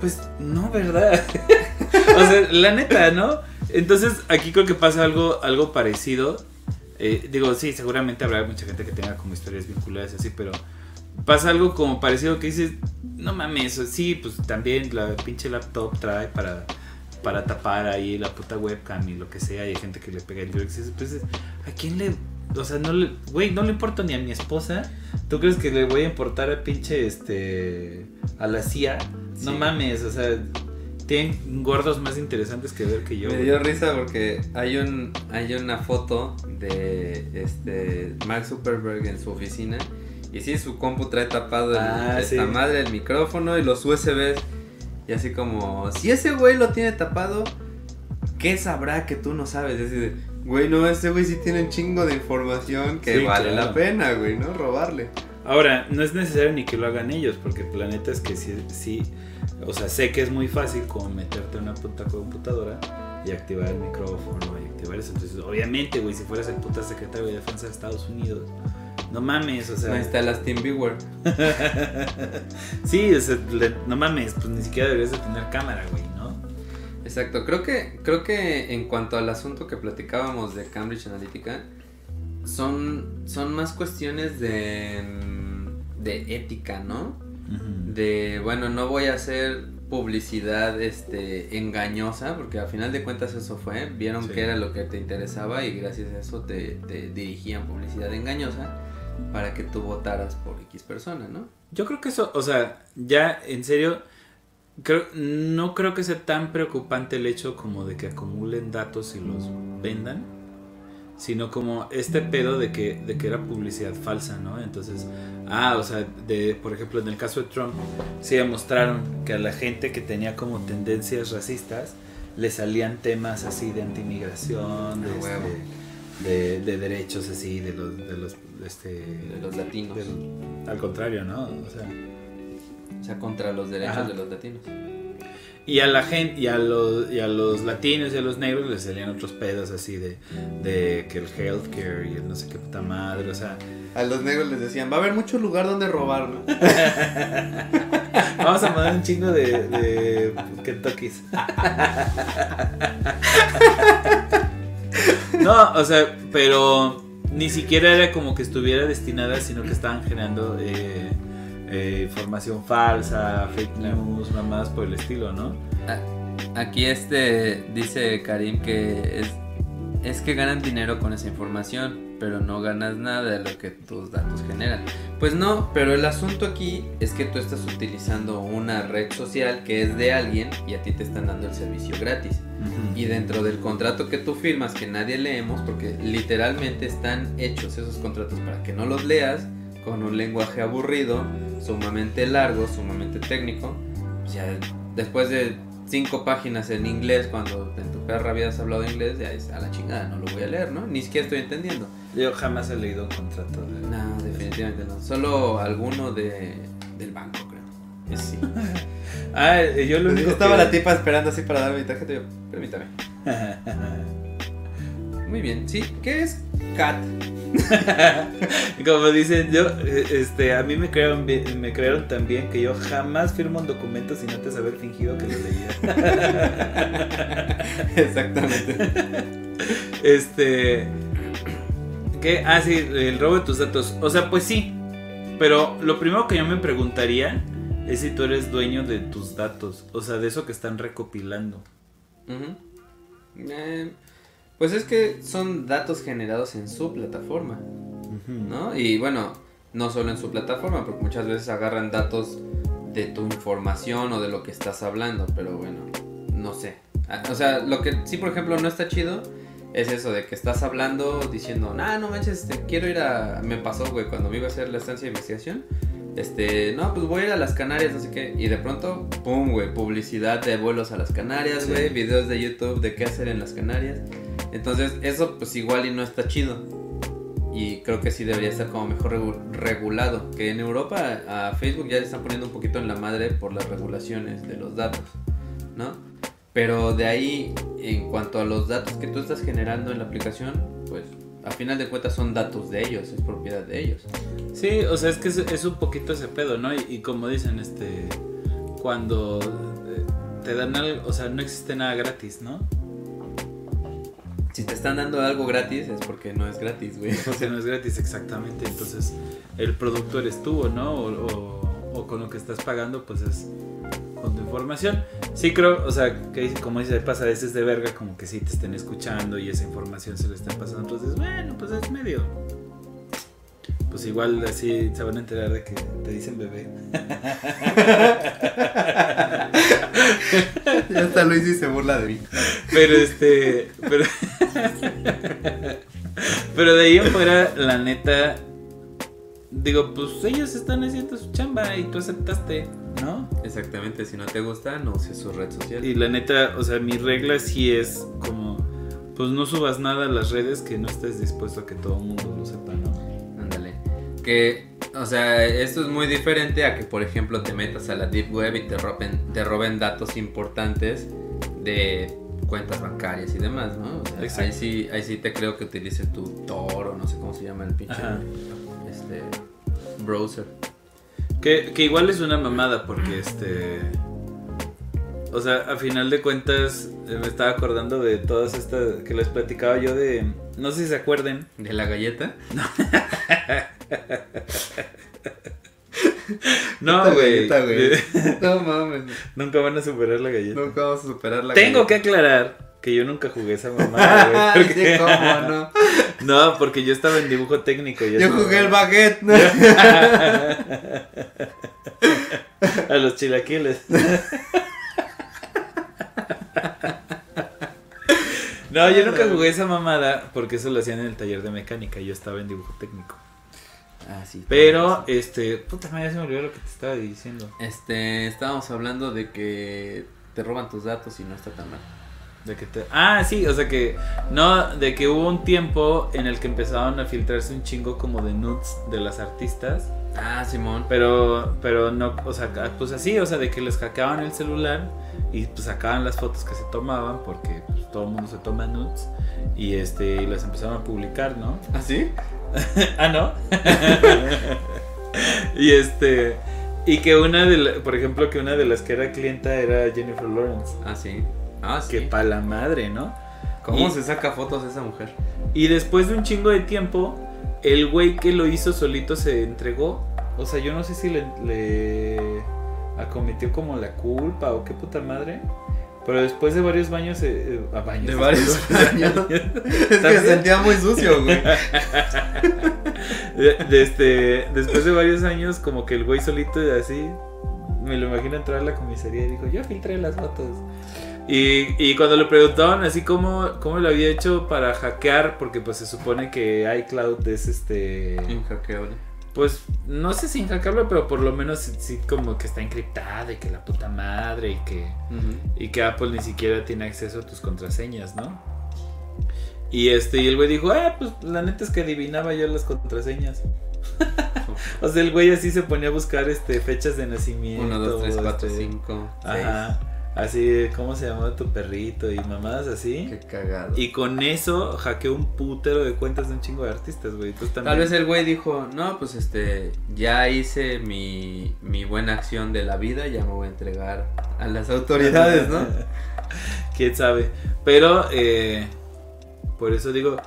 Pues no, ¿verdad? [LAUGHS] o sea, la neta, ¿no? Entonces aquí creo que pasa algo, algo parecido. Eh, digo, sí, seguramente habrá mucha gente que tenga como historias vinculadas así, pero pasa algo como parecido que dices, no mames, sí, pues también la pinche laptop trae para, para tapar ahí la puta webcam y lo que sea, y hay gente que le pega el virus. Pues, ¿a quién le...? O sea, no le... Güey, no le importa ni a mi esposa. ¿Tú crees que le voy a importar a pinche, este... a la CIA? No mames, o sea... tienen gordos más interesantes que ver que yo. Me dio risa porque hay un hay una foto de este Mark Zuckerberg en su oficina y sí su compu trae tapado Ah, esta sí. madre el micrófono y los USBs y así como si ese güey lo tiene tapado ¿qué sabrá que tú no sabes? Es decir, güey, no, ese güey sí tiene un chingo de información que Sí, vale claro. la pena, güey, ¿no? Robarle. Ahora, no es necesario ni que lo hagan ellos, porque el planeta es que sí, sí, o sea, sé que es muy fácil como meterte en una puta computadora y activar el micrófono y activar eso. Entonces, obviamente, güey, si fueras el puta secretario de defensa de Estados Unidos, no mames, o No sea, instalas TeamViewer. [LAUGHS] sí, o sea, le- no mames, pues ni siquiera deberías de tener cámara, güey, ¿no? Exacto, creo que, creo que en cuanto al asunto que platicábamos de Cambridge Analytica, son, son más cuestiones de, de ética, ¿no? De, bueno, no voy a hacer publicidad este, engañosa, porque al final de cuentas eso fue, vieron Sí. que era lo que te interesaba y gracias a eso te, te dirigían publicidad engañosa para que tú votaras por X persona, ¿no? Yo creo que eso, o sea, ya en serio, creo, no creo que sea tan preocupante el hecho como de que acumulen datos y los vendan, sino como este pedo de que, de que era publicidad falsa, ¿no? Entonces, ah, o sea, de, por ejemplo, en el caso de Trump, sí demostraron que a la gente que tenía como tendencias racistas le salían temas así de antimigración, de, huevo. este, de, de derechos así, de los, de los, este, De los latinos. al contrario, ¿no? O sea, O sea, contra los derechos Ajá. de los latinos. y a la gente, y a los, y a los latinos y a los negros les salían otros pedos así de, de que el healthcare y el no sé qué puta madre, o sea, A los negros les decían, va a haber mucho lugar donde robar, ¿no? [LAUGHS] vamos a mandar un chingo de, de Kentuckys. [LAUGHS] [LAUGHS] No, o sea, pero ni siquiera era como que estuviera destinada, sino que estaban generando eh, eh, información falsa, fake news, mamás por el estilo, ¿no? Aquí este dice Karim que es, es que ganan dinero con esa información, pero no ganas nada de lo que tus datos generan. Pues no, pero el asunto aquí es que tú estás utilizando una red social que es de alguien y a ti te están dando el servicio gratis. Y dentro del contrato que tú firmas, que nadie leemos, porque literalmente están hechos esos contratos para que no los leas, con un lenguaje aburrido, sumamente largo, sumamente técnico, ya después de cinco páginas en inglés, cuando perra habías hablado inglés, ya es a la chingada, no lo voy a leer, ¿no? Ni siquiera estoy entendiendo. Yo jamás he leído un contrato de... No, definitivamente no. Solo alguno de, del banco, creo. Sí. [LAUGHS] Ah, yo lo único Estaba que- la tipa esperando así para darme mi tarjeta y yo, permítame. [LAUGHS] Muy bien, sí. ¿Qué es CAT? [LAUGHS] Como dicen, yo, eh, este, a mí me crearon, me crearon también que yo jamás firmo un documento sin antes haber fingido que lo leía. [LAUGHS] Exactamente. Este, ¿qué? Ah, sí, el robo de tus datos. O sea, pues sí, pero lo primero que yo me preguntaría es si tú eres dueño de tus datos, o sea, de eso que están recopilando. Ujú. Eh, pues es que son datos generados en su plataforma, ¿no? Y bueno, no solo en su plataforma, porque muchas veces agarran datos de tu información o de lo que estás hablando, pero bueno, no sé. Ah, O sea, lo que sí, por ejemplo, no está chido es eso de que estás hablando diciendo, nah, no manches, este, quiero ir a... Me pasó, güey, cuando me iba a hacer la estancia de investigación. Este, no, pues voy a ir a las Canarias, sé qué. Y de pronto, pum, güey, publicidad de vuelos a las Canarias, Sí. güey, videos de YouTube de qué hacer en las Canarias. Entonces, eso pues igual y no está chido. Y creo que sí debería estar como mejor regu- regulado. Que en Europa a Facebook ya le están poniendo un poquito en la madre por las regulaciones de los datos, ¿no? Pero de ahí, en cuanto a los datos que tú estás generando en la aplicación, pues a final de cuentas son datos de ellos, es propiedad de ellos. Sí, o sea, es que es, es un poquito ese pedo, ¿no? Y, y como dicen, este, cuando eh, te dan algo, o sea, no existe nada gratis, ¿no? Si te están dando algo gratis es porque no es gratis, güey. [LAUGHS] Porque no es gratis exactamente, entonces el producto eres tú, ¿no? O, o- o con lo que estás pagando, pues es con tu información. Sí creo, o sea, que como dice, pasa a veces de verga, como que sí te estén escuchando y esa información se le está pasando, entonces, bueno, pues es medio... pues igual así se van a enterar de que te dicen bebé. [LAUGHS] ya hasta Luis y se burla de mí. Pero este, pero, [LAUGHS] pero de ahí en fuera, la neta, digo, pues ellos están haciendo su chamba y tú aceptaste, ¿no? Exactamente, si no te gusta, no uses su red social. Y la neta, o sea, mi regla sí es como, pues no subas nada a las redes que no estés dispuesto a que todo el mundo lo sepa, ¿no? Ándale. Que, o sea, esto es muy diferente a que, por ejemplo, te metas a la Deep Web y te roben, te roben datos importantes de cuentas bancarias y demás, ¿no? O sea, ahí sí, ahí sí te creo que utilice tu Tor o no sé cómo se llama el pinche este browser. Que, que igual es una mamada porque este o sea, a final de cuentas eh, me estaba acordando de todas estas que les platicaba yo de no sé si se acuerden de la galleta. No, [LAUGHS] güey. [LAUGHS] No mames. Nunca van a superar la galleta. Nunca vamos a superar la Tengo que aclarar que yo nunca jugué esa mamada, [LAUGHS] güey. Porque... ¿Cómo no? [LAUGHS] No, porque yo estaba en dibujo técnico. yo jugué el baguette. [LAUGHS] a los chilaquiles. No, yo nunca jugué esa mamada porque eso lo hacían en el taller de mecánica yo estaba en dibujo técnico. Ah, sí. Pero, este, puta madre, se me olvidó lo que te estaba diciendo. Este, estábamos hablando de que te roban tus datos y no está tan mal. De que te... Ah, sí, o sea que, no, de que hubo un tiempo en el que empezaban a filtrarse un chingo como de nudes de las artistas. Ah, Simón. Pero, pero no, o sea, pues así, o sea, de que les hackeaban el celular y pues sacaban las fotos que se tomaban porque pues, todo el mundo se toma nudes y este y las empezaron a publicar, ¿no? ¿Ah, sí? [LAUGHS] ah, ¿no? [LAUGHS] y este y que una de por ejemplo que una de las que era clienta era Jennifer Lawrence. Ah, sí. Ah, sí. Que pa la madre, ¿no? ¿Cómo se saca fotos de esa mujer? Y después de un chingo de tiempo, el güey que lo hizo solito se entregó. O sea, yo no sé si le, le acometió como la culpa o qué puta madre. Pero después de varios baños, eh, eh baños. De varios [LAUGHS] baños. [LAUGHS] es que se sentía muy sucio, güey. [LAUGHS] de, este, después de varios años, como que el güey solito así, me lo imagino entrar a la comisaría y dijo, yo filtré las fotos. Y, y cuando le preguntaban así cómo, cómo lo había hecho para hackear, porque pues se supone que iCloud es este... Inhackeable pues no sé si hackeable, pero por lo menos sí, como que está encriptada y que la puta madre y que, y que Apple ni siquiera tiene acceso a tus contraseñas, ¿no? Y este, y el güey dijo, ah, pues la neta es que adivinaba yo las contraseñas. [LAUGHS] o sea, el güey así se ponía a buscar este fechas de nacimiento. 1, 2, 3, 4, 5. Ajá. Así, ¿cómo se llamaba tu perrito? Y mamadas así. Qué cagado. Y con eso hackeó un putero de cuentas de un chingo de artistas, güey. Tal vez el güey dijo, no, pues este, ya hice mi, mi buena acción de la vida, ya me voy a entregar a las autoridades, ¿no? [LAUGHS] Quién sabe. Pero, eh, por eso digo,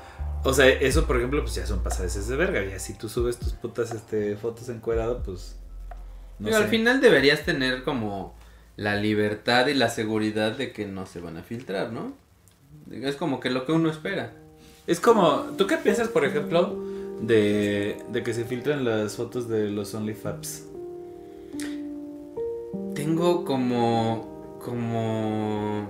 o sea, eso por ejemplo, pues ya son pasadas de verga. Ya si tú subes tus putas este, fotos encuadrado, pues... Pero al final deberías tener como la libertad y la seguridad de que no se van a filtrar, ¿no? Es como que lo que uno espera. Es como, ¿tú qué piensas, por ejemplo, de, de que se filtran las fotos de los OnlyFabs? Tengo como, como,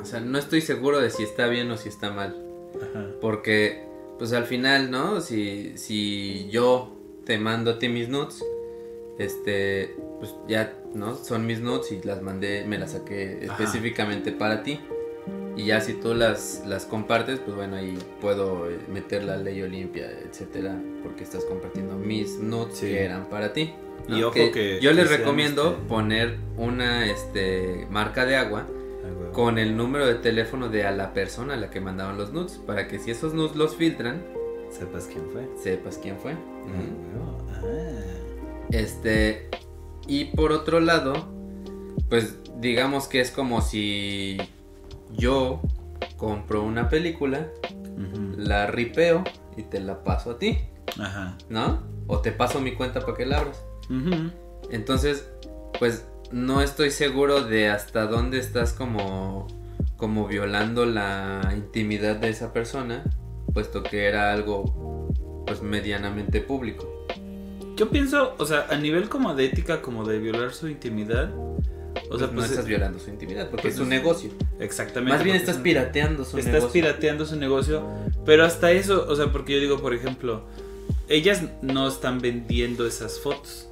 o sea, no estoy seguro de si está bien o si está mal. Ajá. Porque, pues al final, ¿no? Si, si yo te mando a ti mis nudes, este, pues ya, ¿no? Son mis notes y las mandé, me las saqué específicamente para ti. Y ya si tú las, las compartes, pues bueno, ahí puedo eh, meter la ley Olimpia, etcétera, porque estás compartiendo mis notes que eran para ti. Y ojo que, yo les recomiendo este poner una este marca de agua ah, con el número de teléfono de a la persona a la que mandaban los nudes, para que si esos nudes los filtran, sepas quién fue. Sepas quién fue. Ah, ah. Este, y por otro lado, pues digamos que es como si yo compro una película, la ripeo y te la paso a ti. Ajá. ¿No? O te paso mi cuenta para que la abras. Entonces, pues no estoy seguro de hasta dónde estás como como violando la intimidad de esa persona, puesto que era algo pues medianamente público. Yo pienso, o sea, a nivel como de ética, como de violar su intimidad. O sea, pues, no pues, estás violando su intimidad porque pues es un negocio. Exactamente. Más bien estás pirateando su negocio. Estás pirateando su negocio. Pero hasta eso, o sea, porque yo digo, por ejemplo, ellas no están vendiendo esas fotos.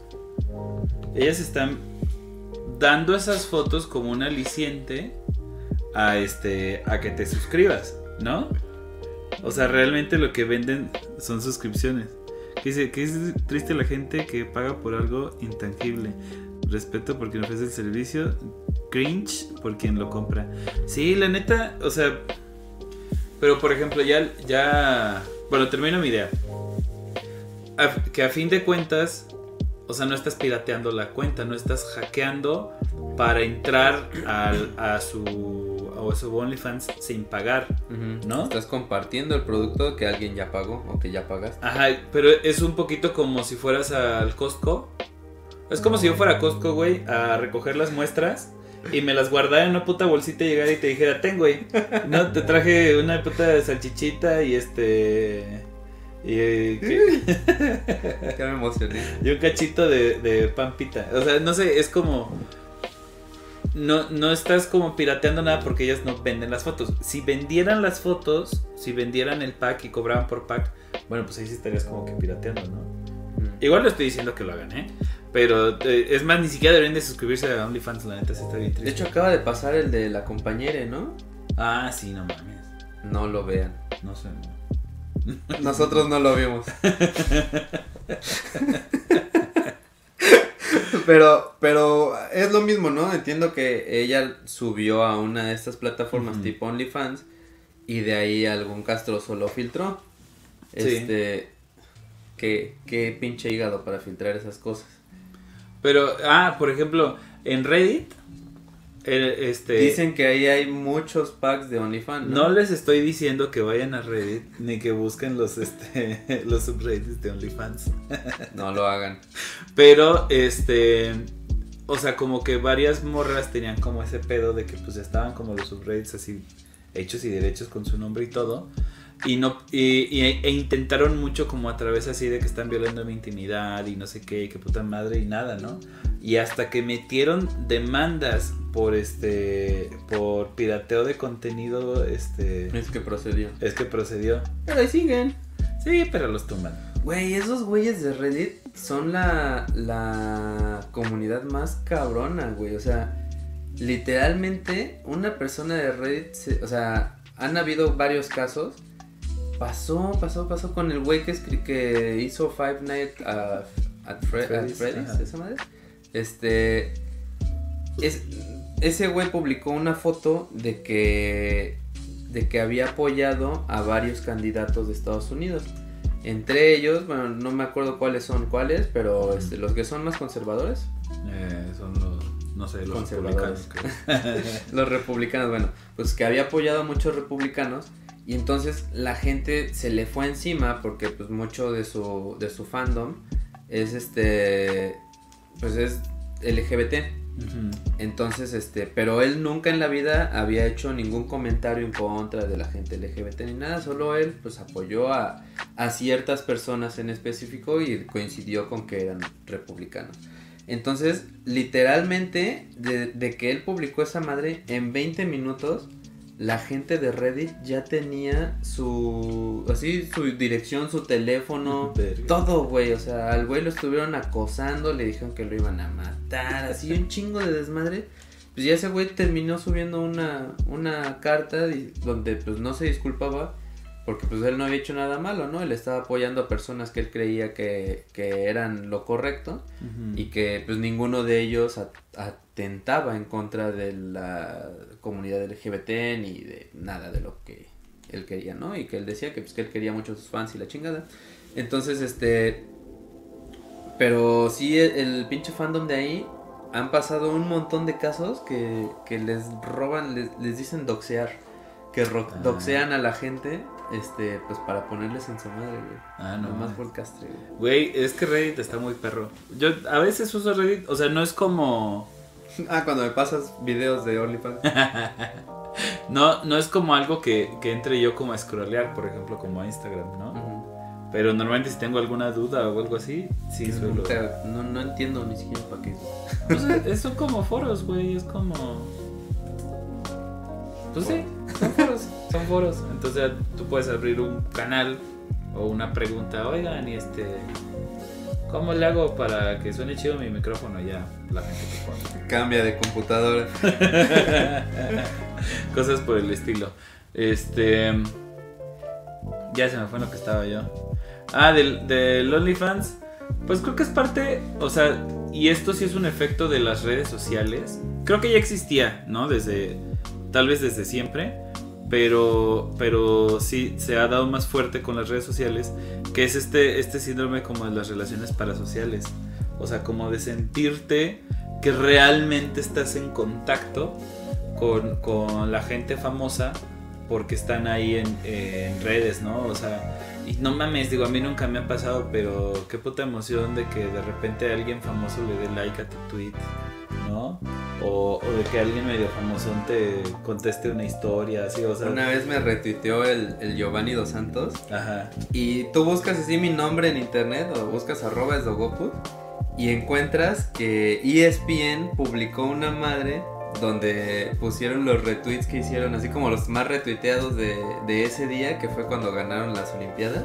Ellas están dando esas fotos como un aliciente a este a que te suscribas, ¿no? O sea, realmente lo que venden son suscripciones. Que dice que es triste la gente que paga por algo intangible. Respeto por quien ofrece el servicio, cringe por quien lo compra. Sí, la neta, o sea, pero por ejemplo, ya ya bueno, termino mi idea. que a fin de cuentas o sea, no estás pirateando la cuenta, no estás hackeando para entrar a su a su OnlyFans sin pagar, ¿no? Estás compartiendo el producto que alguien ya pagó o que ya pagaste. Ajá, pero es un poquito como si fueras al Costco. Es como si yo fuera a Costco, güey, a recoger las muestras y me las guardara en una puta bolsita y llegara y te dijera, ten, güey. No, te traje una puta salchichita y este y, ¿qué? [LAUGHS] me emocioné. Y un cachito de, de pampita. O sea, no sé, es como. No, no estás como pirateando nada porque ellas no venden las fotos. Si vendieran las fotos, si vendieran el pack y cobraban por pack, bueno, pues ahí sí estarías como que pirateando, ¿no? Mm. Igual no estoy diciendo que lo hagan, ¿eh? Pero eh, es más, ni siquiera deberían de suscribirse a OnlyFans, la neta, se está bien triste. De hecho, acaba de pasar el de la compañera, ¿no? Ah, sí, no mames. No lo vean. No sé, no. Nosotros no lo vimos. [LAUGHS] [LAUGHS] pero, pero es lo mismo, ¿no? Entiendo que ella subió a una de estas plataformas tipo OnlyFans y de ahí algún castroso lo filtró. Este, qué, qué pinche hígado para filtrar esas cosas. Pero, ah, por ejemplo, en Reddit este, Dicen que ahí hay muchos packs de OnlyFans. ¿no? les estoy diciendo que vayan a Reddit ni que busquen los, este, [LAUGHS] los subreddits de OnlyFans. [LAUGHS] no lo hagan. Pero, este, o sea, como que varias morras tenían como ese pedo de que pues estaban como los subreddits así hechos y derechos con su nombre y todo. Y no y, e intentaron mucho como a través así de que están violando mi intimidad y no sé qué, qué puta madre y nada, ¿no? Y hasta que metieron demandas por este por pirateo de contenido, este es que procedió. Es que procedió. Pero ahí siguen. Sí, pero los tumban. Güey, esos güeyes de Reddit son la la comunidad más cabrona, güey, o sea, literalmente una persona de Reddit, o sea, han habido varios casos Pasó, pasó, pasó con el güey que, que hizo Five Nights at, Freddy's, esa madre. Este. Es, ese güey publicó una foto de que. de que había apoyado a varios candidatos de Estados Unidos. Entre ellos, bueno, no me acuerdo cuáles son cuáles, pero este, los que son más conservadores. Eh, son los, no sé, los conservadores. [LAUGHS] los republicanos, bueno, pues que había apoyado a muchos republicanos y entonces la gente se le fue encima porque pues mucho de su, de su fandom es este, pues es LGBT. Entonces, este, pero él nunca en la vida había hecho ningún comentario en contra de la gente LGBT ni nada, solo él pues apoyó a, a ciertas personas en específico y coincidió con que eran republicanos. Entonces, literalmente, de, de que él publicó esa madre, en 20 minutos la gente de Reddit ya tenía su así su dirección, su teléfono, [LAUGHS] todo, güey, o sea, al güey lo estuvieron acosando, le dijeron que lo iban a matar, así un chingo de desmadre. Pues ya ese güey terminó subiendo una una carta donde pues no se disculpaba porque pues él no había hecho nada malo, ¿no? Él estaba apoyando a personas que él creía que, que eran lo correcto y que pues ninguno de ellos atentaba en contra de la comunidad LGBT ni de nada de lo que él quería, ¿no? Y que él decía que pues que él quería mucho a sus fans y la chingada. Entonces, este... Pero sí, el, pinche fandom de ahí han pasado un montón de casos que, que les roban, les, les dicen doxear que ah. doxean a la gente este, pues para ponerles en su madre, güey. Ah, no. Más por el castre, güey. es que Reddit está muy perro. Yo a veces uso Reddit, o sea, no es como. [LAUGHS] ah, cuando me pasas videos de OnlyFans. [LAUGHS] no, no es como algo que, que, entre yo como a scrollear, por ejemplo, como a Instagram, ¿no? Pero normalmente si tengo alguna duda o algo así, sí suelo. No, no entiendo ni siquiera para qué. Pues es, son como foros, güey. Es como. Pues sí, son foros. Son foros. Entonces tú puedes abrir un canal o una pregunta. Oigan, y este. ¿Cómo le hago para que suene chido mi micrófono? Ya, la gente te pone. Cambia de computadora. [LAUGHS] Cosas por el estilo. Este. Ya se me fue lo que estaba yo. Ah, del, del OnlyFans. Pues creo que es parte. O sea, y esto sí es un efecto de las redes sociales. Creo que ya existía, ¿no? Desde. Tal vez desde siempre. Pero, pero sí se ha dado más fuerte con las redes sociales, que es este, este síndrome como de las relaciones parasociales. O sea, como de sentirte que realmente estás en contacto con, con la gente famosa porque están ahí en, en, redes, ¿no? O sea, y no mames, digo, a mí nunca me ha pasado, pero qué puta emoción de que de repente alguien famoso le dé like a tu tweet, ¿no? O, de que alguien medio famoso te conteste una historia, así, o sea. Una vez me retuiteó el, el Giovanni Dos Santos. Ajá. Y tú buscas así mi nombre en internet o buscas arroba esdogoput y encuentras que ESPN publicó una madre donde pusieron los retweets que hicieron, así como los más retuiteados de, de ese día, que fue cuando ganaron las Olimpiadas.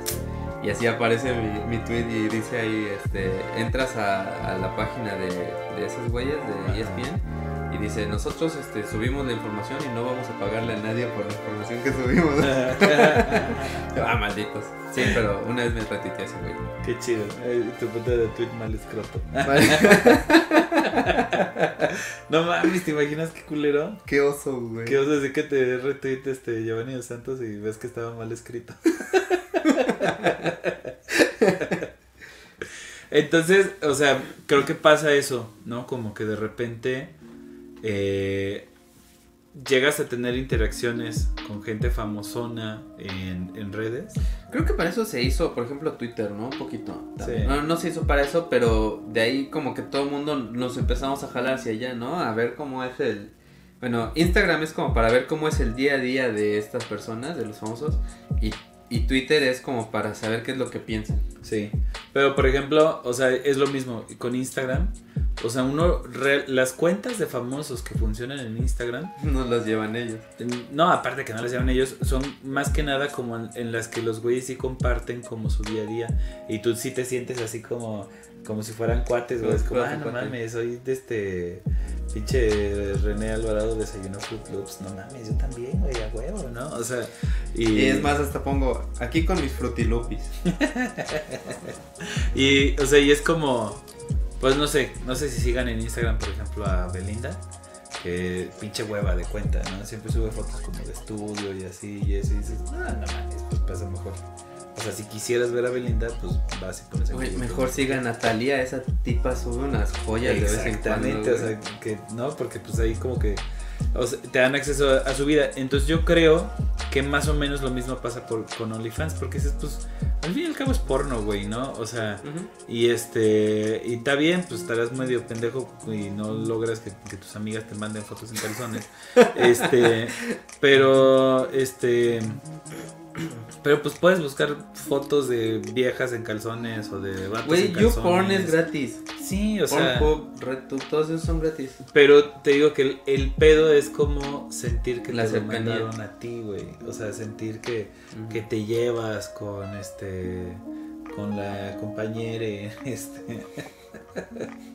Y así aparece mi, mi tweet y dice ahí, este, entras a, a la página de, de esos güeyes de ESPN y dice, nosotros este, subimos la información y no vamos a pagarle a nadie por la información que subimos. [LAUGHS] ah, malditos. Sí, pero una vez me retuiteé ese güey. Qué chido. tu puta de tweet mal escroto. [LAUGHS] no mames, ¿te imaginas qué culero? Qué oso, güey. Qué oso decir que te retweet este Giovanni dos Santos y ves que estaba mal escrito. [LAUGHS] Entonces, o sea, creo que pasa eso, ¿no? Como que de repente eh, llegas a tener interacciones con gente famosona en, redes. Creo que para eso se hizo, por ejemplo, Twitter, ¿no? Un poquito. No, no se hizo para eso, pero de ahí como que todo el mundo nos empezamos a jalar hacia allá, ¿no? A ver cómo es el... Bueno, Instagram es como para ver cómo es el día a día de estas personas, de los famosos, y, y Twitter es como para saber qué es lo que piensan. Sí, pero por ejemplo, o sea, es lo mismo con Instagram o sea, uno, las cuentas de famosos que funcionan en Instagram. No las llevan ellos. No, aparte que no las llevan ellos, son más que nada como en, las que los güeyes sí comparten como su día a día. Y tú sí te sientes así como, como si fueran cuates, güey. Es como, ah, no mames, soy de este pinche René Alvarado desayunó Fruit Loops. No mames, yo también, güey, a huevo, ¿no? O sea, y... es más, hasta pongo aquí con mis frutilupis. [LAUGHS] y, o sea, y es como pues no sé, no sé si sigan en Instagram, por ejemplo, a Belinda, que pinche hueva de cuenta, ¿no? Siempre sube fotos como de estudio y así, y eso, y dices, ah, no mames, pues pasa mejor. O sea, si quisieras ver a Belinda, pues vas y pones Uy, Mejor siga a Natalia, esa tipa sube unas joyas de vez en cuando. o sea, que no, porque pues ahí como que o sea, te dan acceso a, su vida. Entonces yo creo que más o menos lo mismo pasa por, con OnlyFans, porque es pues, al fin y al cabo es porno, güey, ¿no? O sea, y este, y está bien, pues estarás medio pendejo y no logras que, que tus amigas te manden fotos en calzones. [LAUGHS] este, pero, este pero pues puedes buscar fotos de viejas en calzones o de vatos en calzones. YouPorn es gratis. Sí, o sea. todos esos son gratis. Pero te digo que el, pedo es como sentir que La te lo mandaron a ti, güey. O sea, sentir que, que te llevas con este. con la compañera. [LAUGHS] Este. [LAUGHS]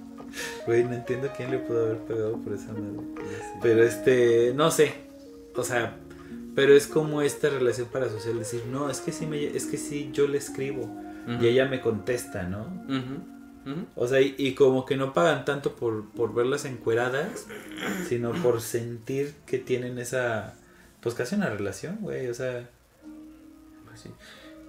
Güey, no entiendo quién le pudo haber pegado por esa madre. Pero este. no sé. O sea pero es como esta relación parasocial, decir, no, es que sí, me, es que sí yo le escribo y ella me contesta, ¿no? O sea, y, como que no pagan tanto por, por verlas encueradas, sino por sentir que tienen esa, pues casi una relación, güey, o sea... Pues sí.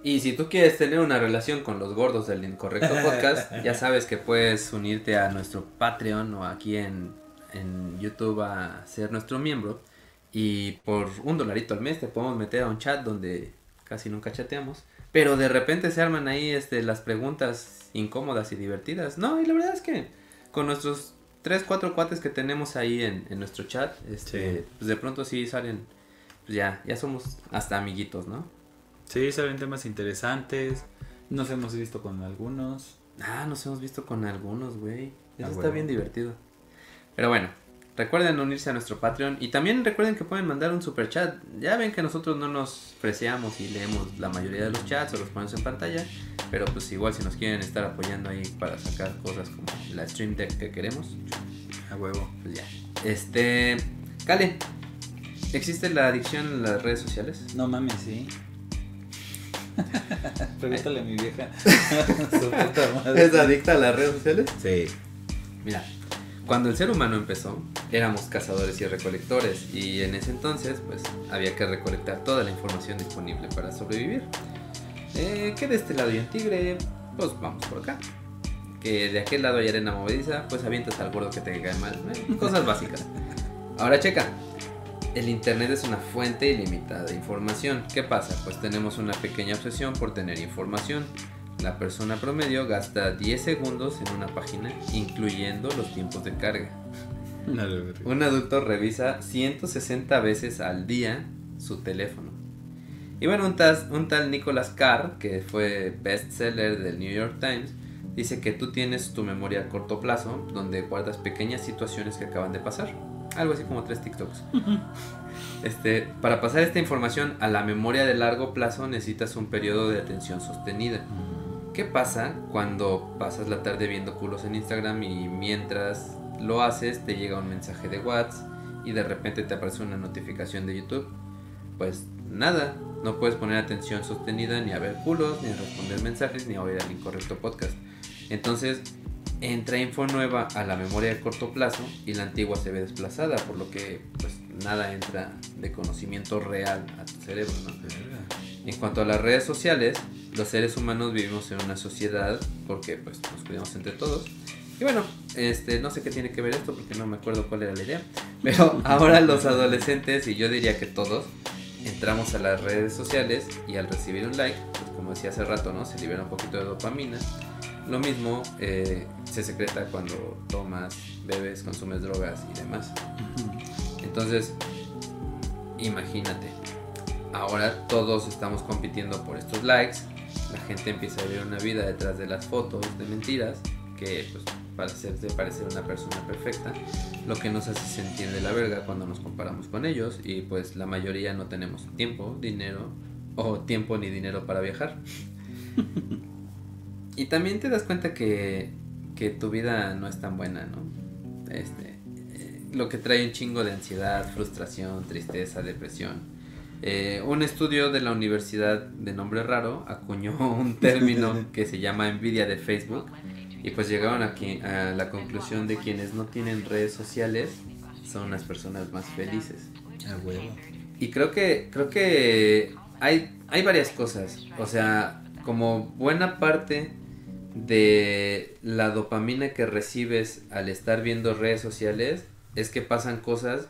Y si tú quieres tener una relación con los gordos del Incorrecto Podcast, [LAUGHS] ya sabes que puedes unirte a nuestro Patreon o aquí en, en YouTube a ser nuestro miembro. Y por un dolarito al mes te podemos meter a un chat donde casi nunca chateamos. Pero de repente se arman ahí este, las preguntas incómodas y divertidas. No, y la verdad es que con nuestros 3, 4 cuates que tenemos ahí en, nuestro chat, este, pues de pronto sí salen, pues ya, ya somos hasta amiguitos, ¿no? Sí, salen temas interesantes. Nos hemos visto con algunos. Ah, nos hemos visto con algunos, güey. Eso está bien divertido. Pero bueno, recuerden unirse a nuestro Patreon y también recuerden que pueden mandar un super chat. Ya ven que nosotros no nos preciamos y leemos la mayoría de los chats o los ponemos en pantalla. Pero pues igual si nos quieren estar apoyando ahí para sacar cosas como la stream deck que queremos. A huevo. Pues ya. Este. Cale, ¿existe la adicción en las redes sociales? No mames, sí. [LAUGHS] Pregúntale a mi vieja. [LAUGHS] [LAUGHS] ¿Es adicta a las redes sociales? Sí. Mira, cuando el ser humano empezó, éramos cazadores y recolectores y en ese entonces pues había que recolectar toda la información disponible para sobrevivir. Eh, que de este lado hay un tigre, pues vamos por acá. Que de aquel lado hay arena movediza, pues avientas al gordo que te cae mal. ¿eh? Cosas básicas. Ahora checa, el Internet es una fuente ilimitada de información. ¿Qué pasa? Pues tenemos una pequeña obsesión por tener información. La persona promedio gasta 10 segundos en una página, incluyendo los tiempos de carga. [LAUGHS] Un adulto revisa 160 veces al día su teléfono. Y bueno, un tal, un tal Nicholas Carr, que fue bestseller del New York Times, dice que tú tienes tu memoria a corto plazo, donde guardas pequeñas situaciones que acaban de pasar. Algo así como tres TikToks. [LAUGHS] Este, para pasar esta información a la memoria de largo plazo necesitas un periodo de atención sostenida. ¿Qué pasa cuando pasas la tarde viendo culos en Instagram y mientras lo haces te llega un mensaje de WhatsApp y de repente te aparece una notificación de YouTube? Pues nada, no puedes poner atención sostenida ni a ver culos, ni a responder mensajes, ni a oír al incorrecto podcast. Entonces, entra info nueva a la memoria de corto plazo y la antigua se ve desplazada, por lo que pues nada entra de conocimiento real a tu cerebro. En cuanto a las redes sociales, los seres humanos vivimos en una sociedad porque pues nos cuidamos entre todos. Y bueno, este, no sé qué tiene que ver esto porque no me acuerdo cuál era la idea. Pero [LAUGHS] ahora los adolescentes, y yo diría que todos, entramos a las redes sociales y al recibir un like, pues como decía hace rato, ¿no? Se libera un poquito de dopamina lo mismo eh, se secreta cuando tomas, bebes, consumes drogas y demás. Entonces, imagínate, ahora todos estamos compitiendo por estos likes, la gente empieza a vivir una vida detrás de las fotos de mentiras, que pues para hacerte parecer una persona perfecta, lo que nos hace sentir de la verga cuando nos comparamos con ellos y pues la mayoría no tenemos tiempo, dinero o tiempo ni dinero para viajar. [LAUGHS] Y también te das cuenta que, que tu vida no es tan buena, ¿no? Este, eh, lo que trae un chingo de ansiedad, frustración, tristeza, depresión. Eh, un estudio de la universidad de nombre raro acuñó un término [LAUGHS] que se llama envidia de Facebook y pues llegaron aquí a la conclusión de quienes no tienen redes sociales son las personas más felices. Ah. Y creo que creo que hay hay varias cosas, o sea, como buena parte de la dopamina que recibes al estar viendo redes sociales es que pasan cosas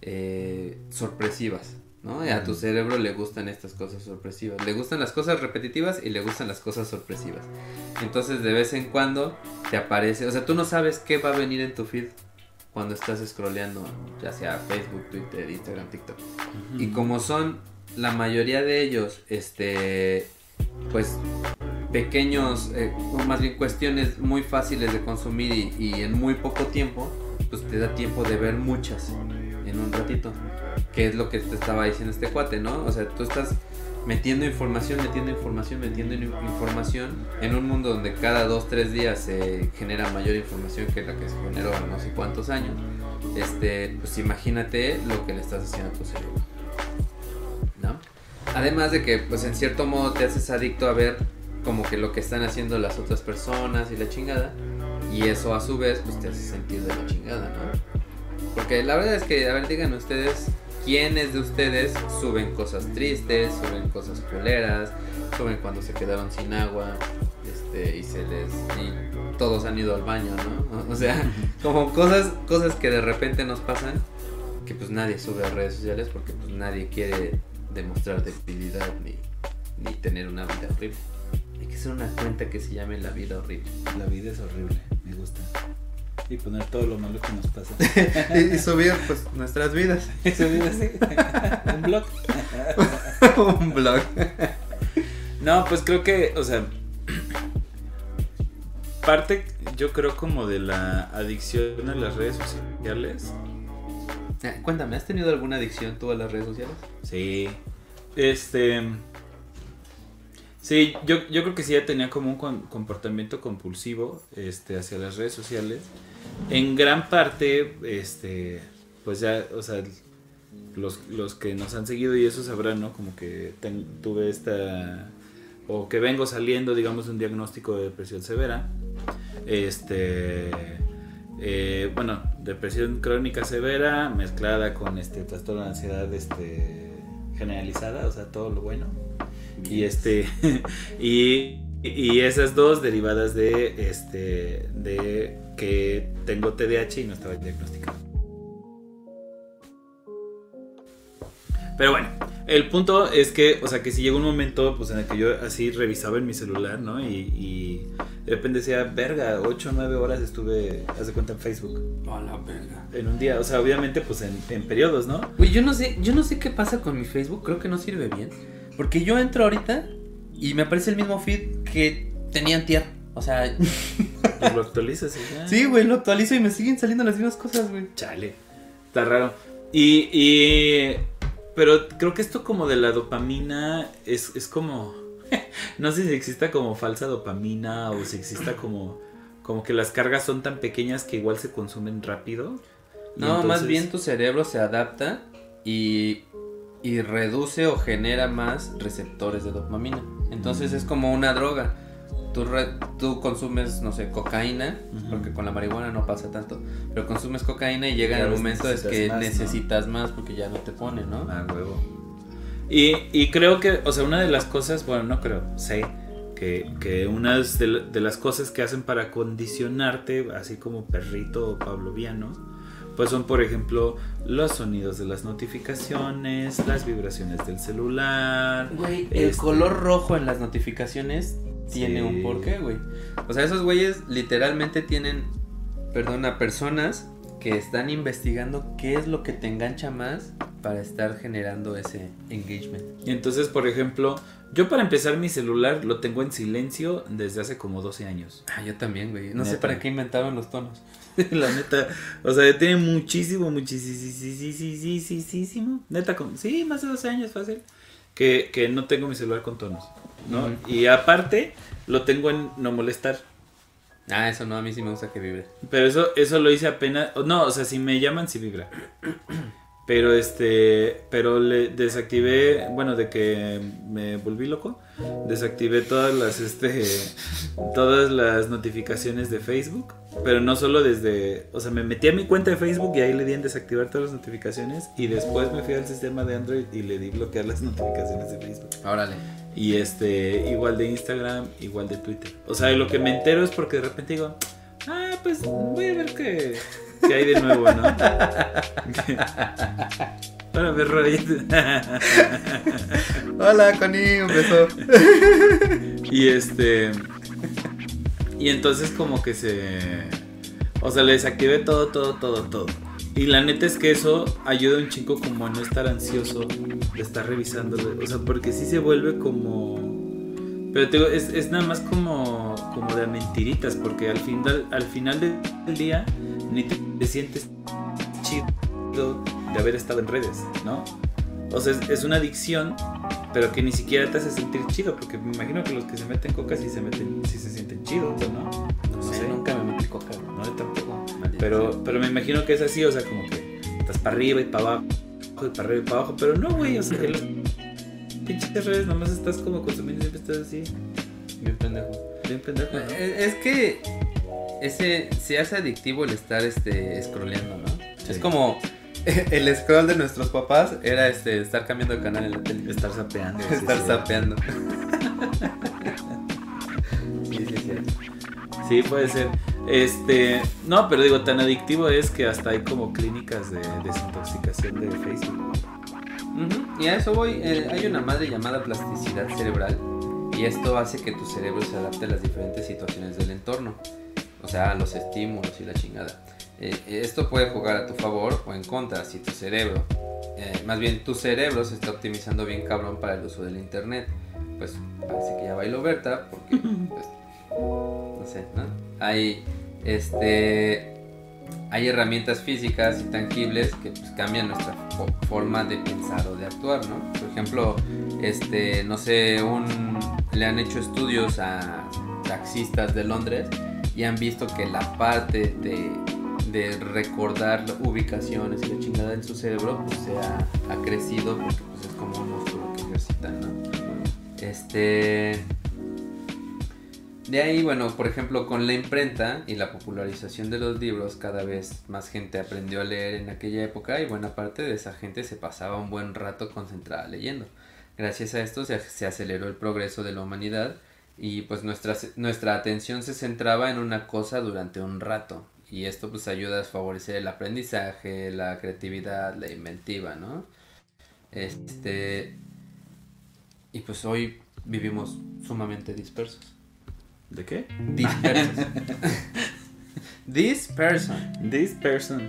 eh, sorpresivas, ¿no? a tu cerebro le gustan estas cosas sorpresivas. Le gustan las cosas repetitivas y le gustan las cosas sorpresivas. Entonces de vez en cuando te aparece, o sea, tú no sabes qué va a venir en tu feed cuando estás scrolleando, ya sea Facebook, Twitter, Instagram, TikTok. Y como son la mayoría de ellos, este, pues pequeños, eh, o más bien cuestiones muy fáciles de consumir y, en muy poco tiempo, pues te da tiempo de ver muchas en un ratito. Que es lo que te estaba diciendo este cuate, ¿no? O sea, tú estás metiendo información, metiendo información, metiendo información en un mundo donde cada dos, tres días se genera mayor información que la que se generó en no sé cuántos años. Este, pues imagínate lo que le estás haciendo a tu cerebro. ¿No? Además de que, pues en cierto modo te haces adicto a ver como que lo que están haciendo las otras personas y la chingada. Y eso a su vez pues te hace sentir de la chingada, ¿no? Porque la verdad es que, a ver, digan ustedes, ¿quiénes de ustedes suben cosas tristes, suben cosas culeras, suben cuando se quedaron sin agua, este, y se les... y todos han ido al baño, ¿no? [LAUGHS] O sea, como cosas, cosas que de repente nos pasan, que pues nadie sube a redes sociales porque pues nadie quiere demostrar debilidad ni, ni tener una vida horrible hacer una cuenta que se llame La vida horrible. La vida es horrible, me gusta. Y poner todo lo malo que nos pasa. [LAUGHS] y, subir pues nuestras vidas. Y [LAUGHS] subir así. [LAUGHS] Un blog. Un blog. no, pues creo que, o sea, parte, yo creo como de la adicción a las redes sociales. Eh, cuéntame, ¿has tenido alguna adicción tú a las redes sociales? Sí. Este. Sí, yo, yo creo que sí ya tenía como un comportamiento compulsivo este, hacia las redes sociales. En gran parte, este, pues ya, o sea, los, los que nos han seguido y eso sabrán, ¿no? Como que tuve esta, o que vengo saliendo, digamos, un diagnóstico de depresión severa. Este, eh, bueno, depresión crónica severa mezclada con este trastorno de ansiedad este, generalizada, o sea, todo lo bueno. Y este, [LAUGHS] y, y esas dos derivadas de, este, de que tengo TDAH y no estaba diagnosticado. Pero bueno, el punto es que, o sea, que si llegó un momento, pues en el que yo así revisaba en mi celular, ¿no? Y, de repente decía, verga, 8 o 9 horas estuve, haz de cuenta, en Facebook. A la verga. En un día, o sea, obviamente, pues en, en periodos, ¿no? Güey, yo no sé, yo no sé qué pasa con mi Facebook, creo que no sirve bien. Porque yo entro ahorita y me aparece el mismo feed que tenía antier. O sea. Lo actualizas y ya. Sí, güey, lo actualizo y me siguen saliendo las mismas cosas, güey. Chale. Está raro. Y, y pero creo que esto como de la dopamina es, es como... [LAUGHS] no sé si exista como falsa dopamina o si exista como, como que las cargas son tan pequeñas que igual se consumen rápido. No, más bien tu cerebro se adapta y, y reduce o genera más receptores de dopamina. Entonces es como una droga tú, tú consumes, no sé, cocaína, porque con la marihuana no pasa tanto, pero consumes cocaína y llega el momento es que necesitas más porque ya no te pone, ¿no? Ah, huevo. Y, y, creo que, o sea, una de las cosas, bueno, no creo, sé que, que una de, de, las cosas que hacen para condicionarte, así como perrito o pavloviano, pues son, por ejemplo, los sonidos de las notificaciones, las vibraciones del celular. Güey, el este color rojo en las notificaciones tiene un porqué, güey. O sea, esos güeyes literalmente tienen, perdón, a personas que están investigando qué es lo que te engancha más para estar generando ese engagement. Y entonces, por ejemplo, yo para empezar mi celular lo tengo en silencio desde hace como 12 años. Ah, yo también, güey. No sé para qué inventaron los tonos. La neta, o sea, tiene muchísimo, muchísimo, neta, sí, más de 12 años fácil, que, que no tengo mi celular con tonos. ¿No? Y aparte, lo tengo en no molestar. Ah, eso no, a mí sí me gusta que vibre. Pero eso, eso lo hice apenas. No, o sea, si me llaman, sí vibra. Pero este, pero le desactivé, bueno, de que me volví loco, desactivé todas las, este, todas las notificaciones de Facebook, pero no solo desde, o sea, me metí a mi cuenta de Facebook y ahí le di en desactivar todas las notificaciones y después me fui al sistema de Android y le di bloquear las [LAUGHS] notificaciones de Facebook. Órale. Y este, igual de Instagram, igual de Twitter. O sea, lo que me entero es porque de repente digo, ah, pues voy a ver qué ¿Qué hay de nuevo, no? [LAUGHS] Hola, perro. [LAUGHS] Hola, Connie, un beso. [LAUGHS] y este. Y entonces, como que se. O sea, le desactivé todo, todo, todo, todo. Y la neta es que eso ayuda a un chico como a no estar ansioso de estar revisándolo. O sea, porque sí se vuelve como pero te digo, es, es, nada más como, como de mentiritas, porque al final, al final del día ni te, sientes chido de haber estado en redes, ¿no? O sea, es, una adicción, pero que ni siquiera te hace sentir chido, porque me imagino que los que se meten coca sí se meten, sí se sienten chidos, ¿no? No, sé, nunca me metí coca, no, yo tampoco. Pero, pero me imagino que es así, o sea, como que estás para arriba y para abajo, y para arriba y para abajo, pero no, güey, o sea, pinches redes, nomás estás como consumiendo y siempre estás así. Bien pendejo. Bien pendejo. Eh, es que ese se hace adictivo el estar este scrolleando, ¿no? Es como [LAUGHS] el scroll de nuestros papás era este estar cambiando de canal en la tele. Estar sapeando. estar sapeando. [LAUGHS] sí, sí, sí. Sí, puede ser. Este, no, pero digo, tan adictivo es que hasta hay como clínicas de desintoxicación de Facebook. Y a eso voy, eh, hay una madre llamada plasticidad cerebral y esto hace que tu cerebro se adapte a las diferentes situaciones del entorno, o sea, a los estímulos y la chingada. Eh, esto puede jugar a tu favor o en contra si tu cerebro, eh, más bien tu cerebro se está optimizando bien cabrón para el uso del internet. Pues parece que ya bailó Berta porque [CLEARS THROAT] pues, no sé, ¿no? Hay, este, hay herramientas físicas y tangibles que pues, cambian nuestra forma de pensar o de actuar, ¿no? Por ejemplo, este, no sé, un, le han hecho estudios a taxistas de Londres y han visto que la parte de, de recordar ubicaciones y la chingada en su cerebro pues, se ha, ha crecido porque pues, es como un músculo que ejercitan, ¿no? Este de ahí, bueno, por ejemplo, con la imprenta y la popularización de los libros, cada vez más gente aprendió a leer en aquella época y buena parte de esa gente se pasaba un buen rato concentrada leyendo. Gracias a esto se, aceleró el progreso de la humanidad y pues nuestra, nuestra atención se centraba en una cosa durante un rato y esto pues ayuda a favorecer el aprendizaje, la creatividad, la inventiva, ¿no? Este y pues hoy vivimos sumamente dispersos. ¿De qué? [LAUGHS] This person. This person.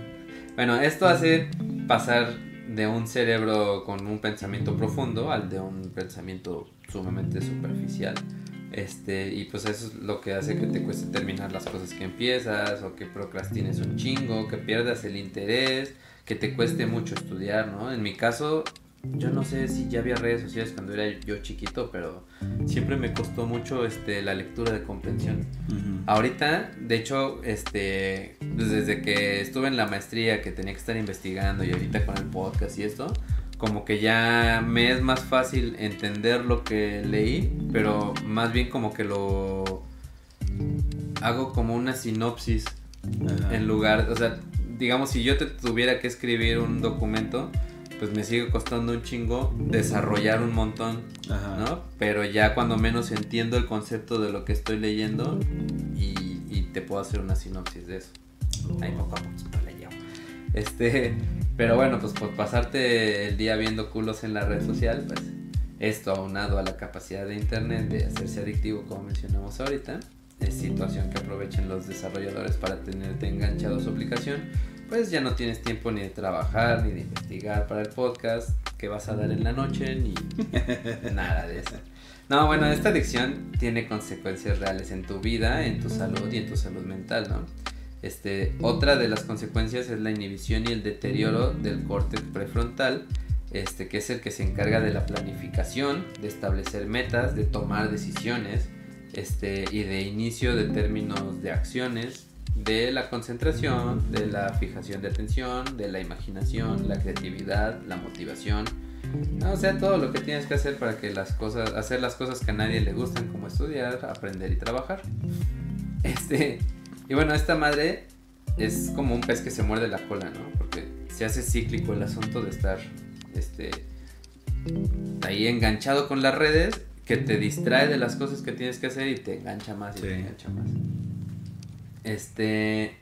Bueno, esto hace pasar de un cerebro con un pensamiento profundo al de un pensamiento sumamente superficial. Este, y pues eso es lo que hace que te cueste terminar las cosas que empiezas, o que procrastines un chingo, que pierdas el interés, que te cueste mucho estudiar, ¿no? En mi caso, yo no sé si ya había redes sociales cuando era yo chiquito, pero siempre me costó mucho este, la lectura de comprensión. Ahorita, de hecho, este, pues desde que estuve en la maestría que tenía que estar investigando y ahorita con el podcast y esto, como que ya me es más fácil entender lo que leí, pero más bien como que lo hago como una sinopsis en lugar, o sea, digamos si yo te tuviera que escribir un documento, pues me sigue costando un chingo desarrollar un montón, ¿no? Pero ya cuando menos entiendo el concepto de lo que estoy leyendo y, te puedo hacer una sinopsis de eso. Ahí poco a poco lo llevo. Este, pero bueno, pues por pasarte el día viendo culos en la red social, pues esto aunado a la capacidad de internet de hacerse adictivo como mencionamos ahorita, es situación que aprovechen los desarrolladores para tenerte enganchado a su aplicación pues ya no tienes tiempo ni de trabajar, ni de investigar para el podcast que vas a dar en la noche, ni [LAUGHS] nada de eso. No, bueno, esta adicción tiene consecuencias reales en tu vida, en tu salud y en tu salud mental, ¿no? Este, otra de las consecuencias es la inhibición y el deterioro del córtex prefrontal, este, que es el que se encarga de la planificación, de establecer metas, de tomar decisiones, este, y de inicio de términos de acciones, de la concentración, de la fijación de atención, de la imaginación, la creatividad, la motivación. O sea, todo lo que tienes que hacer para que las cosas, hacer las cosas que a nadie le gustan, como estudiar, aprender y trabajar. Este, y bueno, esta madre es como un pez que se muerde la cola, ¿no? Porque se hace cíclico el asunto de estar, este, ahí enganchado con las redes, que te distrae de las cosas que tienes que hacer y te engancha más y te engancha más. Este,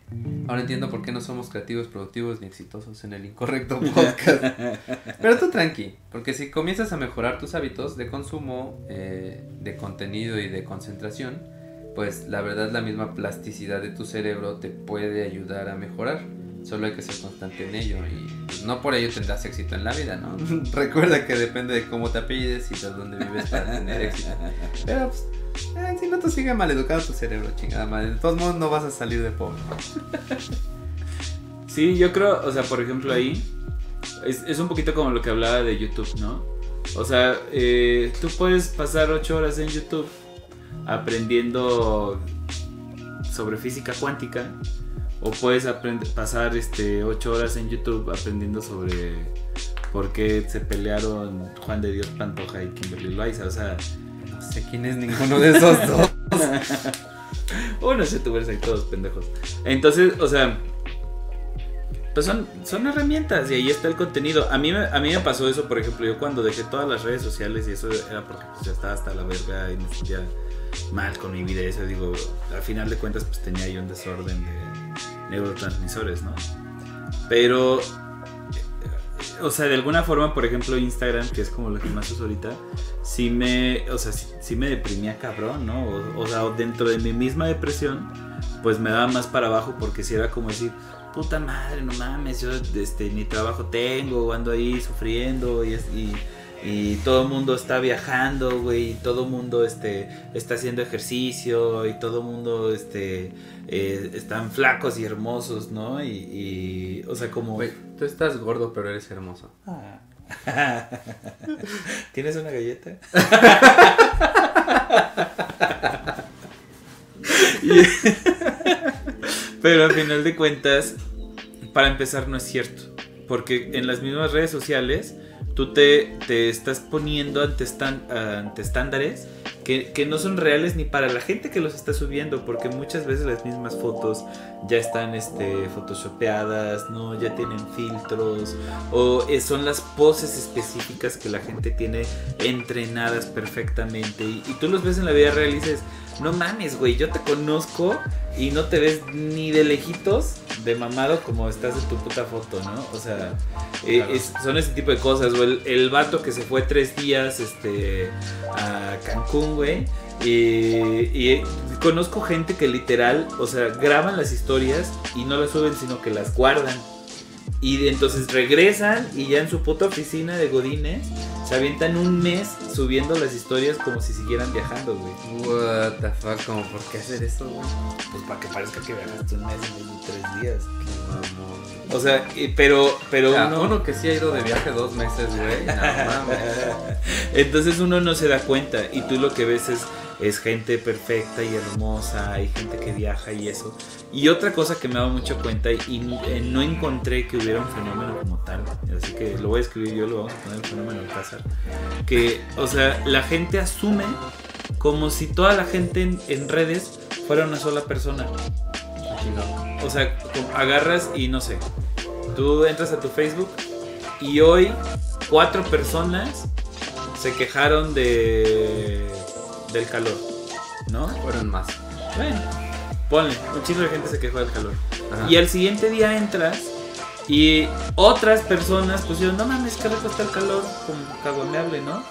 ahora entiendo por qué no somos creativos, productivos ni exitosos en el incorrecto [LAUGHS] podcast. Pero tú tranqui, porque si comienzas a mejorar tus hábitos de consumo, eh, de contenido y de concentración, pues la verdad la misma plasticidad de tu cerebro te puede ayudar a mejorar. Solo hay que ser constante en ello y no por ello tendrás éxito en la vida, ¿no? [LAUGHS] Recuerda que depende de cómo te apellides y de dónde vives para tener éxito. Pero pues, eh, si no te sigue maleducado tu cerebro, chingada madre. De todos modos no vas a salir de pobre. sí, yo creo, o sea, por ejemplo ahí, es, un poquito como lo que hablaba de YouTube, ¿no? O sea, eh, tú puedes pasar ocho horas en YouTube aprendiendo sobre física cuántica o puedes pasar este 8 horas en YouTube aprendiendo sobre por qué se pelearon Juan de Dios Pantoja y Kimberly Loaiza. O sea, no sé quién es ninguno de esos dos. [LAUGHS] Unos youtubers ahí todos pendejos. Entonces, o sea, pues son, son herramientas y ahí está el contenido. A mí, a mí me pasó eso, por ejemplo, yo cuando dejé todas las redes sociales y eso era porque pues, ya estaba hasta la verga y mal con mi vida. Eso digo, al final de cuentas, pues tenía ahí un desorden de neurotransmisores, ¿no? Pero, o sea, de alguna forma, por ejemplo, Instagram, que es como lo que más uso ahorita, sí me, o sea, sí, me deprimía cabrón, ¿no? O, sea, dentro de mi misma depresión, pues me daba más para abajo porque si era como decir, puta madre, no mames, yo este, ni trabajo tengo, ando ahí sufriendo y, y y todo el mundo está viajando, güey, y todo el mundo este, está haciendo ejercicio y todo el mundo este, eh, están flacos y hermosos, ¿no? Y, o sea, como... Güey, tú estás gordo, pero eres hermoso. Ah. [LAUGHS] ¿Tienes una galleta? [LAUGHS] pero al final de cuentas, para empezar, no es cierto. Porque en las mismas redes sociales, tú te, te estás poniendo ante, ante estándares que, no son reales ni para la gente que los está subiendo, porque muchas veces las mismas fotos ya están este, photoshopeadas, ¿no? ya tienen filtros, o eh, son las poses específicas que la gente tiene entrenadas perfectamente, y, y tú los ves en la vida real y dices, no mames, güey, yo te conozco y no te ves ni de lejitos de mamado como estás en tu puta foto, ¿no? O sea, eh, son ese tipo de cosas. O el, el, vato que se fue tres días este, a Cancún, güey. Y, y, conozco gente que literal, o sea, graban las historias y no las suben, sino que las guardan. Y entonces regresan y ya en su puta oficina de Godines se avientan un mes subiendo las historias como si siguieran viajando, güey. What the fuck, ¿Cómo por qué hacer eso, güey? Pues para que parezca que viajaste un mes en tres días. Qué O sea, pero, pero uno... uno... que sí ha ido de viaje dos meses, güey. No [LAUGHS] mames. Entonces uno no se da cuenta y tú lo que ves es es gente perfecta y hermosa, hay gente que viaja y eso. Y otra cosa que me ha dado mucho cuenta y, eh, no encontré que hubiera un fenómeno como tal, así que lo voy a escribir yo, lo vamos a poner el fenómeno al pasar, que, o sea, la gente asume como si toda la gente en, redes fuera una sola persona. O sea, agarras y no sé, tú entras a tu Facebook y hoy cuatro personas se quejaron de del calor, ¿no? Fueron más. Bueno, ponle, un chingo de gente se quejó del calor. Y al siguiente día entras y otras personas pusieron, no mames, que rico está el calor, como cagoneable, ¿no?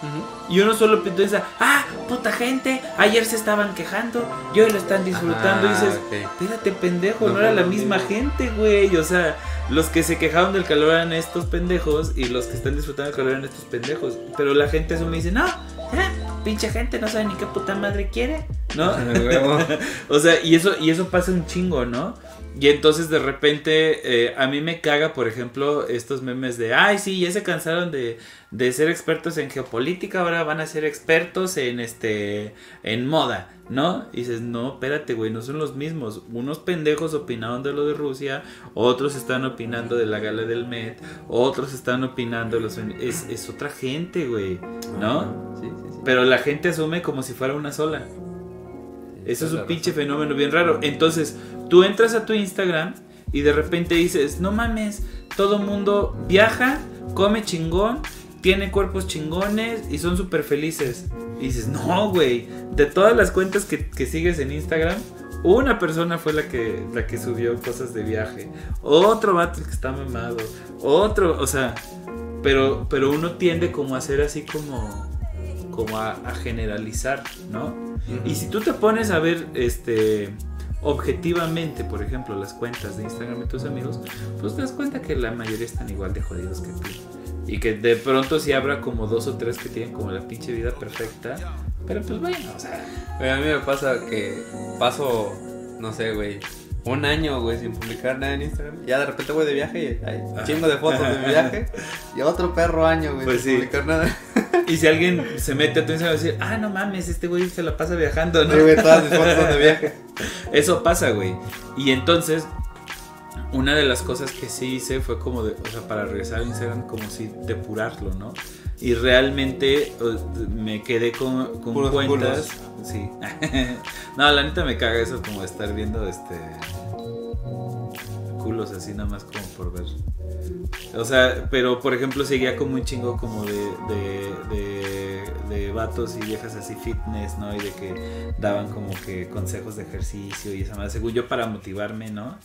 Y uno solo piensa, ah, puta gente, ayer se estaban quejando y hoy lo están disfrutando. y dices, espérate, pendejo, no, era la misma gente, güey. O sea, los que se quejaron del calor eran estos pendejos y los que están disfrutando del calor eran estos pendejos. Pero la gente eso me dice, no, pinche gente no sabe ni qué puta madre quiere, ¿no? [LAUGHS] [LAUGHS] o sea, y eso, y eso pasa un chingo, ¿no? Y entonces de repente eh, a mí me caga, por ejemplo, estos memes de, ay, sí, ya se cansaron de, de, ser expertos en geopolítica, ahora van a ser expertos en este, en moda, ¿no? Y dices, no, espérate, güey, no son los mismos. Unos pendejos opinaron de lo de Rusia, otros están opinando de la gala del Met, otros están opinando, los, es, es otra gente, güey, ¿no? Sí, sí, sí. Pero la gente asume como si fuera una sola. Eso es un pinche fenómeno bien raro. Entonces, tú entras a tu Instagram y de repente dices, no mames, todo mundo viaja, come chingón, tiene cuerpos chingones y son súper felices. Y dices, no, güey, de todas las cuentas que, sigues en Instagram, una persona fue la que, la que subió cosas de viaje. Otro vato que está mamado. Otro, o sea, pero, pero uno tiende como a ser así como como a, generalizar, ¿no? Y si tú te pones a ver, este, objetivamente, por ejemplo, las cuentas de Instagram de tus amigos, pues te das cuenta que la mayoría están igual de jodidos que tú. Y que de pronto sí habrá como dos o tres que tienen como la pinche vida perfecta. Pero pues bueno, o sea. a mí me pasa que paso, no sé, güey, un año, güey, sin publicar nada en Instagram. Ya de repente voy de viaje y hay un chingo de fotos de mi viaje. [LAUGHS] Y otro perro año, güey, pues sin publicar nada. Y si alguien se mete a tu Instagram va a decir, ah, no mames, este güey se la pasa viajando, ¿no? güey, todas mis fotos de viaje. [LAUGHS] Eso pasa, güey. Y entonces, una de las cosas que sí hice fue como de, o sea, para regresar a Instagram, como si depurarlo, ¿no? Y realmente me quedé con, con cuentas. Sí. [LAUGHS] no, la neta me caga eso como de estar viendo este culos así nada más como por ver. O sea, pero por ejemplo seguía como un chingo como de, de, de, vatos y viejas así fitness, ¿no? Y de que daban como que consejos de ejercicio y esa madre, según yo para motivarme, ¿no?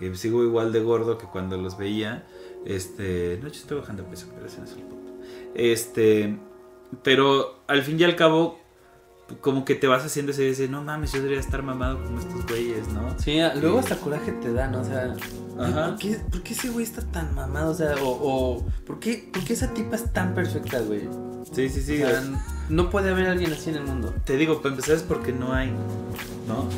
Y sigo igual de gordo que cuando los veía. Este, no, yo estoy bajando peso, pero ese no es el punto. Este, pero al fin y al cabo como que te vas haciendo ese dice, no mames, yo debería estar mamado como estos güeyes, ¿no? Sí, luego hasta coraje te da, ¿no? O sea, ¿por qué, ¿por qué ese güey está tan mamado? O sea, o, o ¿por, qué, ¿por qué esa tipa es tan perfecta, güey? Sí, sí, sí. O sea, no puede haber alguien así en el mundo. Te digo, para empezar es porque no hay, ¿no?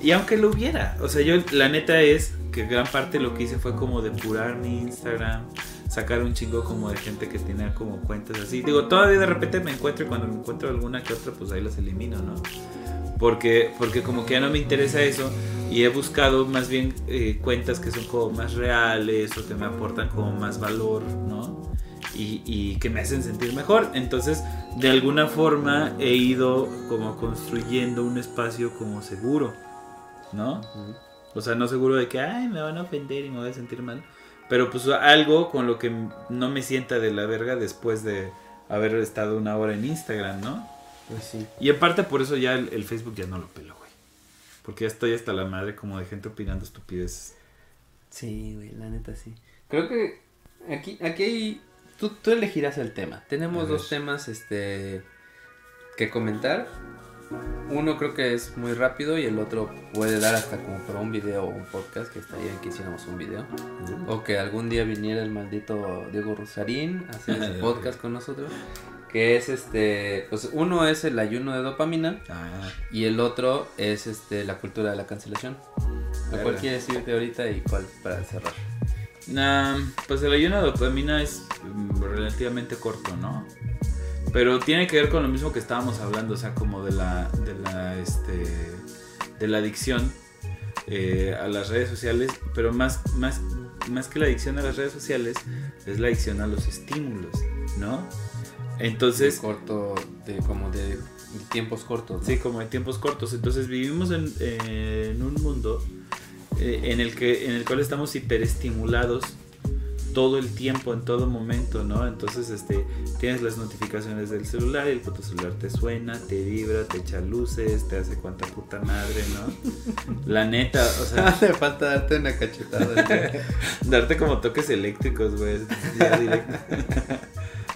Y aunque lo hubiera, o sea, yo la neta es que gran parte de lo que hice fue como depurar mi Instagram, sacar un chingo como de gente que tenía como cuentas así. Digo, todavía de repente me encuentro y cuando me encuentro alguna que otra, pues ahí las elimino, ¿no? Porque, porque como que ya no me interesa eso y he buscado más bien eh, cuentas que son como más reales o que me aportan como más valor, ¿no? Y, y, que me hacen sentir mejor. Entonces, de alguna forma he ido como construyendo un espacio como seguro, ¿no? O sea, no seguro de que, ay, me van a ofender y me voy a sentir mal. Pero pues algo con lo que no me sienta de la verga después de haber estado una hora en Instagram, ¿no? Pues sí. Y en parte por eso ya el, Facebook ya no lo pelo, güey. Porque ya estoy hasta la madre como de gente opinando estupideces. Sí, güey, la neta sí. Creo que aquí, aquí hay... Tú, tú elegirás el tema. Tenemos dos temas este que comentar. Uno creo que es muy rápido y el otro puede dar hasta como para un video o un podcast, que estaría bien que hiciéramos un video. O que algún día viniera el maldito Diego Rosarín a hacer [LAUGHS] ese podcast con nosotros. Que es este, pues uno es el ayuno de dopamina Ah, y el otro es este la cultura de la cancelación. ¿A cuál quieres irte ahorita y cuál para cerrar? nah, pues el ayuno de dopamina es mm, relativamente corto, ¿no? Pero tiene que ver con lo mismo que estábamos hablando, o sea, como de la, de la, este, de la adicción eh, a las redes sociales, pero más, más, más que la adicción a las redes sociales, es la adicción a los estímulos, ¿no? Entonces, de corto, de como de, de tiempos cortos. ¿no? Sí, como en tiempos cortos. Entonces vivimos en, en un mundo eh, en, el que, en el cual estamos hiperestimulados todo el tiempo, en todo momento, ¿no? Entonces, este, tienes las notificaciones del celular y el puto celular te suena, te vibra, te echa luces, te hace cuanta puta madre, ¿no? [LAUGHS] La neta, o sea, [LAUGHS] Hace falta darte una cachetada. [LAUGHS] darte como toques eléctricos, güey.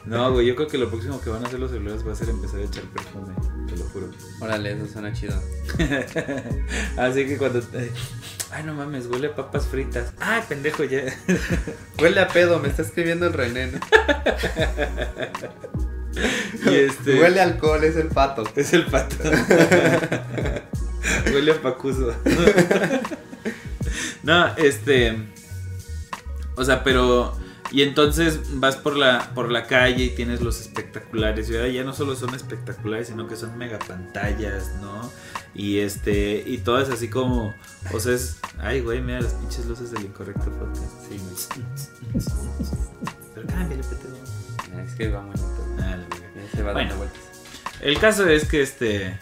No, güey, yo creo que lo próximo que van a hacer los celulares va a ser empezar a echar perfume, te lo juro. Órale, eso suena chido. [LAUGHS] Así que cuando. eh, Ay, no mames, huele a papas fritas. Ay, pendejo, ya. [LAUGHS] Huele a pedo, me está escribiendo el René. ¿no? [LAUGHS] Y este. Huele a alcohol, es el pato. Es el pato. huele a pacuso. no, este. O sea, pero. Y entonces vas por la, por la calle y tienes los espectaculares. Y ahora ya no solo son espectaculares, sino que son mega pantallas, ¿no? Y este. Y todas así como. O sea, es. Ay, güey, mira las pinches luces del incorrecto podcast. Sí, Pero cámbiale, pendejo. Es que va muy lento. Ah, se va Bueno. vueltas. El caso es que este.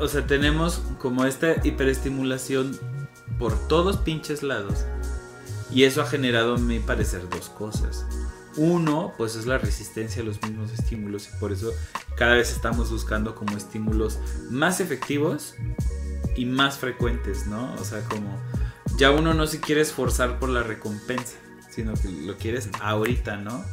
O sea, tenemos como esta hiperestimulación por todos pinches lados. Y eso ha generado, a mi parecer, dos cosas. Uno, pues es la resistencia a los mismos estímulos. Y por eso cada vez estamos buscando como estímulos más efectivos y más frecuentes, ¿no? O sea, como ya uno no se quiere esforzar por la recompensa, sino que lo quieres ahorita, ¿no?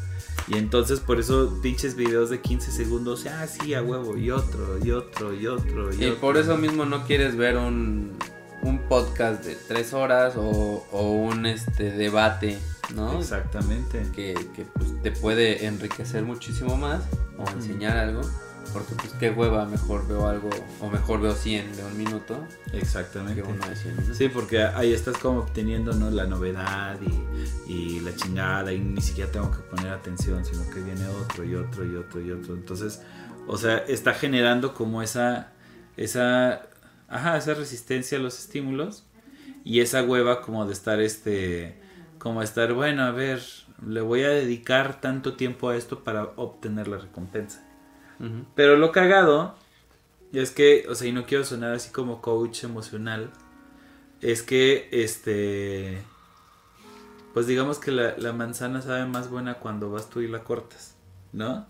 Y entonces por eso pinches videos de 15 segundos, ah, sí, a huevo, y otro, y otro, y otro, y, Y otro. por eso mismo no quieres ver un, un podcast de tres horas o, o un este debate, ¿no? Exactamente. Que, que, pues, te puede enriquecer muchísimo más o enseñar algo. Porque pues qué hueva, mejor veo algo o mejor veo 100 de un minuto Exactamente. que uno de 100 minutos. Sí, porque ahí estás como obteniendo ¿no? la novedad y, y la chingada y ni siquiera tengo que poner atención, sino que viene otro y otro y otro y otro. Entonces, o sea, está generando como esa, esa, ajá, esa resistencia a los estímulos y esa hueva como de estar este, como estar, bueno, a ver, le voy a dedicar tanto tiempo a esto para obtener la recompensa. Pero lo cagado es que, o sea, y no quiero sonar así como coach emocional, es que, este, pues digamos que la, la manzana sabe más buena cuando vas tú y la cortas, ¿no?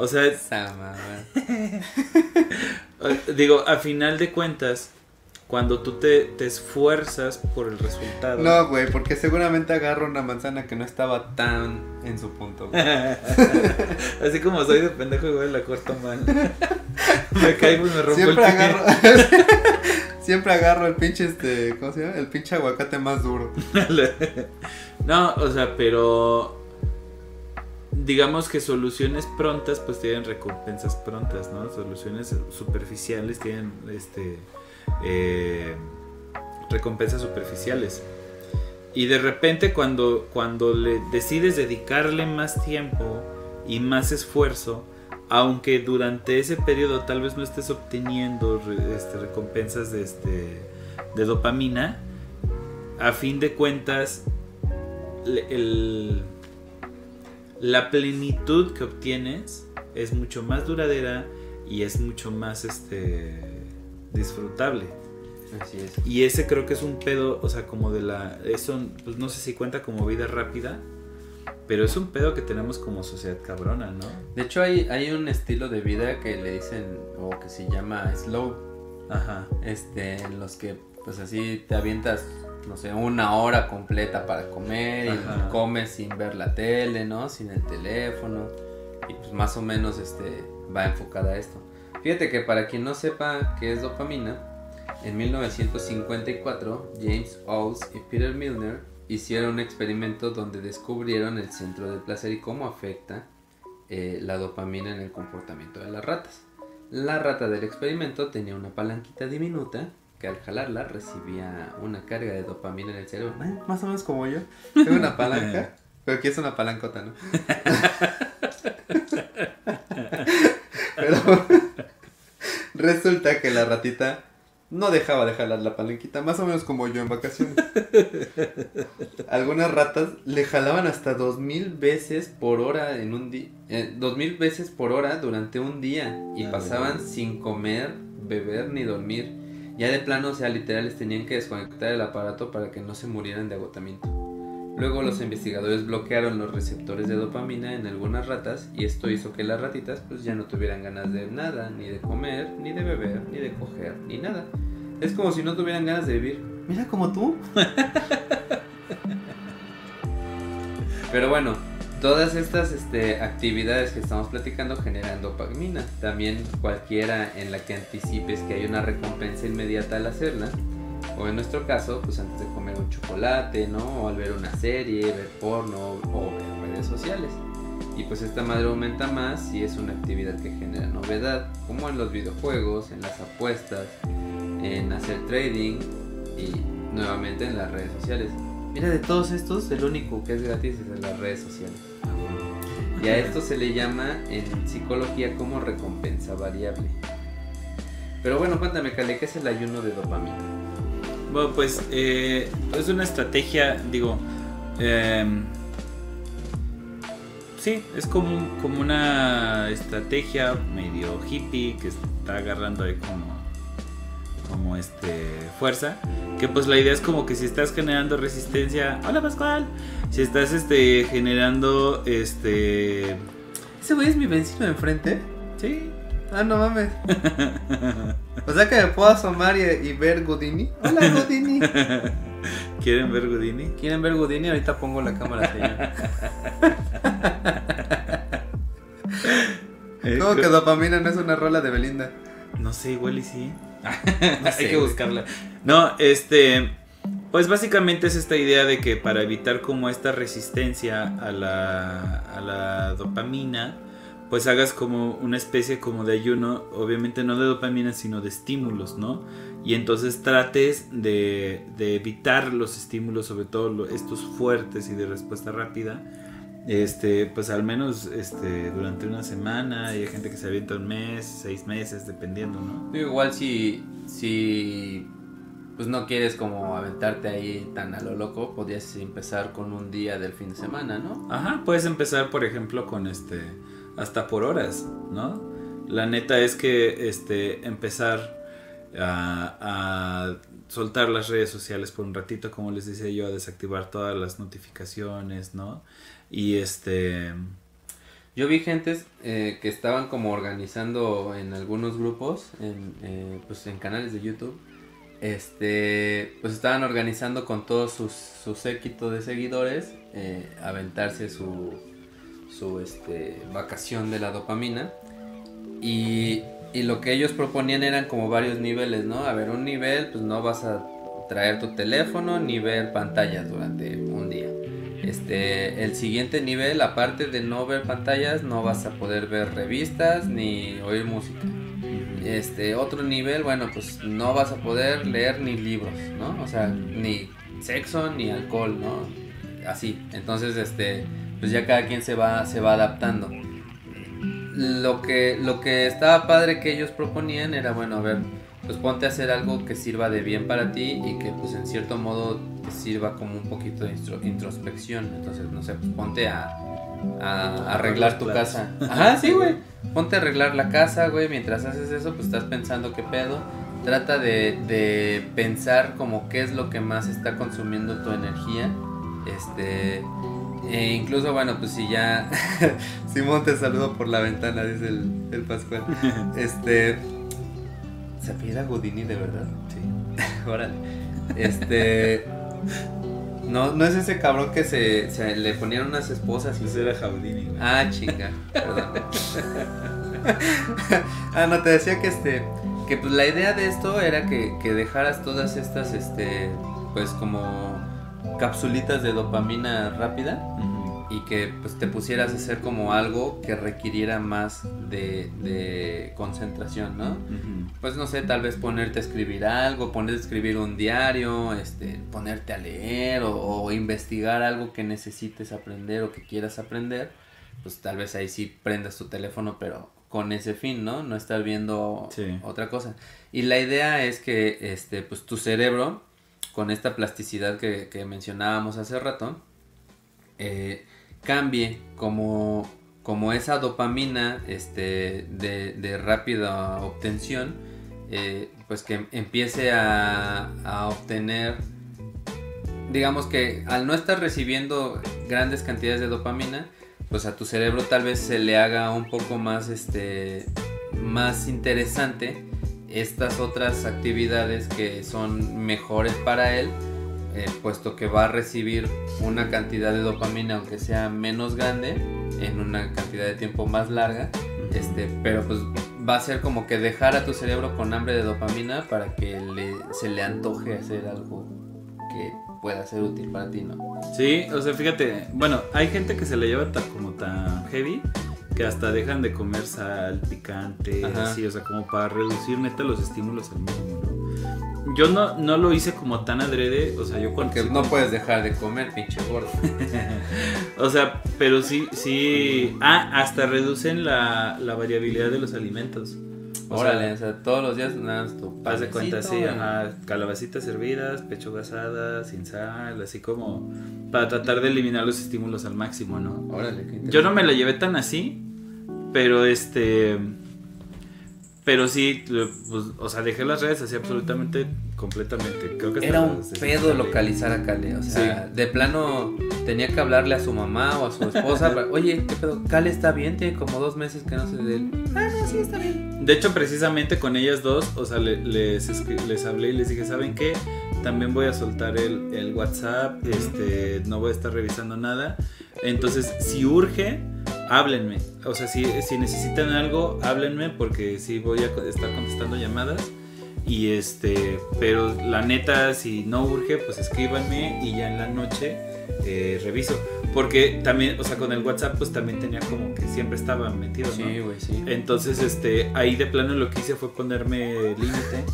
O sea, Esa [LAUGHS] digo, a final de cuentas, cuando tú te, te esfuerzas por el resultado. No, güey, porque seguramente agarro una manzana que no estaba tan en su punto. güey. [LAUGHS] Así como soy de pendejo, igual la corto mal. [LAUGHS] me caigo y me rompo Siempre el pie. agarro. Siempre agarro el pinche este. ¿Cómo se llama? El pinche aguacate más duro. no, o sea, pero. Digamos que soluciones prontas pues tienen recompensas prontas, ¿no? Soluciones superficiales tienen este eh, recompensas superficiales. Y de repente cuando, cuando le decides dedicarle más tiempo y más esfuerzo, aunque durante ese periodo tal vez no estés obteniendo este, recompensas de, este, de dopamina, a fin de cuentas el, la plenitud que obtienes es mucho más duradera y es mucho más este, disfrutable. Así es. Y ese creo que es un pedo, o sea, como de la... Eso, pues no sé si cuenta como vida rápida, pero es un pedo que tenemos como sociedad cabrona, ¿no? De hecho hay, hay un estilo de vida que le dicen, o que se llama slow. Ajá. Este, en los que pues así te avientas, no sé, una hora completa para comer y comes sin ver la tele, ¿no? Sin el teléfono. Y pues más o menos este, va enfocada a esto. Fíjate que para quien no sepa qué es dopamina, en 1954, James Owls y Peter Milner hicieron un experimento donde descubrieron el centro del placer y cómo afecta eh, la dopamina en el comportamiento de las ratas. La rata del experimento tenía una palanquita diminuta que al jalarla recibía una carga de dopamina en el cerebro. más o menos como yo. [LAUGHS] Tengo una palanca, pero aquí es una palancota, ¿no? [LAUGHS] pero [LAUGHS] resulta que la ratita no dejaba de jalar la palanquita, más o menos como yo en vacaciones. Algunas ratas le jalaban hasta dos mil veces por hora en un día, eh, dos mil veces por hora durante un día y pasaban sin comer, beber ni dormir. Ya de plano, o sea, literales tenían que desconectar el aparato para que no se murieran de agotamiento. Luego los investigadores bloquearon los receptores de dopamina en algunas ratas y esto hizo que las ratitas pues ya no tuvieran ganas de nada, ni de comer, ni de beber, ni de coger, ni nada. Es como si no tuvieran ganas de vivir. Mira como tú. Pero bueno, todas estas este, actividades que estamos platicando generan dopamina. También cualquiera en la que anticipes que hay una recompensa inmediata al hacerla o en nuestro caso, pues antes de comer un chocolate, ¿no? O al ver una serie, ver porno o ver redes sociales. Y pues esta madre aumenta más si es una actividad que genera novedad, como en los videojuegos, en las apuestas, en hacer trading y nuevamente en las redes sociales. Mira, de todos estos, el único que es gratis es en las redes sociales. Y a esto se le llama en psicología como recompensa variable. Pero bueno, cuéntame, Cale, ¿qué es el ayuno de dopamina? Bueno, pues eh, es una estrategia, digo, em, sí, es como, como una estrategia medio hippie que está agarrando ahí como, como este fuerza. Que pues la idea es como que si estás generando resistencia, hola Pascual, si estás este generando este, ese güey es mi vecino de enfrente. Sí. Ah, no mames. [LAUGHS] o sea que me puedo asomar y, ver Godini. Hola, Godini. [LAUGHS] ¿Quieren ver Godini? ¿Quieren ver Godini? Ahorita pongo la cámara, señor. [LAUGHS] Eh, ¿Cómo que dopamina no es una rola de Belinda? No sé, igual y sí. [LAUGHS] Hay que buscarla. No, este. Pues básicamente es esta idea de que para evitar como esta resistencia a la, a la dopamina, pues hagas como una especie como de ayuno, obviamente no de dopamina, sino de estímulos, ¿no? Y entonces trates de, evitar los estímulos, sobre todo estos fuertes y de respuesta rápida, este, pues al menos este, durante una semana, y hay gente que se avienta un mes, seis meses, dependiendo, ¿no? Igual si, si pues no quieres como aventarte ahí tan a lo loco, podrías empezar con un día del fin de semana, ¿no? Ajá, puedes empezar por ejemplo con este hasta por horas, ¿no? La neta es que este, empezar a, soltar las redes sociales por un ratito, como les decía yo, a desactivar todas las notificaciones, ¿no? Y este... Yo vi gentes eh, que estaban como organizando en algunos grupos, en, eh, pues en canales de YouTube, este, pues estaban organizando con todos sus, su séquito de seguidores, eh, aventarse su, su este, vacación de la dopamina. Y, y, lo que ellos proponían eran como varios niveles, ¿no? A ver, un nivel, pues no vas a traer tu teléfono ni ver pantallas durante un día. Este, el siguiente nivel, aparte de no ver pantallas, no vas a poder ver revistas ni oír música. Este, otro nivel, bueno, pues no vas a poder leer ni libros, ¿no? O sea, ni sexo ni alcohol, ¿no? Así. Entonces, este, pues ya cada quien se va, se va adaptando. Lo que, lo que estaba padre que ellos proponían era, bueno, a ver, pues ponte a hacer algo que sirva de bien para ti y que pues en cierto modo te sirva como un poquito de introspección. Entonces, no sé, pues ponte a, a arreglar tu casa. Ajá, sí, güey. Ponte a arreglar la casa, güey. Mientras haces eso, pues estás pensando qué pedo. Trata de, de pensar como qué es lo que más está consumiendo tu energía. Este... E incluso, bueno, pues si ya. [LAUGHS] Simón te saludo por la ventana, dice el, el Pascual. [LAUGHS] Este. ¿Se apellida Godini de verdad? Sí. [LAUGHS] Órale. Este. No, no es ese cabrón que se, se le ponían unas esposas y. Ese era Jaudini, Ah, chinga. Perdón. [LAUGHS] ah, no, te decía que este. Que pues la idea de esto era que, que dejaras todas estas, este. Pues como capsulitas de dopamina rápida y que pues te pusieras a hacer como algo que requiriera más de, concentración, ¿no? Pues no sé, tal vez ponerte a escribir algo, ponerte a escribir un diario, este, ponerte a leer o, investigar algo que necesites aprender o que quieras aprender, pues tal vez ahí sí prendas tu teléfono, pero con ese fin, ¿no? No estar viendo otra cosa. Y la idea es que este, pues tu cerebro con esta plasticidad que, mencionábamos hace rato, eh, cambie como, como esa dopamina este, de, rápida obtención, eh, pues que empiece a, a, obtener, digamos que al no estar recibiendo grandes cantidades de dopamina, pues a tu cerebro tal vez se le haga un poco más, este, más interesante estas otras actividades que son mejores para él, eh, puesto que va a recibir una cantidad de dopamina, aunque sea menos grande, en una cantidad de tiempo más larga, este, pero pues va a ser como que dejar a tu cerebro con hambre de dopamina para que le, se le antoje hacer algo que pueda ser útil para ti, ¿no? Sí, o sea, fíjate, bueno, hay gente que se le lleva como tan heavy que hasta dejan de comer sal, picante, así, o sea, como para reducir neta los estímulos al mínimo, ¿no? Yo no, no lo hice como tan adrede, o sea, yo cuando... Porque no puedes dejar de comer, pinche gordo. [LAUGHS] o sea, pero sí, sí... Ah, hasta reducen la, la variabilidad de los alimentos. Órale, o sea, todos los días nada tu Haz de cuenta, sí, ajá, calabacitas hervidas, pecho gasada, sin sal, así como para tratar de eliminar los estímulos al máximo, ¿no? Órale, qué Yo no me la llevé tan así, pero este. Pero sí, pues, o sea, dejé las redes así absolutamente, completamente. Creo que Era un pedo localizar a Kale. O sea, de plano tenía que hablarle a su mamá o a su esposa. [LAUGHS] Oye, ¿qué pedo? Kale está bien, tiene como dos meses que no sé de él. Ah, no, sí, está bien. De hecho, precisamente con ellas dos, o sea, les, les hablé y les dije, ¿saben qué? También voy a soltar el, el WhatsApp, este, no voy a estar revisando nada. Entonces, si urge háblenme. O sea, si, si necesitan algo, háblenme porque sí voy a estar contestando llamadas. Y este, pero la neta, si no urge, pues escríbanme y ya en la noche eh, reviso. Porque también, o sea, con el WhatsApp, pues también tenía como que siempre estaba metido, Sí, güey, sí. Entonces, este, ahí de plano lo que hice fue ponerme límite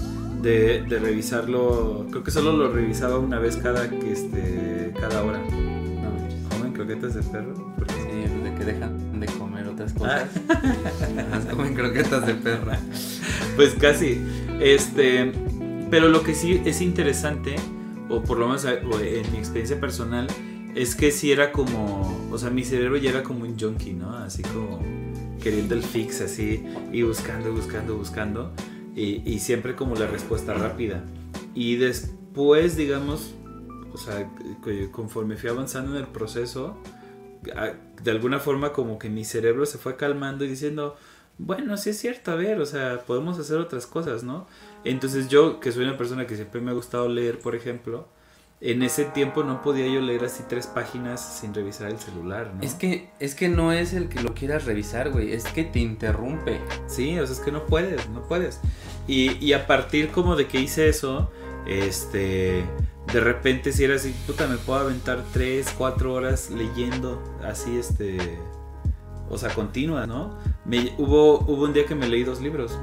de, de, revisarlo. Creo que solo lo revisaba una vez cada, este, cada hora. No, ¿Comen croquetas de perro? De que dejan de comer otras cosas. Ah. comen croquetas de perra. Pues casi. Este, pero lo que sí es interesante, o por lo menos eh, en mi experiencia personal, es que si era como, o sea, mi cerebro ya era como un junkie, ¿no? Así como queriendo el fix, así, y buscando, buscando, buscando, y, y siempre como la respuesta rápida. Y después, digamos, o sea, conforme fui avanzando en el proceso, de alguna forma como que mi cerebro se fue calmando y diciendo, bueno, sí es cierto, a ver, o sea, podemos hacer otras cosas, ¿no? Entonces yo, que soy una persona que siempre me ha gustado leer, por ejemplo, en ese tiempo no podía yo leer así tres páginas sin revisar el celular, ¿no? Es que, es que no es el que lo quieras revisar, güey, es que te interrumpe. Sí, o sea, es que no puedes, no puedes. Y, y a partir como de que hice eso, este, de repente si era así, puta, me puedo aventar 3, 4 horas leyendo así, este, o sea, continua, ¿no? Me, hubo, hubo un día que me leí dos libros.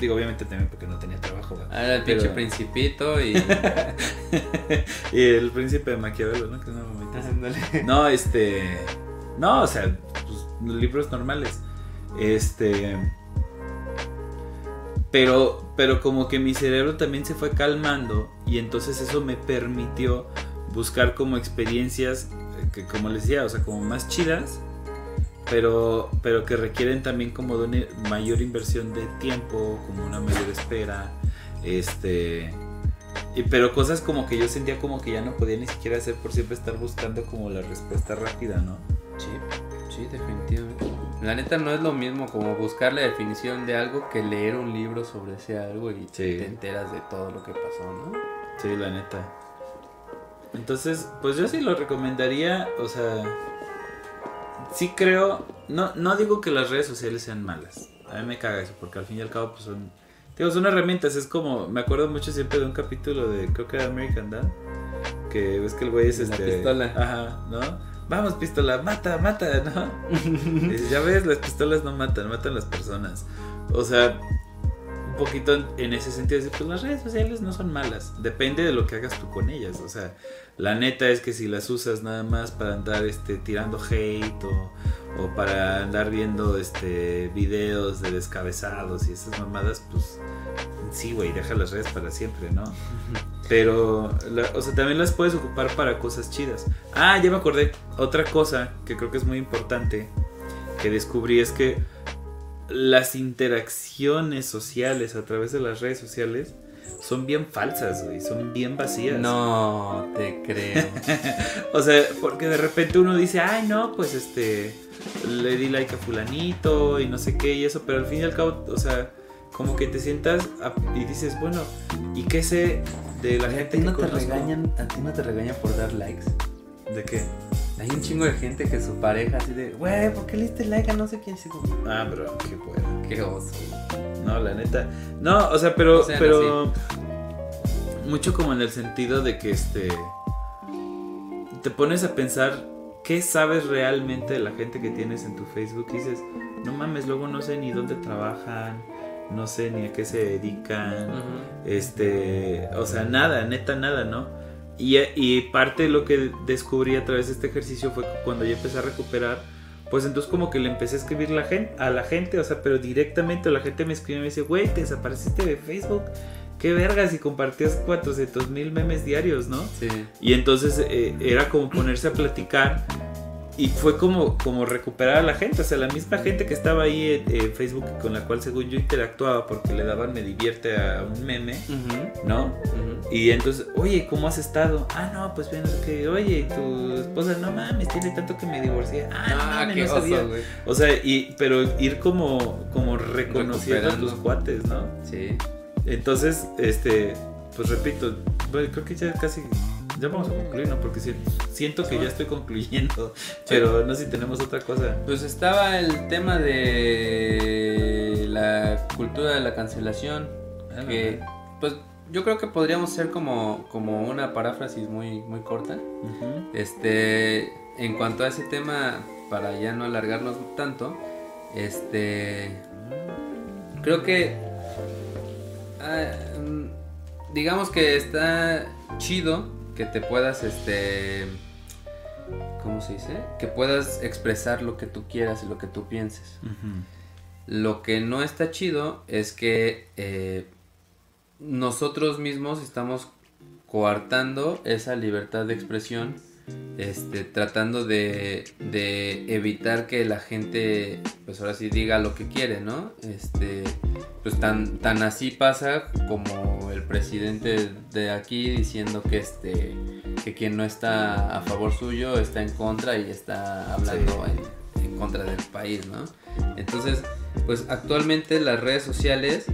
Digo, obviamente también porque no tenía trabajo. Ah, era el pinche principito y... [LAUGHS] y el príncipe de Maquiavelo, ¿no? Que no, no, este... No, o sea, pues, libros normales. Este... Pero, pero como que mi cerebro también se fue calmando y entonces eso me permitió buscar como experiencias eh, que como les decía, o sea, como más chidas, pero, pero que requieren también como de una mayor inversión de tiempo, como una mayor espera, este... Y, pero cosas como que yo sentía como que ya no podía ni siquiera hacer por siempre estar buscando como la respuesta rápida, ¿no? Sí, sí, definitivamente. La neta no es lo mismo como buscar la definición de algo que leer un libro sobre ese algo y te enteras de todo lo que pasó, ¿no? Sí, la neta. Entonces, pues yo sí lo recomendaría, o sea, sí creo, no, no digo que las redes sociales sean malas. A mí me caga eso, porque al fin y al cabo pues son, digo, son herramientas, es como, me acuerdo mucho siempre de un capítulo de, creo que era American Dad, que ves que el güey es este... pistola. Ajá, ¿no? Vamos pistola, mata, mata, ¿no? [LAUGHS] ya ves, las pistolas no matan, matan las personas. O sea, un poquito en ese sentido, pues las redes sociales no son malas, depende de lo que hagas tú con ellas. O sea, la neta es que si las usas nada más para andar este, tirando hate o, o para andar viendo este, videos de descabezados y esas mamadas, pues sí, güey, deja las redes para siempre, ¿no? [LAUGHS] Pero, o sea, también las puedes ocupar para cosas chidas. Ah, ya me acordé. Otra cosa que creo que es muy importante que descubrí es que las interacciones sociales a través de las redes sociales son bien falsas, güey, son bien vacías. No, te creo. [LAUGHS] o sea, porque de repente uno dice, ay, no, pues este, le di like a fulanito y no sé qué y eso, pero al fin y al cabo, o sea, como que te sientas y dices, bueno, ¿y qué sé de la gente no te regañan, ¿A ti no te regañan por dar likes? ¿De qué? Hay un chingo de gente que su pareja así de, güey, ¿por qué le diste like a no sé quién? Ah, bro, qué bueno. Qué oso. No, la neta. No, o sea, pero, pero mucho como en el sentido de que este te pones a pensar qué sabes realmente de la gente que tienes en tu Facebook y dices, no mames, luego no sé ni dónde trabajan, no sé ni a qué se dedican, este, o sea, nada, neta nada, ¿no? Y, y, parte de lo que descubrí a través de este ejercicio fue cuando yo empecé a recuperar, pues entonces como que le empecé a escribir la gente, a la gente, o sea, pero directamente la gente me escribe y me dice, güey, te desapareciste de Facebook. Qué vergas y compartías 400 mil memes diarios, ¿no? Sí. Y entonces eh, era como ponerse a platicar y fue como, como recuperar a la gente, o sea, la misma gente que estaba ahí en, Facebook con la cual según yo interactuaba porque le daban me divierte a un meme, ¿no? Y entonces, oye, ¿cómo has estado? Ah, no, pues bien, que, oye, tu esposa, no mames, tiene tanto que me divorcié. Ah, no ah, mames, no sabía. o sea, y, pero ir como, como reconociendo a tus cuates, ¿no? Sí. Entonces, este, pues repito, creo que ya casi ya vamos a concluir, ¿no? Porque siento que ya estoy concluyendo, [LAUGHS] pero no sé si tenemos otra cosa. Pues estaba el tema de la cultura de la cancelación, ah, que pues yo creo que podríamos ser como, como una paráfrasis muy, muy corta. Este, en cuanto a ese tema, para ya no alargarnos tanto, este, creo que, ah, mm, digamos que está chido que te puedas, este, ¿cómo se dice? Que puedas expresar lo que tú quieras y lo que tú pienses. Lo que no está chido es que eh, nosotros mismos estamos coartando esa libertad de expresión este, tratando de, evitar que la gente, pues ahora sí diga lo que quiere, ¿no? Este, pues tan, tan así pasa como el presidente de aquí diciendo que este, que quien no está a favor suyo está en contra y está hablando en, en, contra del país, ¿no? Entonces, pues actualmente las redes sociales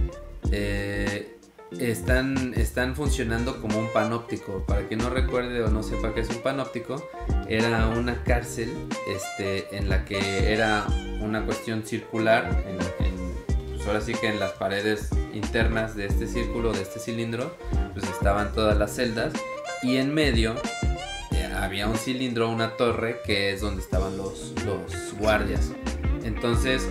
eh, están, están funcionando como un panóptico. Para quien no recuerde o no sepa qué es un panóptico, era una cárcel este, en la que era una cuestión circular. pues ahora sí que en las paredes internas de este círculo, de este cilindro, pues estaban todas las celdas y en medio eh, había un cilindro, una torre, que es donde estaban los, los guardias. Entonces,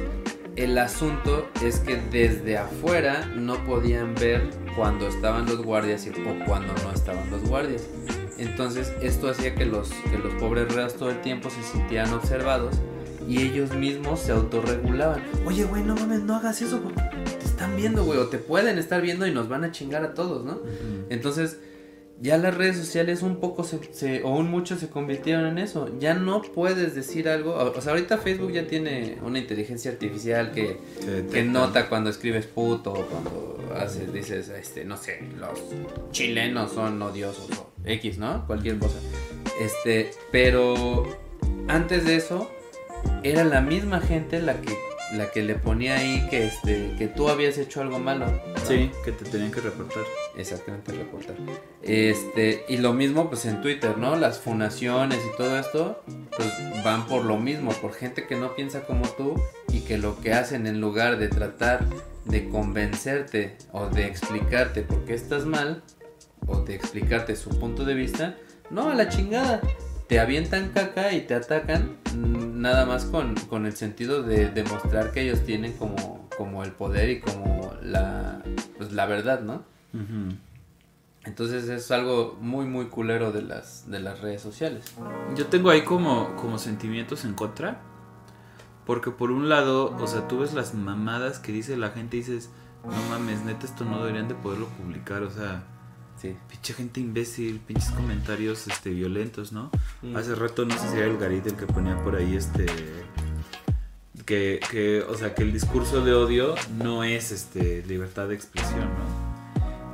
el asunto es que desde afuera no podían ver cuando estaban los guardias y, o cuando no estaban los guardias. Entonces esto hacía que los, que los pobres reos todo el tiempo se sintieran observados y ellos mismos se autorregulaban. Oye, güey, no mames, no hagas eso, te están viendo, güey, o te pueden estar viendo y nos van a chingar a todos, ¿no? Entonces ya las redes sociales un poco se, o un mucho se convirtieron en eso. Ya no puedes decir algo. O, sea, ahorita Facebook ya tiene una inteligencia artificial que, que nota cuando escribes puto o cuando haces, dices, este, no sé, los chilenos son odiosos o X, ¿no? Cualquier cosa. Este, pero antes de eso, era la misma gente la que la que le ponía ahí que este que tú habías hecho algo malo. Sí, que te tenían que reportar. Exactamente, reportar. Este, y lo mismo pues en Twitter, ¿no? Las funaciones y todo esto pues van por lo mismo, por gente que no piensa como tú y que lo que hacen en lugar de tratar de convencerte o de explicarte por qué estás mal o de explicarte su punto de vista, no, a la chingada te avientan caca y te atacan mm, nada más con, con, el sentido de demostrar que ellos tienen como, como el poder y como la, pues, la verdad, ¿no? Entonces es algo muy muy culero de las, de las redes sociales. Yo tengo ahí como, como sentimientos en contra. Porque por un lado, o sea, tú ves las mamadas que dice la gente y dices, no mames, neta, esto no deberían de poderlo publicar, o sea, Sí. Pinche gente imbécil, pinches comentarios este, violentos, ¿no? Mm. Hace rato no sé si era el Garit el que ponía por ahí este. Que, que, o sea, que el discurso de odio no es este, libertad de expresión, ¿no?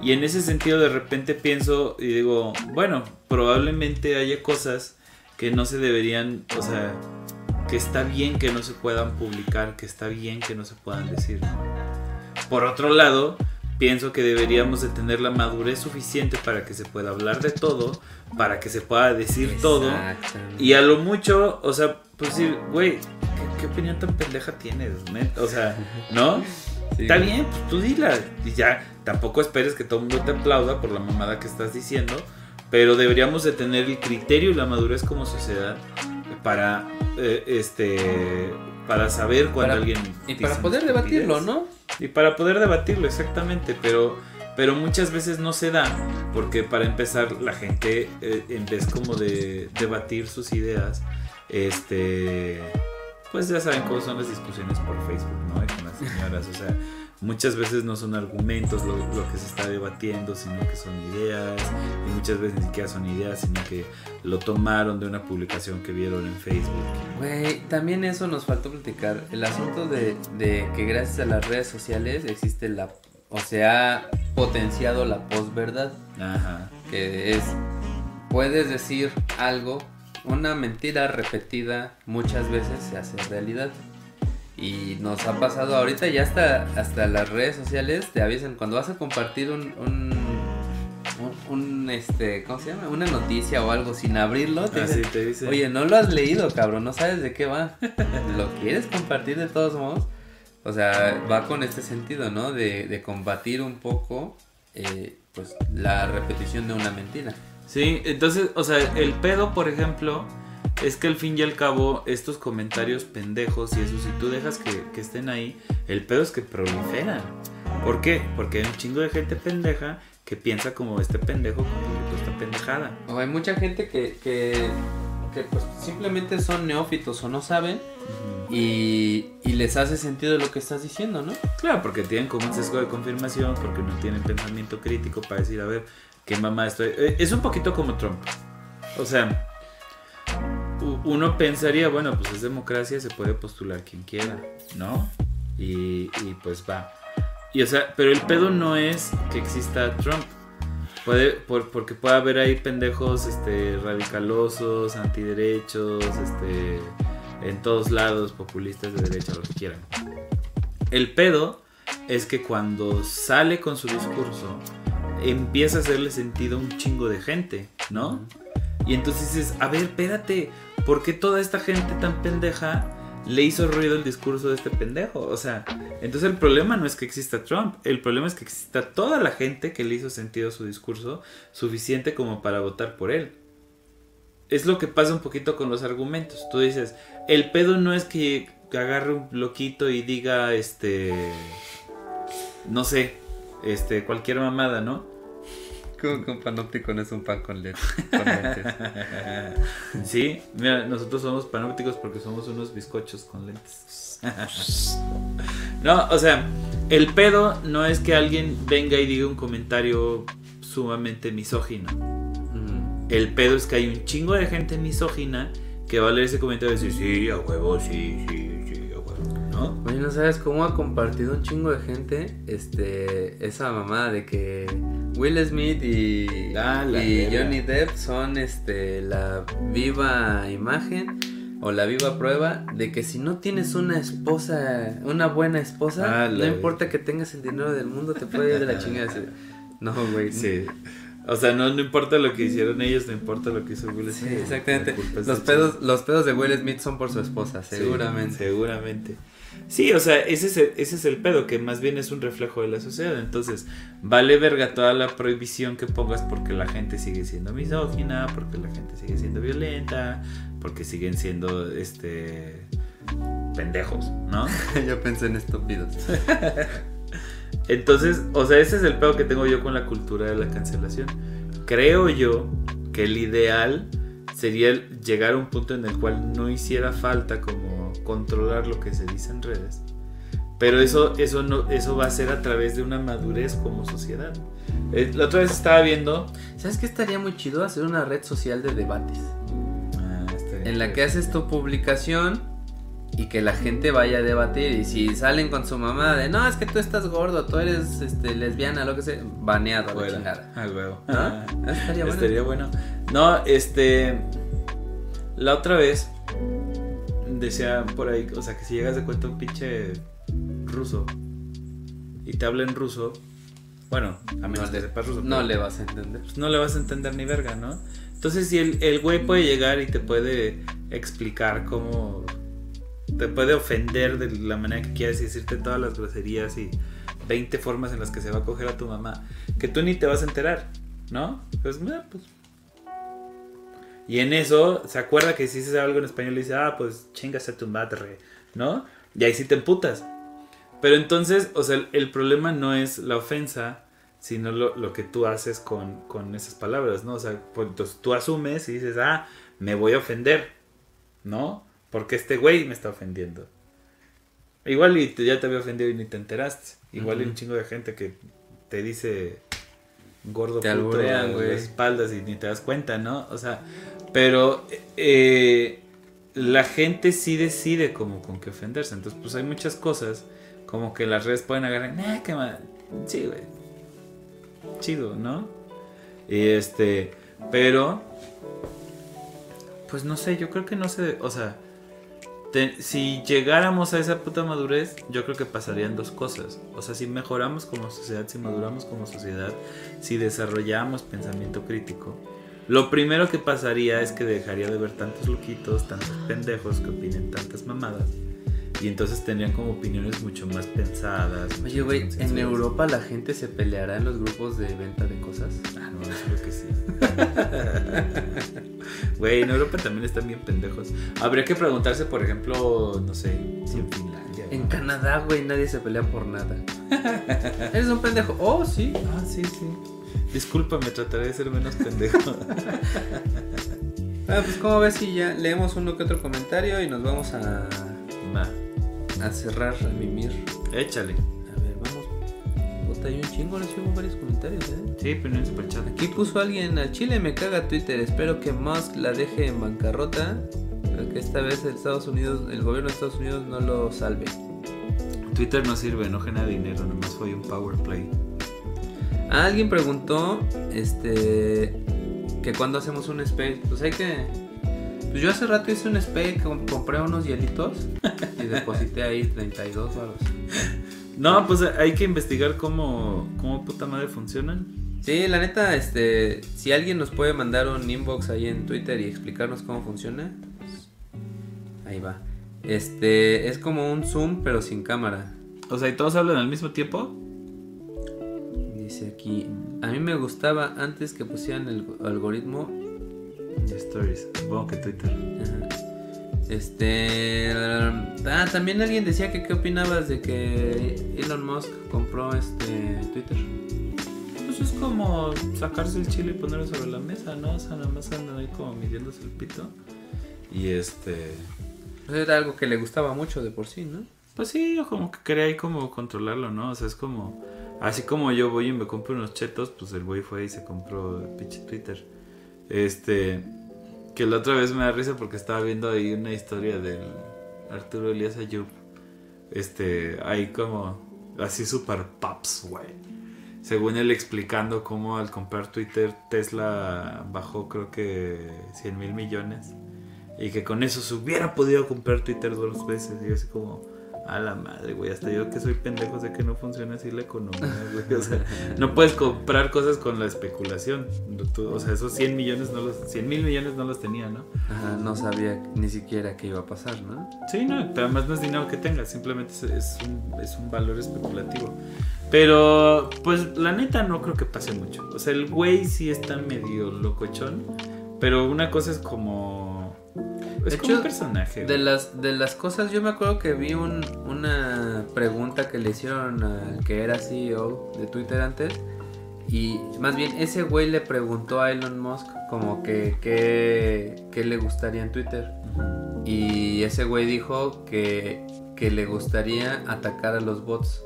Y en ese sentido de repente pienso y digo, bueno, probablemente haya cosas que no se deberían, o sea, que está bien que no se puedan publicar, que está bien que no se puedan decir. Por otro lado, pienso que deberíamos de tener la madurez suficiente para que se pueda hablar de todo, para que se pueda decir todo. Y a lo mucho, o sea, pues decir, güey, ¿qué, opinión tan pendeja tienes? O sea, ¿no? [LAUGHS] Está bien, pues tú dila. Y ya, tampoco esperes que todo el mundo te aplauda por la mamada que estás diciendo. Pero deberíamos de tener el criterio y la madurez como sociedad para eh, este para saber cuando alguien y para poder debatirlo, ¿no? Y para poder debatirlo, exactamente, pero, pero muchas veces no se da, porque para empezar la gente, eh, en vez como de debatir sus ideas, este, pues ya saben cómo son las discusiones por Facebook, ¿no? con las señoras, o sea, muchas veces no son argumentos lo, que se está debatiendo, sino que son ideas, y muchas veces ni siquiera son ideas, sino que lo tomaron de una publicación que vieron en Facebook. Güey, también eso nos faltó platicar, el asunto de, de que gracias a las redes sociales existe la, o se ha potenciado la posverdad, Ajá. que es, puedes decir algo, una mentira repetida muchas veces se hace realidad. Y nos ha pasado ahorita ya hasta, hasta las redes sociales te avisan cuando vas a compartir un, un, este, ¿cómo se llama? Una noticia o algo sin abrirlo. Te, ah, Oye, no lo has leído, cabrón, no sabes de qué va. [LAUGHS] ¿Lo quieres compartir de todos modos? O sea, va con este sentido, ¿no? De, de combatir un poco, eh, pues, la repetición de una mentira. Sí, entonces, o sea, el pedo, por ejemplo es que al fin y al cabo estos comentarios pendejos y eso, si tú dejas que, estén ahí, el pedo es que proliferan. ¿Por qué? Porque hay un chingo de gente pendeja que piensa como este pendejo con esta pendejada. O hay mucha gente que, que, pues simplemente son neófitos o no saben y, y, les hace sentido lo que estás diciendo, ¿no? Claro, porque tienen como un sesgo de confirmación, porque no tienen pensamiento crítico para decir, a ver, qué mamá estoy... Eh, es un poquito como Trump. O sea, uno pensaría, bueno, pues es democracia, se puede postular quien quiera, ¿no? Y, pues va. Y o sea, pero el pedo no es que exista Trump. Puede, porque puede haber ahí pendejos este, radicalosos, antiderechos, este, en todos lados, populistas de derecha, lo que quieran. El pedo es que cuando sale con su discurso, empieza a hacerle sentido a un chingo de gente, ¿no? Y entonces dices, a ver, espérate, ¿por qué toda esta gente tan pendeja le hizo ruido el discurso de este pendejo. O sea, entonces el problema no es que exista Trump, el problema es que exista toda la gente que le hizo sentido su discurso suficiente como para votar por él. Es lo que pasa un poquito con los argumentos. Tú dices, el pedo no es que agarre un loquito y diga, este, no sé, este, cualquier mamada, ¿no? Como un panóptico no es un pan con leche. [LAUGHS] sí, mira, nosotros somos panópticos porque somos unos bizcochos con lentes. [LAUGHS] no, o sea, el pedo no es que alguien venga y diga un comentario sumamente misógino. El pedo es que hay un chingo de gente misógina que va a leer ese comentario y decir, sí, a huevo, sí, sí, Oye, ¿no sabes cómo ha compartido un chingo de gente este esa mamada de que Will Smith y, ah, y Johnny Depp son este la viva imagen o la viva prueba de que si no tienes una esposa, una buena esposa, ah, no importa que tengas el dinero del mundo, te puede ir de la chingada. [LAUGHS] No, güey. Sí. O sea, no, no importa lo que hicieron ellos, no importa lo que hizo Will Smith. Sí, exactamente. Los pedos, los pedos de Will Smith son por su esposa, seguramente. seguramente. Sí, o sea, ese es, el, ese es el pedo, que más bien es un reflejo de la sociedad. Entonces, vale verga toda la prohibición que pongas porque la gente sigue siendo misógina, porque la gente sigue siendo violenta, porque siguen siendo, este, pendejos, ¿no? [LAUGHS] yo pensé en estúpidos. [LAUGHS] Entonces, o sea, ese es el pedo que tengo yo con la cultura de la cancelación. Creo yo que el ideal sería llegar a un punto en el cual no hiciera falta como controlar lo que se dice en redes. Pero eso, eso, no, eso va a ser a través de una madurez como sociedad. Eh, la otra vez estaba viendo... ¿Sabes qué estaría muy chido? Hacer una red social de debates. Ah, en la que haces tu publicación y que la gente vaya a debatir y si salen con su mamá de no es que tú estás gordo tú eres este lesbiana lo que sea baneado a la chingada. Ah huevo. ¿Ah? estaría bueno. estaría bueno. No este la otra vez decía por ahí o sea que si llegas de cuenta un pinche ruso y te habla en ruso bueno a menos no que sepas ruso no le vas a entender. pues no le vas a entender ni verga no entonces si el, el güey puede llegar y te puede explicar cómo te puede ofender de la manera que quieras y decirte todas las groserías y 20 formas en las que se va a coger a tu mamá, que tú ni te vas a enterar, ¿no? Pues, pues. Y en eso se acuerda que si dices algo en español y dice, ah, pues chingas a tu madre, ¿no? Y ahí sí te emputas. Pero entonces, o sea, el, problema no es la ofensa, sino lo, que tú haces con, con, esas palabras, ¿no? O sea, pues, entonces tú asumes y dices, ah, me voy a ofender, ¿no? Porque este güey me está ofendiendo. Igual y ya te había ofendido y ni te enteraste. Igual hay un chingo de gente que te dice gordo te puto a las espaldas y ni te das cuenta, ¿no? O sea, pero eh, la gente sí decide como con qué ofenderse. Entonces, pues hay muchas cosas como que las redes pueden agarrar, nah, qué mal. Sí, güey. Chido, ¿no? Y este, pero pues no sé, yo creo que no sé, o sea, si llegáramos a esa puta madurez, yo creo que pasarían dos cosas. O sea, si mejoramos como sociedad, si maduramos como sociedad, si desarrollamos pensamiento crítico, lo primero que pasaría es que dejaría de ver tantos loquitos, tantos pendejos que opinen tantas mamadas. Y entonces tendrían como opiniones mucho más pensadas. Oye, güey, ¿en Europa la gente se peleará en los grupos de venta de cosas? Ah, no, yo creo que sí. [LAUGHS] Güey, en Europa también están bien pendejos. Habría que preguntarse, por ejemplo, no sé, si en Finlandia. En Canadá, güey, nadie se pelea por nada. ¿Eres un pendejo? Oh, sí. Ah, sí, sí. Discúlpame, trataré de ser menos pendejo. [LAUGHS] ah, pues como ves si ya leemos uno que otro comentario y nos vamos a... A cerrar, a mimir. Échale hay un chingo, les hubo varios comentarios, ¿eh? Sí, pero no super chat. Aquí puso alguien, al Chile me caga Twitter, espero que Musk la deje en bancarrota, pero que esta vez el Estados Unidos, el gobierno de Estados Unidos no lo salve. Twitter no sirve, no genera dinero, nomás fue un power play. alguien preguntó, este, que cuando hacemos un space, pues hay que... Pues yo hace rato hice un space, compré unos hielitos [LAUGHS] y deposité ahí 32 baros. No, pues hay que investigar cómo, cómo puta madre funcionan. Sí, la neta, este, si alguien nos puede mandar un inbox ahí en Twitter y explicarnos cómo funciona, pues ahí va. Este, es como un Zoom, pero sin cámara. O sea, ¿y todos hablan al mismo tiempo? Dice aquí, a mí me gustaba antes que pusieran el algoritmo. De stories, supongo que Twitter. Este, ah, también alguien decía que qué opinabas de que Elon Musk compró este Twitter. Pues es como sacarse el chile y ponerlo sobre la mesa, ¿no? O sea, nada más andan ahí como midiéndose el pito. Y este. Pues era algo que le gustaba mucho de por sí, ¿no? Pues sí, como que quería ahí como controlarlo, ¿no? O sea, es como. Así como yo voy y me compro unos chetos, pues el güey fue y se compró el pinche Twitter. Este. Que la otra vez me da risa porque estaba viendo ahí una historia del Arturo Elías Ayub. Este, ahí como. Así super paps, güey. Según él explicando cómo al comprar Twitter Tesla bajó creo que 100 mil millones y que con eso se hubiera podido comprar Twitter dos veces. Y así como, a la madre, güey. Hasta yo que soy pendejo sé que no funciona así la economía, güey. O sea, [LAUGHS] no puedes comprar cosas con la especulación. O sea, esos 100 millones no los, 100 mil millones no los tenía, ¿no? Ajá, no sabía ni siquiera qué iba a pasar, ¿no? Sí, no, pero además no es dinero que tengas, simplemente es, un, es un valor especulativo. Pero, pues la neta no creo que pase mucho. O sea, el güey sí está medio locochón. Pero una cosa es como es como un personaje. De las, de las cosas, yo me acuerdo que vi un, una pregunta que le hicieron al que era CEO de Twitter antes. Y más bien, ese güey le preguntó a Elon Musk como que qué le gustaría en Twitter. Y ese güey dijo que, que le gustaría atacar a los bots.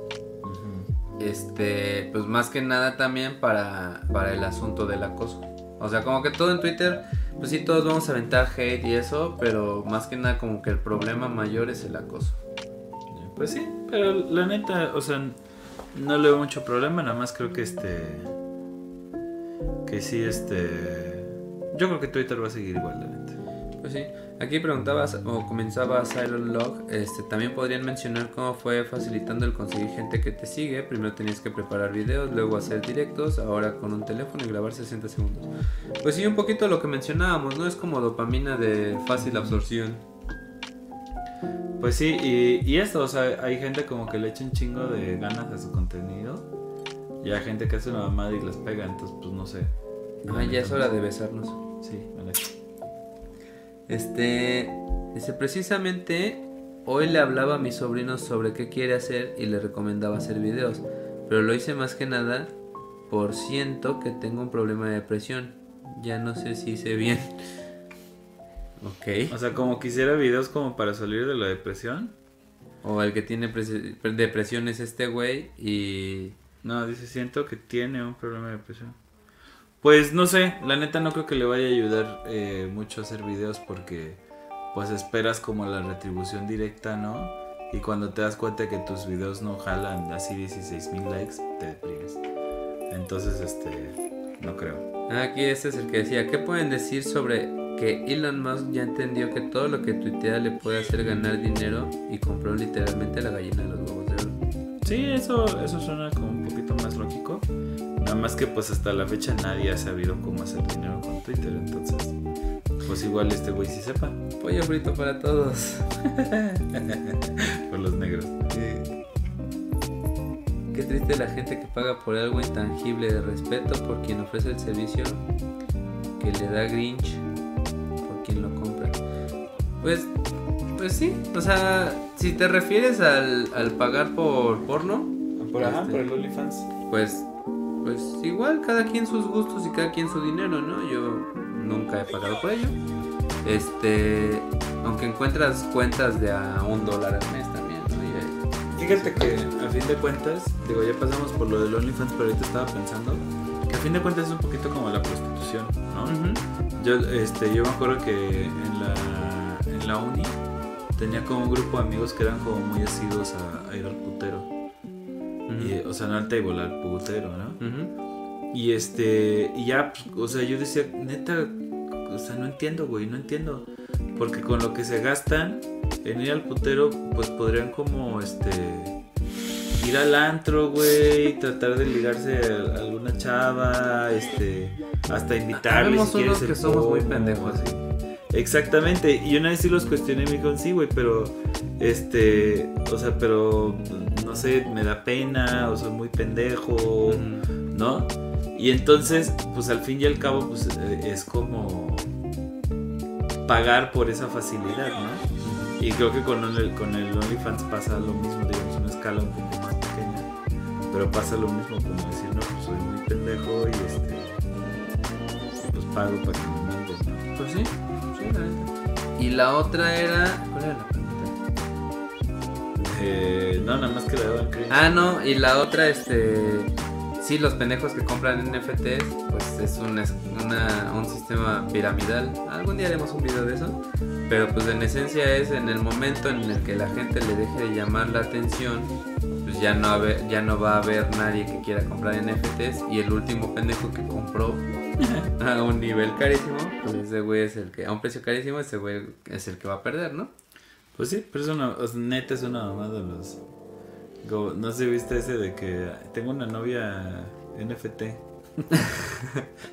Este, pues más que nada también para, para el asunto del acoso. O sea, como que todo en Twitter pues sí, todos vamos a aventar hate y eso, pero más que nada como que el problema mayor es el acoso. Pues sí, pero la neta, o sea, no le veo mucho problema, nada más creo que este... Que sí, este... Yo creo que Twitter va a seguir igual, la neta. Pues sí. Aquí preguntabas o comenzaba Silent Log, este, también podrían mencionar cómo fue facilitando el conseguir gente que te sigue. Primero tenías que preparar videos, luego hacer directos, ahora con un teléfono y grabar 60 segundos. Pues sí, un poquito lo que mencionábamos, ¿no? Es como dopamina de fácil absorción. Pues sí, y, y esto, o sea, hay gente como que le echa un chingo de ganas a su contenido. Y hay gente que hace una mamada y les pega, entonces pues no sé. Ah, ya es hora de besarnos. Sí, vale. Este, dice precisamente hoy le hablaba a mi sobrino sobre qué quiere hacer y le recomendaba hacer videos, pero lo hice más que nada por siento que tengo un problema de depresión. Ya no sé si hice bien. [LAUGHS] ok. O sea, como quisiera videos como para salir de la depresión. O el que tiene depresión es este güey y... No, dice, siento que tiene un problema de depresión. Pues no sé, la neta no creo que le vaya a ayudar eh, mucho a hacer videos porque pues esperas como la retribución directa, ¿no? Y cuando te das cuenta que tus videos no jalan así 16 mil likes, te deprimes. Entonces, este, no creo. Aquí este es el que decía, ¿qué pueden decir sobre que Elon Musk ya entendió que todo lo que tuitea le puede hacer ganar dinero y compró literalmente la gallina de los huevos de oro? Sí, eso, eso suena como un poquito más lógico. Nada más que pues hasta la fecha nadie ha sabido cómo hacer dinero con Twitter, entonces pues igual este güey sí sepa. Pollo frito para todos. [LAUGHS] por los negros. Qué triste la gente que paga por algo intangible de respeto por quien ofrece el servicio que le da Grinch por quien lo compra. Pues, pues sí, o sea, si te refieres al, al pagar por porno. Por, ajá, este, por el OnlyFans. Pues pues igual cada quien sus gustos y cada quien su dinero, ¿no? Yo nunca he pagado por ello. Este, aunque encuentras cuentas de a un dólar al mes también, ¿no? Fíjate que a fin de cuentas, digo, ya pasamos por lo del OnlyFans, pero ahorita estaba pensando que a fin de cuentas es un poquito como la prostitución, ¿no? Yo, este, yo me acuerdo que en la, en la uni tenía como un grupo de amigos que eran como muy asidos a ir al putero o sea, no al table, al putero, ¿no? Y este, y ya, pues, o sea, yo decía, neta, o sea, no entiendo, güey, no entiendo. Porque con lo que se gastan en ir al putero, pues podrían como, este, ir al antro, güey, tratar de ligarse a alguna chava, este, hasta invitarles si quieres que somos muy pendejos, así. Exactamente, y una vez sí los cuestioné y me dijeron, sí, güey, pero, este, o sea, pero, no sé, me da pena, o soy muy pendejo, ¿no? Y entonces, pues al fin y al cabo, pues eh, es como pagar por esa facilidad, ¿no? Y creo que con el, con el OnlyFans pasa lo mismo, digamos, una escala un poco más pequeña, pero pasa lo mismo como decir, no, pues soy muy pendejo y este, pues pago para que me mandes, ¿no? Pues sí. Y la otra era. ¿Cuál era la? Eh, no, nada más que la daban Ah, no, y la otra, este. Sí, los pendejos que compran NFTs, pues es un, una, un sistema piramidal. Algún día haremos un video de eso. Pero pues en esencia es en el momento en el que la gente le deje de llamar la atención, pues ya no, ya no va a haber nadie que quiera comprar NFTs. Y el último pendejo que compró [LAUGHS] a un nivel carísimo, pues ese güey es el que, a un precio carísimo, ese güey es el que va a perder, ¿no? Pues sí, pero es una, neta es una mamada los... no sé, viste ese de que tengo una novia NFT. [LAUGHS]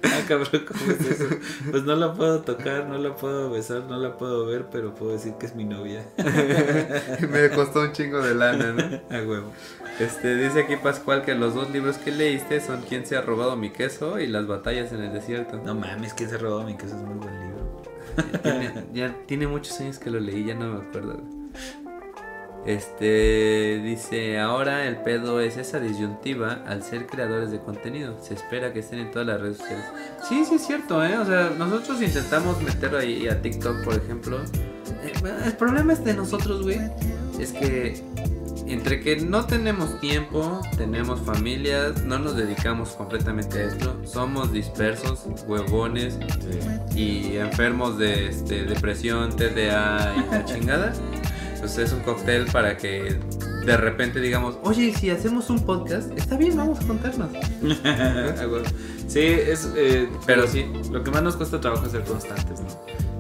ah, cabrón, ¿cómo es eso? Pues no la puedo tocar, no la puedo besar, no la puedo ver, pero puedo decir que es mi novia. [LAUGHS] Me costó un chingo de lana, ¿no? A huevo. Este, dice aquí Pascual que los dos libros que leíste son ¿Quién se ha robado mi queso? y Las batallas en el desierto. No mames, ¿Quién se ha robado mi queso? Es muy buen libro. Ya tiene muchos años que lo leí, ya no me acuerdo. Este dice, ahora el pedo es esa disyuntiva al ser creadores de contenido. Se espera que estén en todas las redes sociales. Sí, sí es cierto, ¿eh? O sea, nosotros intentamos meterlo ahí a TikTok, por ejemplo. Eh, el problema es de nosotros, güey. Es que entre que no tenemos tiempo, tenemos familias, no nos dedicamos completamente a esto, somos dispersos, huevones y enfermos de este, depresión, TDA y la [LAUGHS] chingada. Pues es un cóctel para que de repente digamos, oye, si hacemos un podcast, está bien, vamos a contarnos. [LAUGHS] sí, es, eh, pero sí, lo que más nos cuesta trabajo es ser constantes, ¿no?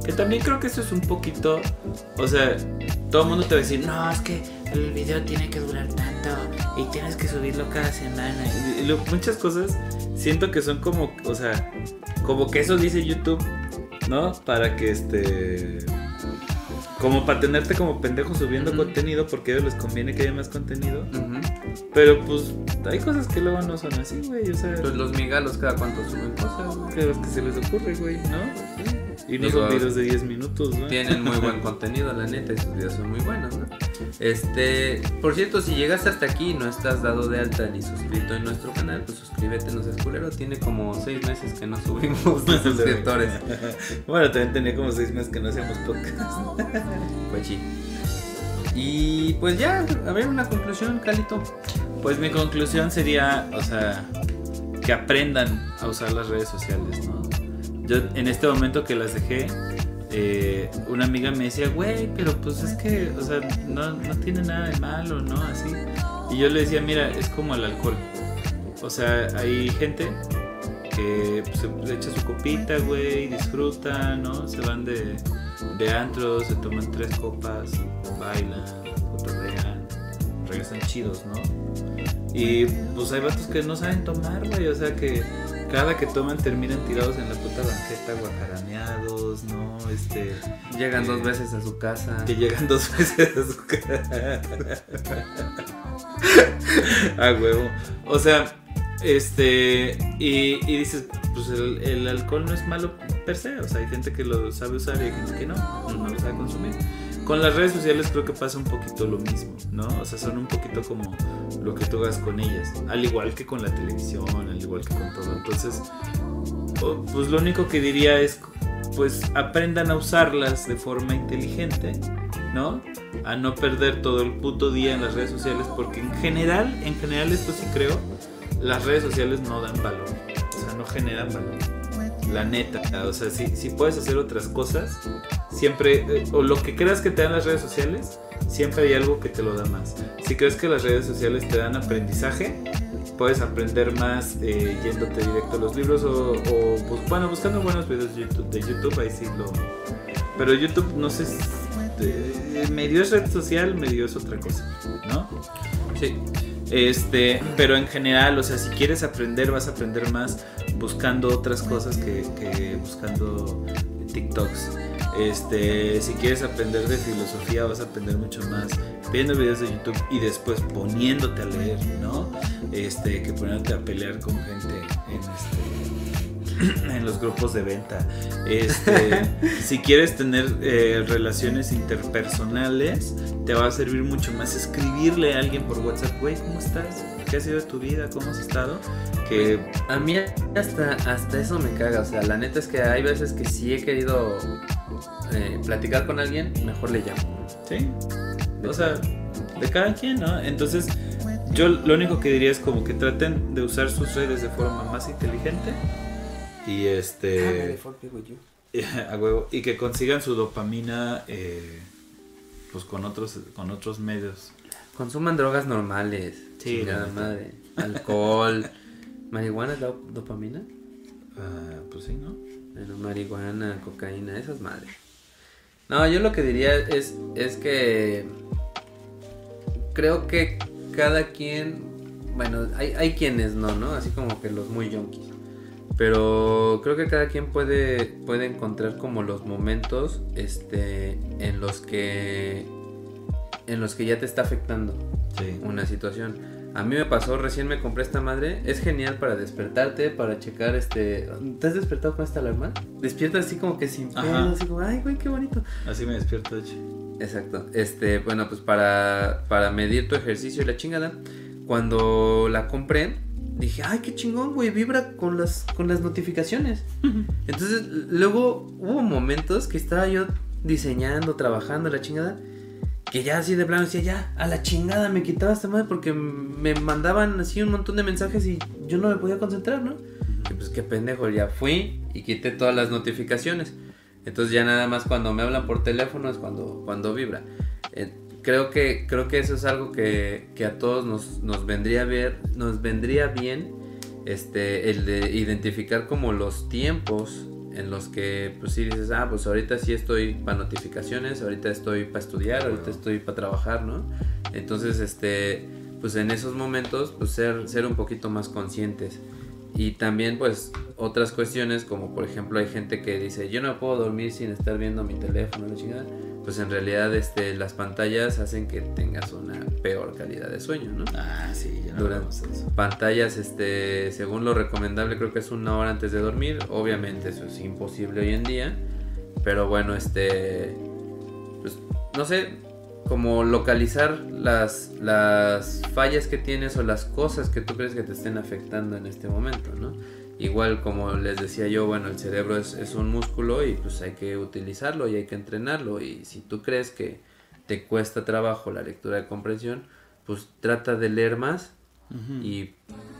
Que también creo que eso es un poquito, o sea, todo el mundo te va a decir, no, es que el video tiene que durar tanto y tienes que subirlo cada semana. Y, muchas cosas siento que son como, o sea, como que eso dice YouTube, ¿no? Para que este... Como para tenerte como pendejo subiendo contenido porque a ellos les conviene que haya más contenido. Pero pues hay cosas que luego no son así, güey. O sea, pues los migalos cada cuánto suben cosas, güey. Que que se les ocurre, güey, ¿no? Y no son videos de 10 minutos, ¿no? Tienen muy buen [LAUGHS] contenido, la neta, y sus videos son muy buenos, ¿no? Este, por cierto, si llegaste hasta aquí y no estás dado de alta ni suscrito en nuestro canal, pues suscríbete, no seas culero. Tiene como 6 meses que no subimos [LAUGHS] suscriptores. [LAUGHS] bueno, también tenía como 6 meses que no hacíamos podcast. [LAUGHS] pues sí. Y pues ya, a ver, una conclusión, Calito. Pues mi conclusión sería, o sea, que aprendan a usar las redes sociales, ¿no? Yo en este momento que las dejé, eh, una amiga me decía, güey, pero pues es que, o sea, no, no tiene nada de malo, ¿no? Así. Y yo le decía, mira, es como el alcohol. O sea, hay gente que pues, se echa su copita, güey, disfruta, ¿no? Se van de, de antro, se toman tres copas, bailan, cotorrean, regresan chidos, ¿no? Y pues hay vatos que no saben tomar, güey, o sea que cada que toman terminan tirados en la puta banqueta, guacarameados, ¿no? Este. Llegan dos veces a su casa. Que llegan [LAUGHS] dos veces a su casa. [LAUGHS] a huevo. O sea, este. Y, dices, pues el, alcohol no es malo per se. O sea, hay gente que lo sabe usar y hay gente que no, no lo sabe consumir. Con las redes sociales creo que pasa un poquito lo mismo, ¿no? O sea, son un poquito como lo que tú hagas con ellas. Al igual que con la televisión, al igual que con todo. Entonces, pues lo único que diría es, pues aprendan a usarlas de forma inteligente, ¿no? A no perder todo el puto día en las redes sociales, porque en general, en general esto sí creo, las redes sociales no dan valor, o sea, no generan valor. La neta, o sea, si, si puedes hacer otras cosas, siempre, eh, o lo que creas que te dan las redes sociales, siempre hay algo que te lo da más. Si crees que las redes sociales te dan aprendizaje, puedes aprender más eh, yéndote directo a los libros o, pues, bueno, buscando buenos videos de YouTube, de YouTube, ahí sí lo... Pero YouTube, no sé, medio es red social, medio es otra cosa, ¿no? Sí. Este, pero en general, o sea, si quieres aprender, vas a aprender más buscando otras cosas que, que buscando TikToks. Este, si quieres aprender de filosofía, vas a aprender mucho más viendo videos de YouTube y después poniéndote a leer, ¿no? Este, que poniéndote a pelear con gente en este [CLEARS THROAT] en los grupos de venta. Este, [LAUGHS] si quieres tener eh, relaciones interpersonales, te va a servir mucho más escribirle a alguien por WhatsApp, güey, ¿cómo estás? ¿Qué ha sido de tu vida? ¿Cómo has estado? Que a mí hasta, hasta eso me caga, o sea, la neta es que hay veces que sí he querido eh, platicar con alguien, mejor le llamo. Sí. O sea, de cada quien, ¿no? Entonces, yo lo único que diría es como que traten de usar sus redes de forma más inteligente y este [LAUGHS] a huevo y que consigan su dopamina eh, pues con otros con otros medios consuman drogas normales sí nada madre. Alcohol. [LAUGHS] Marihuana es dopamina ah, pues sí no bueno, marihuana cocaína esas madres. No yo lo que diría es es que creo que cada quien bueno hay, hay quienes no no así como que los muy yonkis pero creo que cada quien puede, puede encontrar como los momentos este, en los que en los que ya te está afectando una situación. A mí me pasó, recién me compré esta madre. Es genial para despertarte, para checar este. ¿Te has despertado con esta alarma? Despierta así como que sin pedo, así como, ay, güey, qué bonito. Así me despierto, hecho. Exacto. Este, bueno, pues para, para medir tu ejercicio y la chingada. Cuando la compré, dije, ay, qué chingón, güey, vibra con las, con las notificaciones. [LAUGHS] Entonces, luego hubo momentos que estaba yo diseñando, trabajando, la chingada, que ya así de plano decía, ya, a la chingada me quitaba esta madre porque me mandaban así un montón de mensajes y yo no me podía concentrar, ¿no? Y pues qué pendejo, ya fui y quité todas las notificaciones. Entonces ya nada más cuando me hablan por teléfono es cuando, cuando vibra. Eh, creo que, creo que eso es algo que, a todos nos, nos, vendría ver, nos vendría bien este, el de identificar como los tiempos en los que pues sí dices, ah, pues ahorita sí estoy para notificaciones, ahorita estoy para estudiar, ahorita estoy para trabajar, ¿no? Entonces, este, pues en esos momentos, pues ser, ser un poquito más conscientes. Y también pues otras cuestiones como por ejemplo hay gente que dice yo no puedo dormir sin estar viendo mi teléfono, la chingada pues en realidad este, las pantallas hacen que tengas una peor calidad de sueño, ¿no? Ah, sí, ya no Durante pantallas, este, según lo recomendable, creo que es una hora antes de dormir. Obviamente eso es imposible hoy en día, pero bueno, este, pues no sé, como localizar las, las fallas que tienes o las cosas que tú crees que te estén afectando en este momento, ¿no? Igual como les decía yo, bueno, el cerebro es, un músculo y pues hay que utilizarlo y hay que entrenarlo. Y si tú crees que te cuesta trabajo la lectura de comprensión, pues trata de leer más y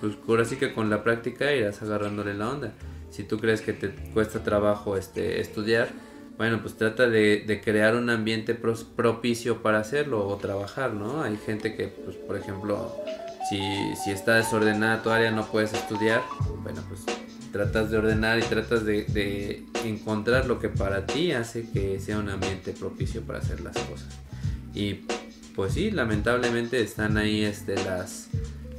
pues ahora sí que con la práctica irás agarrándole la onda. Si tú crees que te cuesta trabajo este, estudiar, bueno, pues trata de, crear un ambiente propicio para hacerlo o trabajar, ¿no? Hay gente que, pues, por ejemplo, si, si está desordenada tu área no puedes estudiar, bueno, pues tratas de ordenar y tratas de, encontrar lo que para ti hace que sea un ambiente propicio para hacer las cosas. Y pues sí, lamentablemente están ahí este, las,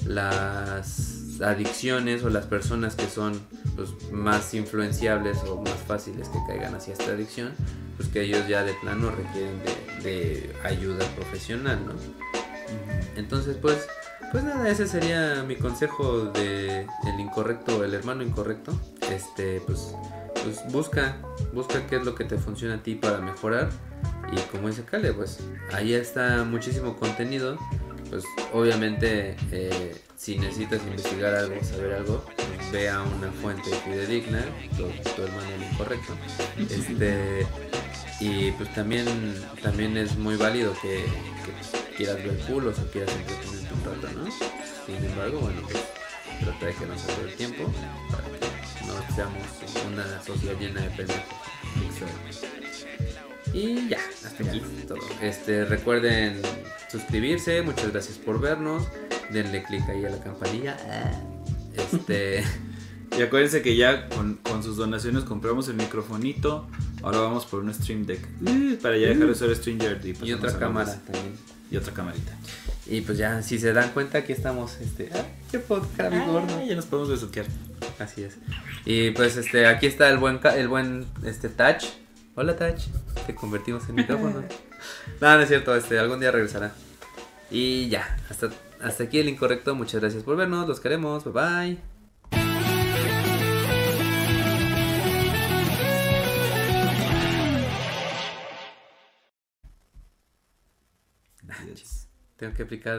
las adicciones o las personas que son pues, más influenciables o más fáciles que caigan hacia esta adicción, pues que ellos ya de plano requieren de, de ayuda profesional, ¿no? Entonces pues pues nada, ese sería mi consejo de el incorrecto, el hermano incorrecto. Este, pues, pues busca, busca qué es lo que te funciona a ti para mejorar. Y como dice Kale, pues ahí está muchísimo contenido. Pues obviamente eh, si necesitas investigar algo, saber algo, pues, ve a una fuente fidedigna, tu, tu hermano el incorrecto. Este, y pues también, también es muy válido que, quieras ver culos o quieras entretenerte un rato, ¿no? Sin embargo, bueno, pues trata de que no se todo el tiempo para que no seamos una sociedad llena de pendejos. Y ya, hasta aquí todo. Este, recuerden suscribirse, muchas gracias por vernos. Denle click ahí a la campanilla. Este. [LAUGHS] y acuérdense que ya con, con sus donaciones compramos el microfonito. Ahora vamos por un Stream Deck. Uh, para ya dejar de usar StreamYard. Y, y otra cámara también. Y otra camarita. Y pues ya, si se dan cuenta, aquí estamos. Este, ah, qué podcast, mi gordo. Ya nos podemos besuquear. Así es. Y pues este, aquí está el buen, el buen este touch Hola, Tach. Te convertimos en micrófono. [LAUGHS] no, no es cierto. Este, algún día regresará. Y ya. Hasta, hasta aquí el incorrecto. Muchas gracias por vernos. Los queremos. Bye bye. Tengo que aplicar.